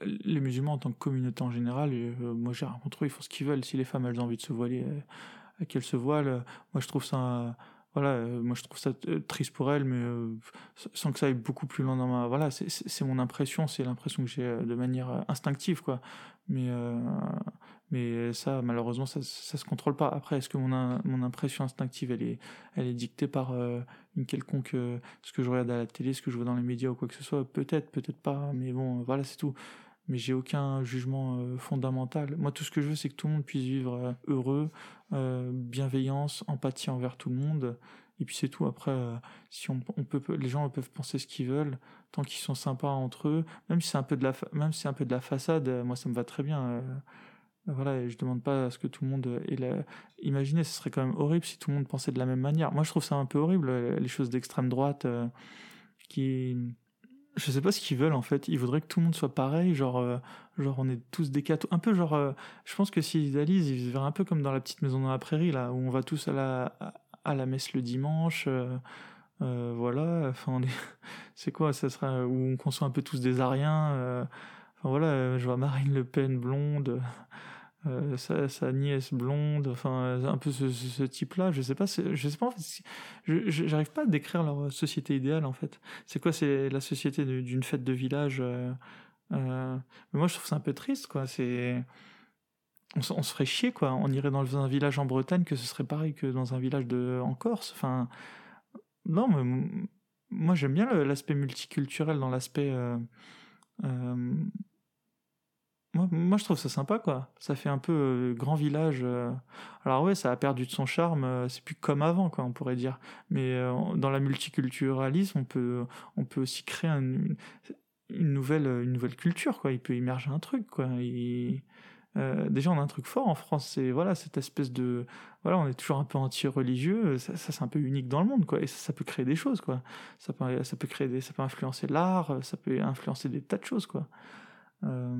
les musulmans en tant que communauté en général, moi j'ai rien contre ils font ce qu'ils veulent. Si les femmes elles ont envie de se voiler, qu'elles se voilent. Moi je trouve ça voilà, euh, moi je trouve ça euh, triste pour elle, mais euh, sans que ça aille beaucoup plus loin dans ma. Voilà, c'est mon impression, c'est l'impression que j'ai de manière instinctive, quoi. Mais, mais ça, malheureusement, ça, ça se contrôle pas. Après, est-ce que mon, mon impression instinctive, elle est, elle est dictée par une quelconque. ce que je regarde à la télé, ce que je vois dans les médias ou quoi que ce soit? Peut-être, peut-être pas, mais bon, voilà, c'est tout mais j'ai aucun jugement fondamental. Moi, tout ce que je veux, c'est que tout le monde puisse vivre heureux, euh, bienveillance, empathie envers tout le monde. Et puis c'est tout. Après, euh, si on, peut, les gens peuvent penser ce qu'ils veulent, tant qu'ils sont sympas entre eux, même si c'est un peu de la, même si c'est un peu de la façade, euh, moi ça me va très bien. Voilà, je demande pas à ce que tout le monde ait. Imaginez, ce serait quand même horrible si tout le monde pensait de la même manière. Moi, je trouve ça un peu horrible, les choses d'extrême droite qui je sais pas ce qu'ils veulent en fait. Ils voudraient que tout le monde soit pareil, genre, euh, genre on est tous des cathos. Un peu genre, euh, je pense que s'ils idéalisent, ils verraient un peu comme dans la petite maison dans la prairie là, où on va tous à la à la messe le dimanche. Euh, voilà, enfin, *laughs* c'est quoi Ça où on conçoit un peu tous des Ariens. enfin voilà, je vois Marine Le Pen blonde. Euh, sa, nièce blonde, enfin un peu ce, type-là. Je sais pas, je sais pas. En fait, j'arrive pas à décrire leur société idéale en fait. C'est quoi C'est la société d'une fête de village. Euh, euh, mais moi, je trouve ça un peu triste, quoi. C'est on, se ferait chier, quoi. On irait dans un village en Bretagne que ce serait pareil que dans un village de en Corse. Enfin, non, mais moi j'aime bien l'aspect multiculturel dans l'aspect moi, je trouve ça sympa, quoi. Ça fait un peu euh, grand village. Euh. Alors ouais, ça a perdu de son charme. Euh, c'est plus comme avant, quoi, on pourrait dire. Mais dans la multiculturalisme, on peut, on peut aussi créer une, nouvelle, une nouvelle culture, quoi. Il peut immerger un truc, quoi. déjà, on a un truc fort en France. C'est voilà cette espèce de voilà, on est toujours un peu anti-religieux. Ça, c'est un peu unique dans le monde, quoi. Et ça, peut créer des choses, quoi. Ça peut, ça peut créer des, ça peut influencer l'art. Ça peut influencer des tas de choses, quoi. Euh,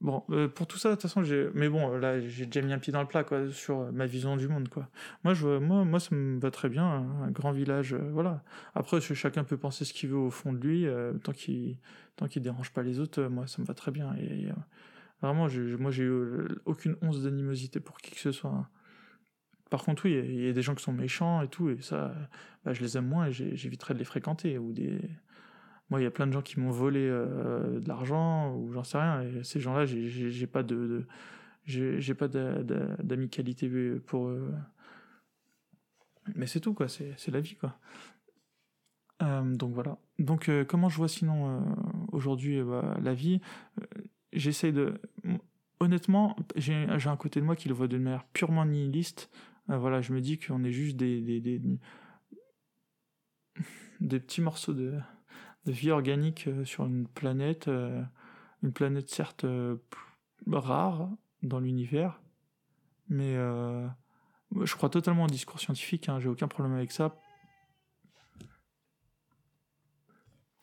bon, euh, pour tout ça, de toute façon, j'ai. Mais bon, là, j'ai déjà mis un pied dans le plat, quoi, sur ma vision du monde, quoi. Moi, je, moi, moi, ça me va très bien, un, grand village, euh, voilà. Après, chacun peut penser ce qu'il veut au fond de lui, tant qu'il, tant qu'il dérange pas les autres, moi, ça me va très bien. Et, vraiment, moi, j'ai eu aucune once d'animosité pour qui que ce soit. Hein. Par contre, oui, il y, a des gens qui sont méchants et tout, et ça, bah, je les aime moins et j'éviterai de les fréquenter ou des moi, il y a plein de gens qui m'ont volé euh, de l'argent ou j'en sais rien. Et ces gens-là, j'ai pas de, j'ai pas d'amicalité pour eux. Mais c'est tout, quoi. C'est la vie, quoi. Euh, donc voilà. Donc euh, comment je vois sinon aujourd'hui bah, la vie? J'essaie de... Honnêtement, j'ai un côté de moi qui le voit de manière purement nihiliste. voilà, je me dis qu'on est juste des, des, des petits morceaux de, de vie organique euh, sur une planète, euh, une planète certes euh, rare dans l'univers, mais je crois totalement au discours scientifique, hein, j'ai aucun problème avec ça.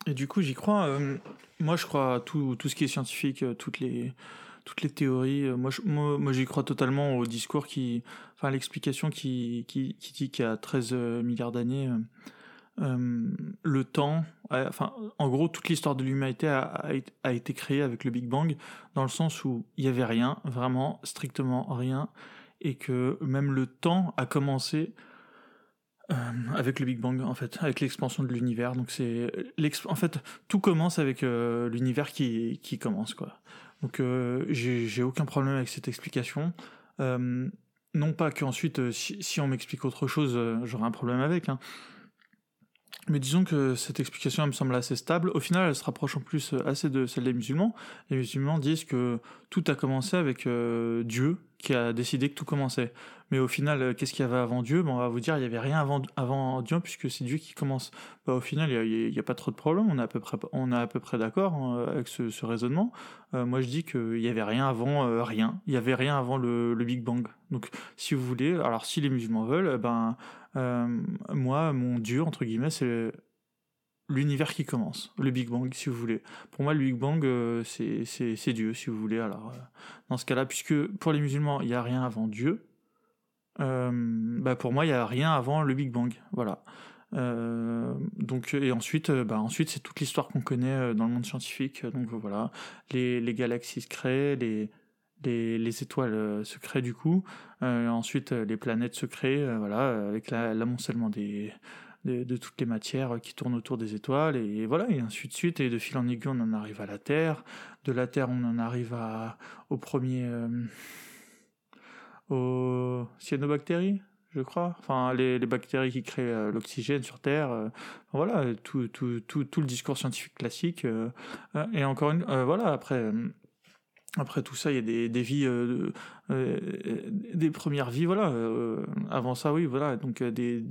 Et du coup, j'y crois. moi, je crois à tout, tout, ce qui est scientifique, toutes les, toutes les théories. Moi, moi, j'y crois totalement au discours qui. Enfin, l'explication qui, qui, qui, dit a 13 milliards d'années, le temps, enfin, en gros, toute l'histoire de l'humanité a, été créée avec le Big Bang, dans le sens où il n'y avait rien, vraiment, strictement rien, et que même le temps a commencé euh, avec le Big Bang, en fait, avec l'expansion de l'univers. Donc c'est, en fait, tout commence avec euh, l'univers qui, qui commence, quoi. Donc j'ai aucun problème avec cette explication. non pas qu'ensuite, si, si, on m'explique autre chose, j'aurai un problème avec. Hein. Mais disons que cette explication me semble assez stable. Au final, elle se rapproche en plus euh, assez de celle des musulmans. Les musulmans disent que tout a commencé avec euh, Dieu qui a décidé que tout commençait. Mais au final, euh, qu'est-ce qu'il y avait avant Dieu? Bon, On va vous dire, il n'y avait rien avant, avant Dieu puisque c'est Dieu qui commence. Bah, au final, il n'y a, pas trop de problème. On est à peu près, on est à peu près d'accord hein, avec ce, raisonnement. moi, je dis qu'il n'y avait rien avant rien. Il n'y avait rien avant le, le, Big Bang. Donc, si vous voulez, alors si les musulmans veulent, ben euh, moi, mon Dieu, entre guillemets, c'est l'univers qui commence, le Big Bang, si vous voulez. Pour moi, le Big Bang, c'est Dieu, si vous voulez. Alors, dans ce cas-là, puisque pour les musulmans, il n'y a rien avant Dieu, bah pour moi, il n'y a rien avant le Big Bang. Voilà. Euh, donc et ensuite, euh, bah ensuite c'est toute l'histoire qu'on connaît euh, dans le monde scientifique. Donc voilà, les, les galaxies se créent, les les, les étoiles se créent du coup. ensuite, les planètes se créent, voilà, avec l'amoncellement des de, toutes les matières qui tournent autour des étoiles et, voilà et ainsi de suite et de fil en aiguille on en arrive à la Terre de la Terre on en arrive à au premier aux cyanobactéries je crois. Enfin, les, les bactéries qui créent euh, l'oxygène sur Terre. Euh, voilà, tout, tout, tout, tout, le discours scientifique classique. Euh, et encore une, voilà, après, après tout ça, il y a des, des vies, euh, euh, des premières vies, voilà. Euh, avant ça, oui, voilà. Donc des,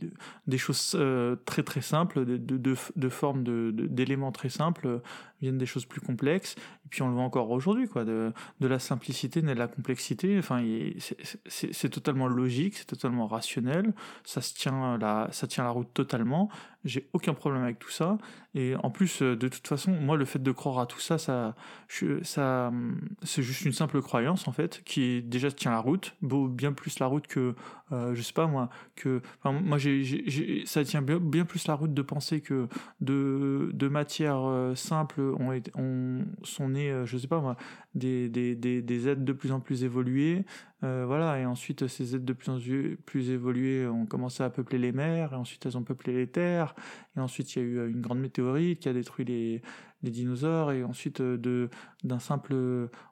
des choses très très simples, de, de, de formes d'éléments très simples viennent des choses plus complexes. Et puis on le voit encore aujourd'hui, quoi. De, de la simplicité naît de la complexité. Enfin, c'est totalement logique, c'est totalement rationnel. Ça se tient la, ça tient la route totalement. J'ai aucun problème avec tout ça. Et en plus, de toute façon, moi, le fait de croire à tout ça, ça, ça c'est juste une simple croyance en fait qui déjà tient la route, bien plus la route que euh, je sais pas moi que moi ça tient bien, plus la route de penser que de, matières euh, simples ont, ont sont nées euh, je sais pas moi des, des, des, des aides de plus en plus évoluées euh, voilà et ensuite ces aides de plus en plus évoluées ont commencé à peupler les mers et ensuite elles ont peuplé les terres et ensuite il y a eu une grande météorite qui a détruit les les dinosaures et ensuite de d'un simple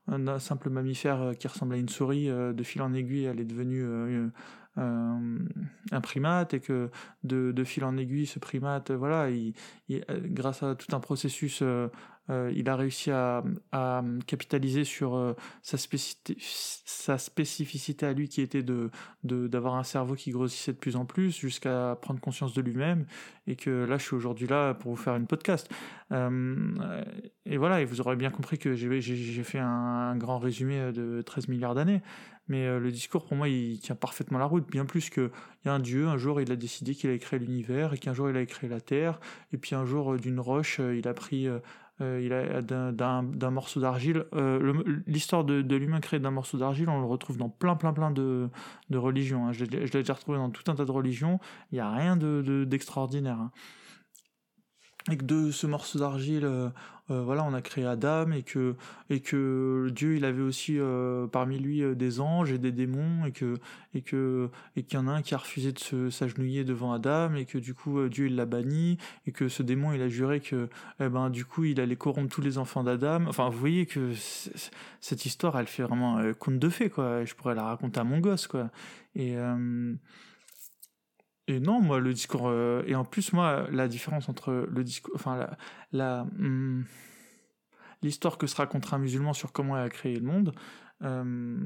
un simple mammifère qui ressemble à une souris de fil en aiguille elle est devenue euh, un primate et que de, de, fil en aiguille, ce primate, voilà, il, grâce à tout un processus, euh, euh, il a réussi à, capitaliser sur sa, spécificité, sa spécificité à lui qui était de d'avoir un cerveau qui grossissait de plus en plus jusqu'à prendre conscience de lui-même et que là je suis aujourd'hui là pour vous faire une podcast. Et voilà et vous aurez bien compris que j'ai fait un, grand résumé de 13 milliards d'années. Mais euh, le discours, pour moi, il tient parfaitement la route, bien plus que il y a un dieu, un jour il a décidé qu'il allait créer l'univers, et qu'un jour il a créé la Terre, et puis un jour euh, d'une roche, euh, il a pris il a d'un morceau d'argile. L'histoire de, de l'humain créé d'un morceau d'argile, on le retrouve dans plein, plein, plein de, de religions. Hein. Je l'ai déjà retrouvé dans tout un tas de religions. Il n'y a rien d'extraordinaire. De, hein. Et que de ce morceau d'argile, euh, voilà, on a créé Adam et que Dieu il avait aussi euh, parmi lui euh, des anges et des démons et que et que qu'il y en a un qui a refusé de s'agenouiller devant Adam et que du coup Dieu il l'a banni et que ce démon il a juré que eh ben du coup il allait corrompre tous les enfants d'Adam. Enfin, vous voyez que cette histoire elle fait vraiment conte de fées quoi. Je pourrais la raconter à mon gosse quoi. Et et non, moi, le discours. Euh, et en plus, moi, la différence entre le discours. Enfin, la. la hmm, L'histoire que se raconte un musulman sur comment il a créé le monde, euh,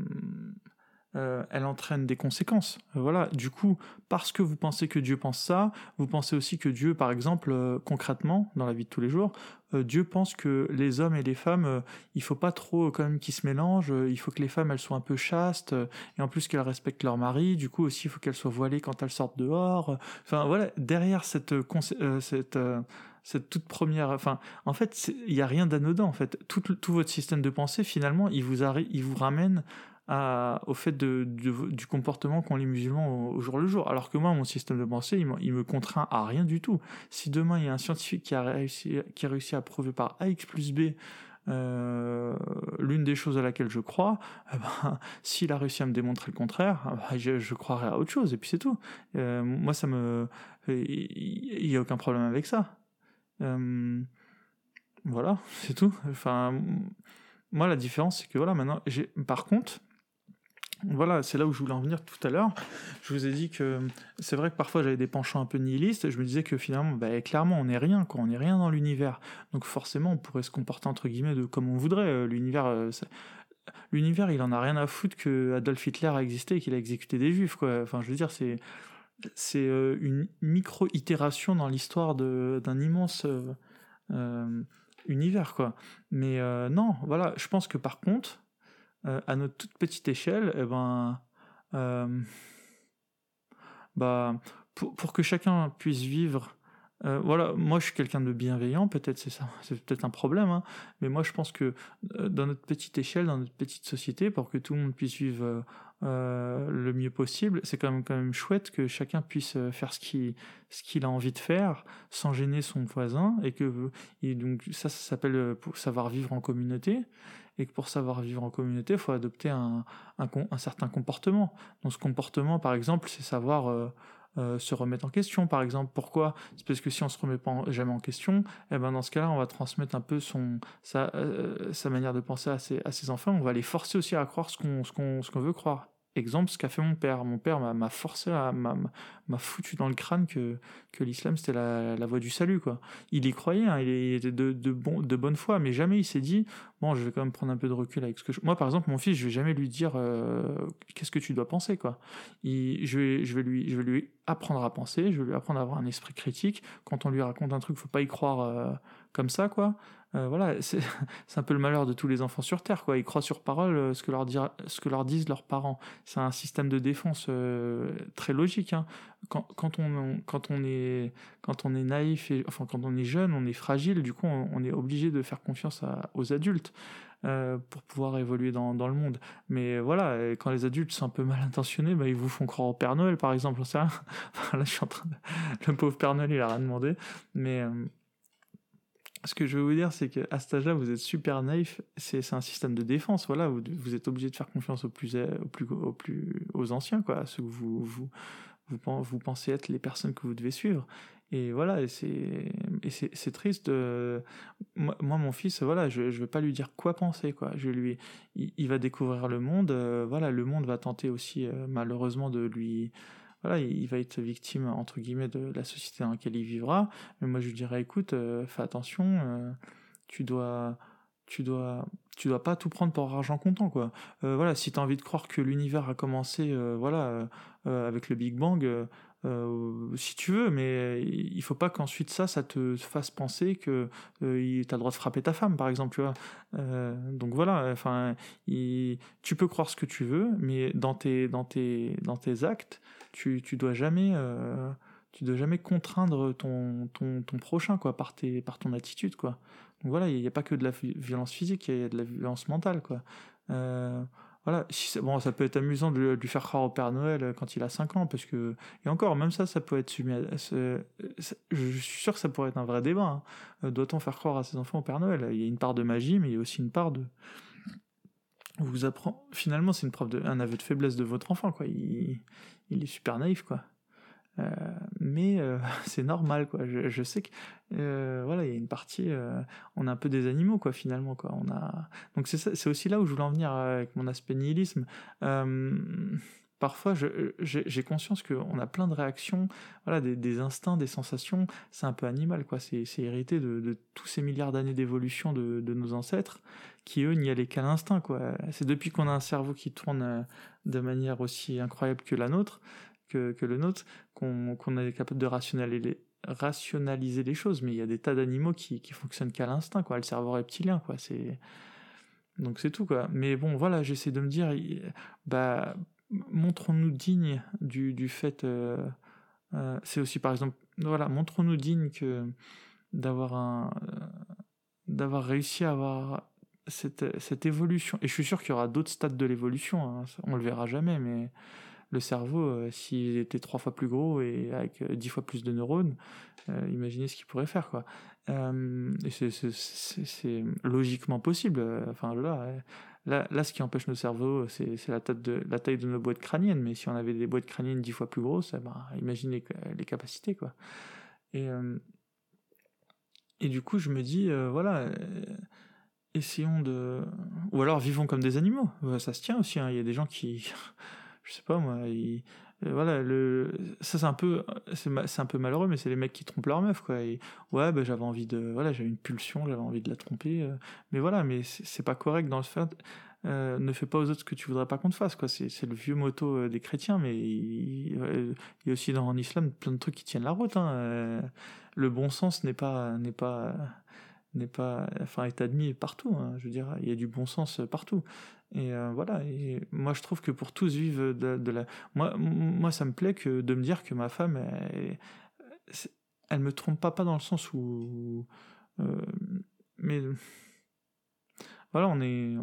euh, elle entraîne des conséquences. voilà. Du coup, parce que vous pensez que Dieu pense ça, vous pensez aussi que Dieu, par exemple, concrètement, dans la vie de tous les jours, euh, Dieu pense que les hommes et les femmes, euh, il faut pas trop euh, quand même qu'ils se mélangent. il faut que les femmes elles soient un peu chastes et en plus qu'elles respectent leur mari. Du coup aussi il faut qu'elles soient voilées quand elles sortent dehors. Enfin voilà, derrière cette toute première, enfin, en fait, il n'y a rien d'anodin. En fait, tout, tout votre système de pensée, finalement, il vous, il vous ramène au fait du comportement qu'ont les musulmans au, jour le jour. Alors que moi, mon système de pensée, il, me contraint à rien du tout. Si demain il y a un scientifique qui a réussi, qui a réussi à prouver par AX plus B euh, l'une des choses à laquelle je crois, eh ben, *laughs* s'il a réussi à me démontrer le contraire, eh ben, je, je, croirais à autre chose et puis c'est tout. Euh, moi, ça me, il n'y a aucun problème avec ça. Euh, voilà, *laughs* c'est tout. Enfin, moi, la différence, c'est que voilà, maintenant, par contre, voilà, c'est là où je voulais en venir tout à l'heure. Je vous ai dit que c'est vrai que parfois j'avais des penchants un peu nihilistes. Je me disais que finalement, bah, clairement, on n'est rien, quoi. On n'est rien dans l'univers. Donc forcément, on pourrait se comporter entre guillemets de comme on voudrait. Euh, l'univers, euh, l'univers, il en a rien à foutre que Adolf Hitler a existé et qu'il a exécuté des juifs, quoi. Enfin, je veux dire, c'est c'est euh, une micro-itération dans l'histoire d'un immense univers, quoi. Mais non, voilà, je pense que par contre euh, à notre toute petite échelle, eh ben, euh, bah, pour, pour, que chacun puisse vivre euh, voilà, moi je suis quelqu'un de bienveillant, peut-être c'est ça, *laughs* c'est peut-être un problème, hein, mais moi je pense que dans notre petite échelle, dans notre petite société, pour que tout le monde puisse vivre le mieux possible, c'est quand même, quand même chouette que chacun puisse faire ce qu'il ce qu'il a envie de faire sans gêner son voisin, et que et donc ça, ça s'appelle savoir vivre en communauté, et que pour savoir vivre en communauté, il faut adopter un, un, certain comportement. Donc ce comportement, par exemple, c'est savoir euh, se remettre en question, par exemple. Pourquoi? C'est parce que si on se remet pas jamais en question, eh ben dans ce cas-là, on va transmettre un peu son sa, euh, sa manière de penser à ses, à ses enfants. On va les forcer aussi à croire ce qu'on ce qu'on veut croire. Exemple, ce qu'a fait mon père. Mon père m'a forcé, m'a foutu dans le crâne que, l'islam c'était la, voie du salut. quoi. Il y croyait, hein, il était de, bon, de bonne foi, mais jamais il s'est dit bon, je vais quand même prendre un peu de recul avec ce que je... Moi, par exemple, mon fils, je vais jamais lui dire euh, qu'est-ce que tu dois penser. quoi? Je vais lui apprendre à penser, je vais lui apprendre à avoir un esprit critique. Quand on lui raconte un truc, faut pas y croire euh, comme ça. quoi. Euh, voilà, *laughs* c'est un peu le malheur de tous les enfants sur Terre, quoi. Ils croient sur parole euh, ce que leur, ce que leur disent leurs parents. C'est un système de défense euh, très logique. Hein. Quand, quand, on, quand, on est, quand on est naïf, et, enfin quand on est jeune, on est fragile, du coup on, est obligé de faire confiance aux adultes. pour pouvoir évoluer dans, dans, le monde. Mais voilà, quand les adultes sont un peu mal intentionnés, bah, ils vous font croire au Père Noël, par exemple. Ça. *laughs* là, je suis en train. Le pauvre Père Noël, il a rien demandé. Mais ce que je veux vous dire, c'est qu'à cet âge-là, vous êtes super naïf. C'est un système de défense. Voilà, vous, êtes obligé de faire confiance aux plus, aux plus, aux plus, aux anciens, quoi, à ceux que vous, vous, vous, pensez être les personnes que vous devez suivre. Et voilà, et c'est triste. De... Moi, mon fils, voilà, je, je vais pas lui dire quoi penser, quoi. Je lui, il, va découvrir le monde. Euh, voilà, le monde va tenter aussi, euh, malheureusement, de lui voilà, il va être victime entre guillemets de la société dans laquelle il vivra. Mais moi, je lui dirais, écoute, euh, fais attention, euh, tu dois, tu dois, tu dois pas tout prendre pour argent comptant, quoi. Euh, voilà, si tu as envie de croire que l'univers a commencé, voilà, avec le Big Bang. Si tu veux, mais il faut pas qu'ensuite ça, ça te fasse penser que euh, tu as le droit de frapper ta femme, par exemple, tu vois. donc voilà, enfin, tu peux croire ce que tu veux, mais dans tes, dans tes, dans tes actes, tu, tu dois jamais euh, tu dois jamais contraindre ton, ton, ton, prochain quoi par tes par ton attitude quoi donc voilà il n'y a pas que de la violence physique il y a de la violence mentale quoi euh, voilà bon ça peut être amusant de, lui faire croire au Père Noël quand il a 5 ans parce que et encore même ça ça peut être soumis je suis sûr que ça pourrait être un vrai débat hein. doit-on faire croire à ses enfants au Père Noël? Il y a une part de magie mais il y a aussi une part de vous apprend finalement c'est une preuve de un aveu de faiblesse de votre enfant quoi il, il est super naïf, quoi. Euh, mais euh, *laughs* c'est normal, quoi. Je, sais que euh, voilà, il y a une partie, on a un peu des animaux, quoi, finalement, quoi. On a donc c'est aussi là où je voulais en venir avec mon aspect nihilisme. parfois, j'ai conscience qu'on a plein de réactions, voilà, des, instincts, des sensations. C'est un peu animal, quoi. C'est hérité de, de, tous ces milliards d'années d'évolution de, de, nos ancêtres qui eux n'y allaient qu'à l'instinct, quoi. C'est depuis qu'on a un cerveau qui tourne de manière aussi incroyable que la nôtre, que, le nôtre, qu'on est capable de rationaliser, les choses. Mais il y a des tas d'animaux qui, qui fonctionnent qu'à l'instinct, quoi. Le cerveau reptilien, quoi. Donc c'est tout, quoi. Mais bon, voilà, j'essaie de me dire, bah, montrons-nous dignes du, fait. Euh, euh, c'est aussi, par exemple, voilà, montrons-nous dignes que d'avoir euh, d'avoir réussi à avoir cette, cette évolution, et je suis sûr qu'il y aura d'autres stades de l'évolution, hein, on le verra jamais, mais le cerveau, euh, s'il était trois fois plus gros et avec euh, dix fois plus de neurones, euh, imaginez ce qu'il pourrait faire, quoi. c'est logiquement possible. Enfin, là, là, ce qui empêche nos cerveaux, c'est la, taille de nos boîtes crâniennes, mais si on avait des boîtes crâniennes dix fois plus grosses, eh ben, imaginez les capacités, quoi. Et, et du coup, je me dis, voilà essayons de. Ou alors vivons comme des animaux. Ça se tient aussi. Hein. Il y a des gens qui. Je sais pas moi. Euh, voilà, le... ça c'est un peu, c'est un peu malheureux, mais c'est les mecs qui trompent leur meuf, quoi. Ouais, bah, j'avais envie de, voilà, j'avais une pulsion, j'avais envie de la tromper, euh. mais voilà, mais c'est pas correct dans le fait. Euh, ne fais pas aux autres ce que tu voudrais pas qu'on te fasse, quoi. C'est le vieux motto des chrétiens, mais il, y a aussi dans en islam plein de trucs qui tiennent la route. Hein. Le bon sens n'est pas, n'est pas n'est pas, enfin, est admis partout. Hein, je veux dire, il y a du bon sens partout. Et euh, voilà. Moi, je trouve que pour tous vivre de, la, moi, moi, ça me plaît que de me dire que ma femme, elle me trompe pas, pas dans le sens où. mais. Voilà, on est,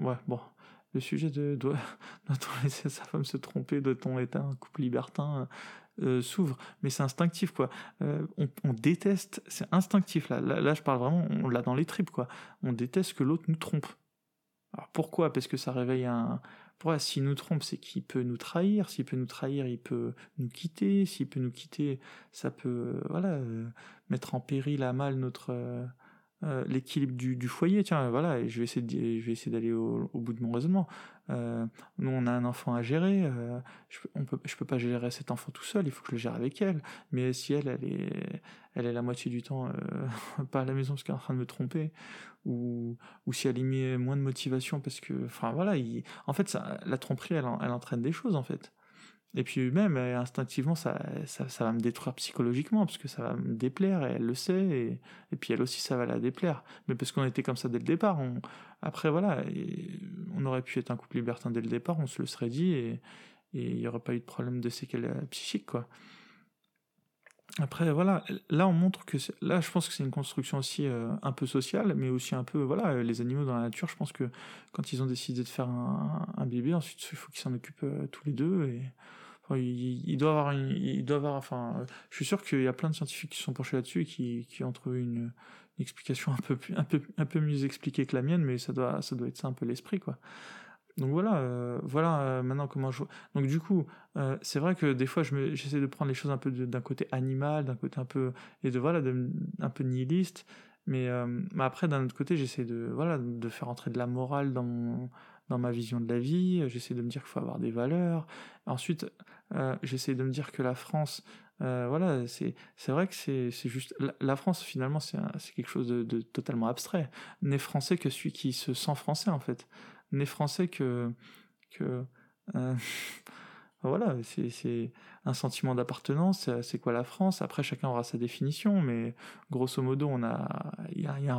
Ouais, bon. Le sujet de *laughs* doit-on laisser sa femme se tromper, doit-on être un couple libertin s'ouvre, mais c'est instinctif quoi. on, déteste, c'est instinctif là. là. je parle vraiment, on l'a dans les tripes quoi. On déteste que l'autre nous trompe. Alors pourquoi? Parce que ça réveille un, pourquoi? S'il nous trompe, c'est qu'il peut nous trahir. S'il peut nous trahir, il peut nous quitter. S'il peut nous quitter, ça peut voilà euh, mettre en péril à mal notre euh, euh, l'équilibre du, foyer. Tiens, voilà, je vais essayer je vais essayer d'aller au, bout de mon raisonnement. Euh, nous, on a un enfant à gérer. Euh, je, on peut, je peux pas gérer cet enfant tout seul. Il faut que je le gère avec elle. Mais si elle, elle est, elle est la moitié du temps euh, *laughs* pas à la maison parce qu'elle est en train de me tromper, ou, ou si elle y met moins de motivation parce que, enfin voilà, il, en fait, ça, la tromperie, elle, elle entraîne des choses en fait. Et puis même, euh, instinctivement, ça, ça, ça, va me détruire psychologiquement, parce que ça va me déplaire, et elle le sait, et, et puis elle aussi, ça va la déplaire. Mais parce qu'on était comme ça dès le départ. Après, voilà, on aurait pu être un couple libertin dès le départ, on se le serait dit, et il n'y aurait pas eu de problème de séquelles euh, psychiques, quoi. Après, voilà, là on montre que là je pense que c'est une construction aussi euh, un peu sociale, mais aussi un peu, voilà, les animaux dans la nature, je pense que quand ils ont décidé de faire un, un bébé, ensuite il faut qu'ils s'en occupent tous les deux, et il, doit avoir, il doit avoir, enfin, je suis sûr qu'il y a plein de scientifiques qui sont penchés là-dessus et qui, qui ont trouvé une, explication un peu, un peu, un peu mieux expliquée que la mienne, mais ça doit, ça doit être ça un peu l'esprit, quoi. Donc voilà, euh, voilà euh, maintenant comment je. Donc du coup, euh, c'est vrai que des fois, je j'essaie de prendre les choses un peu d'un côté animal, d'un côté un peu et de voilà, de, un peu nihiliste. Mais, mais après, d'un autre côté, j'essaie de voilà, de faire entrer de la morale dans mon, dans ma vision de la vie. J'essaie de me dire qu'il faut avoir des valeurs. Ensuite, euh, j'essaie de me dire que la France, euh, voilà, c'est c'est vrai que c'est c'est juste la, France finalement c'est c'est quelque chose de, totalement abstrait. N'est français que celui qui se sent français en fait. N'est français que que euh, *laughs* voilà, c'est c'est un sentiment d'appartenance. C'est quoi la France? Après chacun aura sa définition, mais grosso modo on a il y a, y a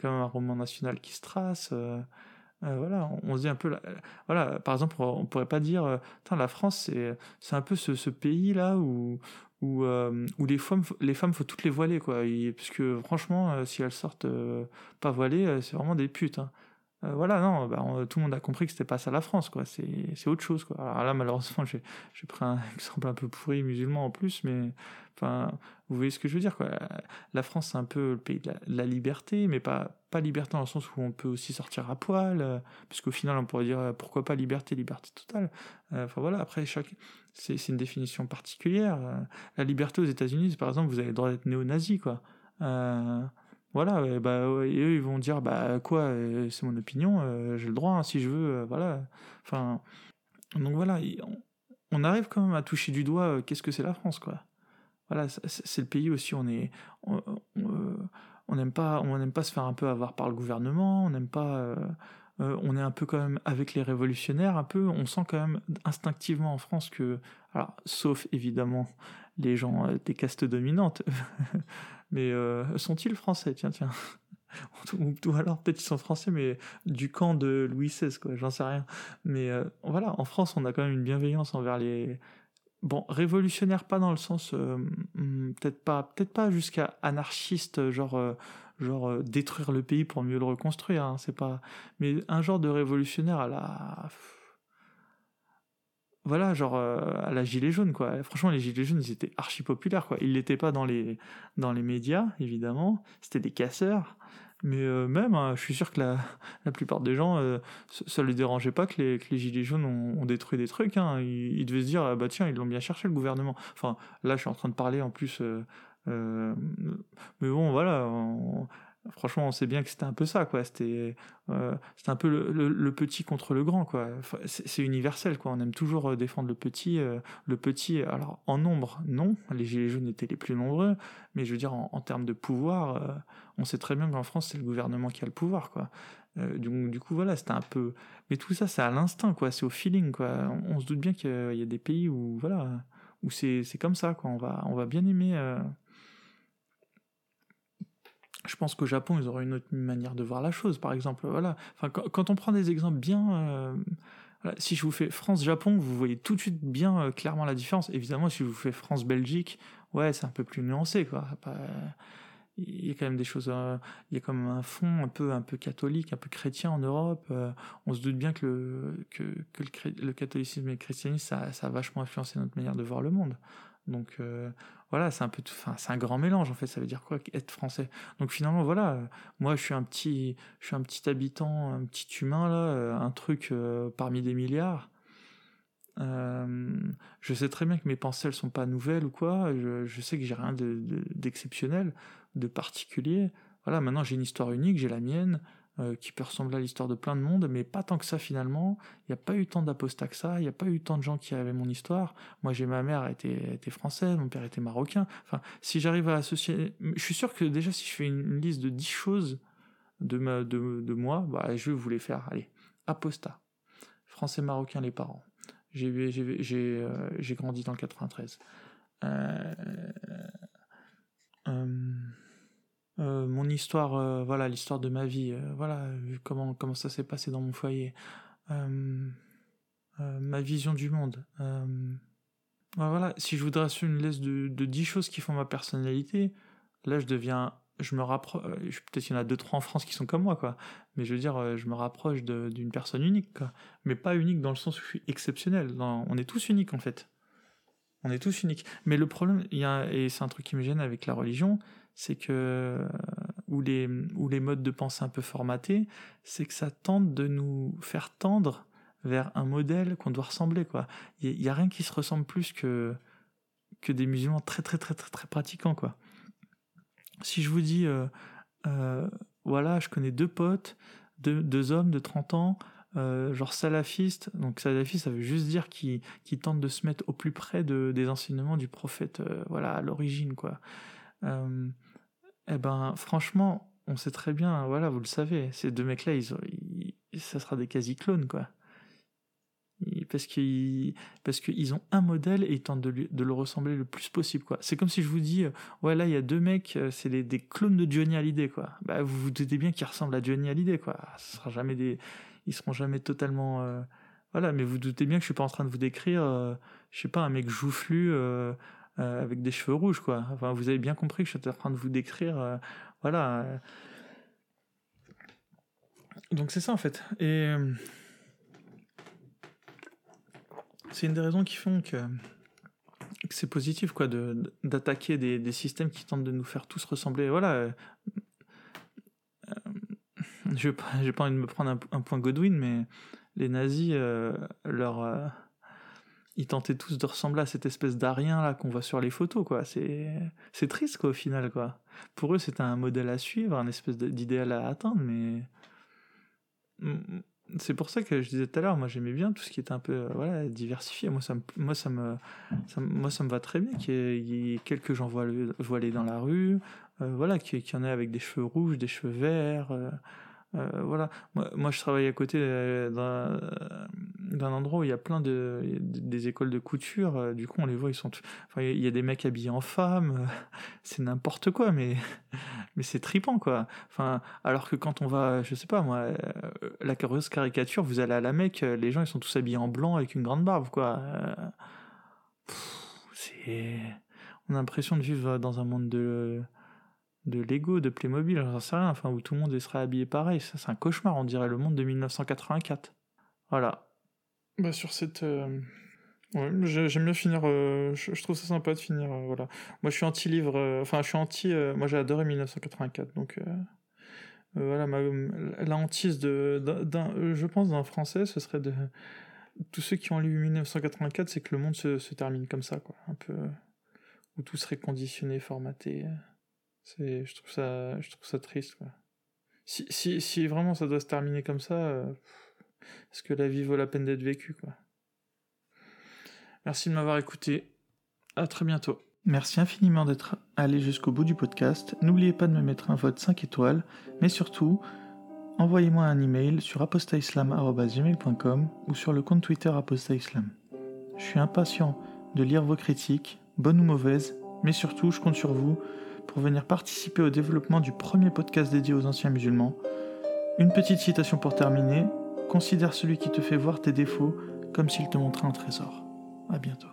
quand même un roman national qui se trace. Euh, voilà, on, se dit un peu, voilà, par exemple, on pourrait pas dire, euh, la France, c'est, c'est un peu ce, ce pays là où, où, euh, où les femmes, les femmes, faut toutes les voiler, quoi. parce que franchement, si elles sortent pas voilées, c'est vraiment des putes. Hein. Euh, voilà, non, bah, tout le monde a compris que c'était pas ça la France, quoi. C'est autre chose, quoi. Alors là, malheureusement, j'ai pris un *laughs* exemple un peu pourri musulman en plus, mais enfin, vous voyez ce que je veux dire, quoi. La France, c'est un peu le pays de la, liberté, mais pas pas liberté dans le sens où on peut aussi sortir à poil, euh, puisqu'au final, on pourrait dire euh, pourquoi pas liberté, liberté totale. Enfin voilà, après chaque, c'est une définition particulière. la liberté aux États-Unis, par exemple, vous avez le droit d'être néo-nazi, quoi. Voilà, bah, et eux ils vont dire bah quoi, euh, c'est mon opinion, euh, j'ai le droit hein, si je veux, euh, voilà. Enfin, donc voilà, on, arrive quand même à toucher du doigt qu'est-ce que c'est la France, quoi. Voilà, c'est le pays aussi, on est, n'aime pas, on n'aime pas se faire un peu avoir par le gouvernement, on n'aime pas, on est un peu quand même avec les révolutionnaires, un peu, on sent quand même instinctivement en France que, alors, sauf évidemment les gens des castes dominantes. *laughs* Mais euh, sont-ils français? Tiens, tiens. *laughs* Ou alors peut-être ils sont français, mais du camp de Louis XVI, quoi. J'en sais rien. Mais euh, voilà, en France, on a quand même une bienveillance envers les. Bon, révolutionnaire pas dans le sens euh, hmm, peut-être pas, peut-être pas jusqu'à anarchiste, genre genre détruire le pays pour mieux le reconstruire. Hein, c'est pas. Mais un genre de révolutionnaire à la voilà, genre euh, à la gilet jaune, quoi. Franchement, les gilets jaunes, ils étaient archi populaires, quoi. Ils l'étaient pas dans les, dans les médias, évidemment. C'était des casseurs. Mais euh, même, hein, je suis sûr que la, *laughs* la plupart des gens, euh, ça, ne les dérangeait pas que les, que les gilets jaunes ont, détruit des trucs. Hein. Ils, devaient se dire, ah bah tiens, ils l'ont bien cherché, le gouvernement. Enfin, là, je suis en train de parler en plus. Mais bon, voilà. Franchement, on sait bien que c'était un peu ça, quoi. C'était, euh, un peu le, petit contre le grand, quoi. c'est universel, quoi. On aime toujours euh, défendre le petit, euh, le petit. Alors en nombre, non. Les gilets jaunes étaient les plus nombreux, mais je veux dire en, termes de pouvoir, on sait très bien qu'en France c'est le gouvernement qui a le pouvoir, quoi. donc du coup voilà, c'était un peu. Mais tout ça, c'est à l'instinct, quoi. C'est au feeling, quoi. On, se doute bien qu'il y a des pays où voilà, où c'est, c'est comme ça, quoi. On va, on va bien aimer je pense qu'au Japon, ils auraient une autre manière de voir la chose, par exemple. Voilà. Enfin, quand, on prend des exemples bien. Euh, si je vous fais France-Japon, vous voyez tout de suite bien euh, clairement la différence. Évidemment, si je vous fais France-Belgique, ouais, c'est un peu plus nuancé, quoi. il y a quand même des choses, euh, il y a comme un fond un peu, un peu catholique, un peu chrétien en Europe. On se doute bien que le, que, le, catholicisme et le christianisme, ça, ça, a vachement influencé notre manière de voir le monde. Donc voilà, c'est un peu, enfin c'est un grand mélange en fait. Ça veut dire quoi être français Donc finalement voilà, moi je suis un petit, je suis un petit habitant, un petit humain là, un truc parmi des milliards. Euh, je sais très bien que mes pensées elles sont pas nouvelles ou quoi. Je, sais que j'ai rien d'exceptionnel, de, particulier. Voilà, maintenant j'ai une histoire unique, j'ai la mienne, euh, qui peut ressembler à l'histoire de plein de monde, mais pas tant que ça finalement. Il n'y a pas eu tant d'apostats que ça. Il n'y a pas eu tant de gens qui avaient mon histoire. Moi, j'ai ma mère était, française, mon père était marocain. Enfin, si j'arrive à associer, je suis sûr que déjà si je fais une, liste de 10 choses de, moi, bah, je vais vous les faire. Allez, apostat, français marocain les parents euh, j'ai grandi dans le 93. Euh, euh, mon histoire, voilà, l'histoire de ma vie, voilà, comment, comment ça s'est passé dans mon foyer, ma vision du monde. voilà, si je voudrais sur une liste de, de 10 choses qui font ma personnalité, là je deviens je me rapproche, euh, peut-être qu'il y en a deux, trois en France qui sont comme moi, quoi. Mais je veux dire, euh, je me rapproche d'une personne unique, quoi. Mais pas unique dans le sens où je suis exceptionnel. on est tous uniques, en fait. On est tous uniques. Mais le problème, y a, et c'est un truc qui me gêne avec la religion, c'est que, euh, ou les, ou les modes de pensée un peu formatés, c'est que ça tente de nous faire tendre vers un modèle qu'on doit ressembler, quoi. Il n'y a, rien qui se ressemble plus que, que des musulmans très, très, très, très, très pratiquants, quoi si je vous dis, euh, euh, voilà, je connais deux potes, deux, hommes de 30 ans, genre salafistes, donc salafiste, ça veut juste dire qu'ils tentent de se mettre au plus près de, des enseignements du prophète, voilà, à l'origine, quoi. Eh ben, franchement, on sait très bien, voilà, vous le savez, ces deux mecs-là, ils, ça sera des quasi-clones, quoi parce qu'ils parce qu'ils ont un modèle et ils tentent de, le ressembler le plus possible quoi. C'est comme si je vous dis euh, ouais là il y a deux mecs euh, c'est des clones de Johnny Hallyday quoi. Bah vous vous doutez bien qu'ils ressemblent à Johnny Hallyday quoi. Ce sera jamais des ils seront jamais totalement euh, voilà mais vous, doutez bien que je suis pas en train de vous décrire je sais pas un mec joufflu avec des cheveux rouges quoi. Vous avez bien compris que je suis en train de vous décrire voilà. Donc c'est ça en fait et c'est une des raisons qui font que, c'est positif quoi de d'attaquer des, des, systèmes qui tentent de nous faire tous ressembler. Voilà. Euh, euh, je n'ai pas, pas envie de me prendre un, point Godwin, mais les nazis, euh, leur, ils tentaient tous de ressembler à cette espèce d'arien là qu'on voit sur les photos quoi. C'est c'est triste quoi au final quoi. Pour eux c'était un modèle à suivre, un espèce d'idéal à atteindre, mais c'est pour ça que je disais tout à l'heure, moi j'aimais bien tout ce qui était un peu euh, voilà, diversifié. Moi ça me, moi, ça me, moi, ça me va très bien qu'il y, ait quelques gens voilés, dans la rue, euh, voilà, qu'il y, en ait avec des cheveux rouges, des cheveux verts. Euh, voilà. Moi, je travaille à côté euh, d'un endroit où il y a plein de des écoles de couture. Euh, du coup, on les voit, ils sont. Il y a des mecs habillés en femmes. *laughs* C'est n'importe quoi, mais *laughs* mais c'est tripant, quoi. Enfin, alors que quand on va, je sais pas moi, la curieuse caricature, vous allez à la Mecque, les gens ils sont tous habillés en blanc avec une grande barbe, quoi. C'est. On a l'impression de vivre dans un monde de de Lego, de Playmobil, j'en sais rien, enfin, où tout le monde serait habillé pareil. Ça, c'est un cauchemar, on dirait le monde de 1984. Voilà. Bah, sur cette. Euh, j'aime bien finir. Euh, je, trouve ça sympa de finir. Euh, voilà. Moi, je suis anti-livre. Enfin, je suis anti. moi, j'ai adoré 1984. Donc, voilà, la hantise de, je pense, d'un français, ce serait de. Tous ceux qui ont lu 1984, c'est que le monde se, se termine comme ça, quoi. Un peu. Où tout serait conditionné, formaté. C'est, je trouve ça, je trouve ça triste. Quoi. Si, si, si vraiment ça doit se terminer comme ça, est-ce que la vie vaut la peine d'être vécue quoi? Merci de m'avoir écouté. À très bientôt. Merci infiniment d'être allé jusqu'au bout du podcast. N'oubliez pas de me mettre un vote 5 étoiles, mais surtout, envoyez-moi un email sur apostaislam.com ou sur le compte Twitter apostaislam. Je suis impatient de lire vos critiques, bonnes ou mauvaises, mais surtout, je compte sur vous pour venir participer au développement du premier podcast dédié aux anciens musulmans. Une petite citation pour terminer. Considère celui qui te fait voir tes défauts comme s'il te montrait un trésor. À bientôt.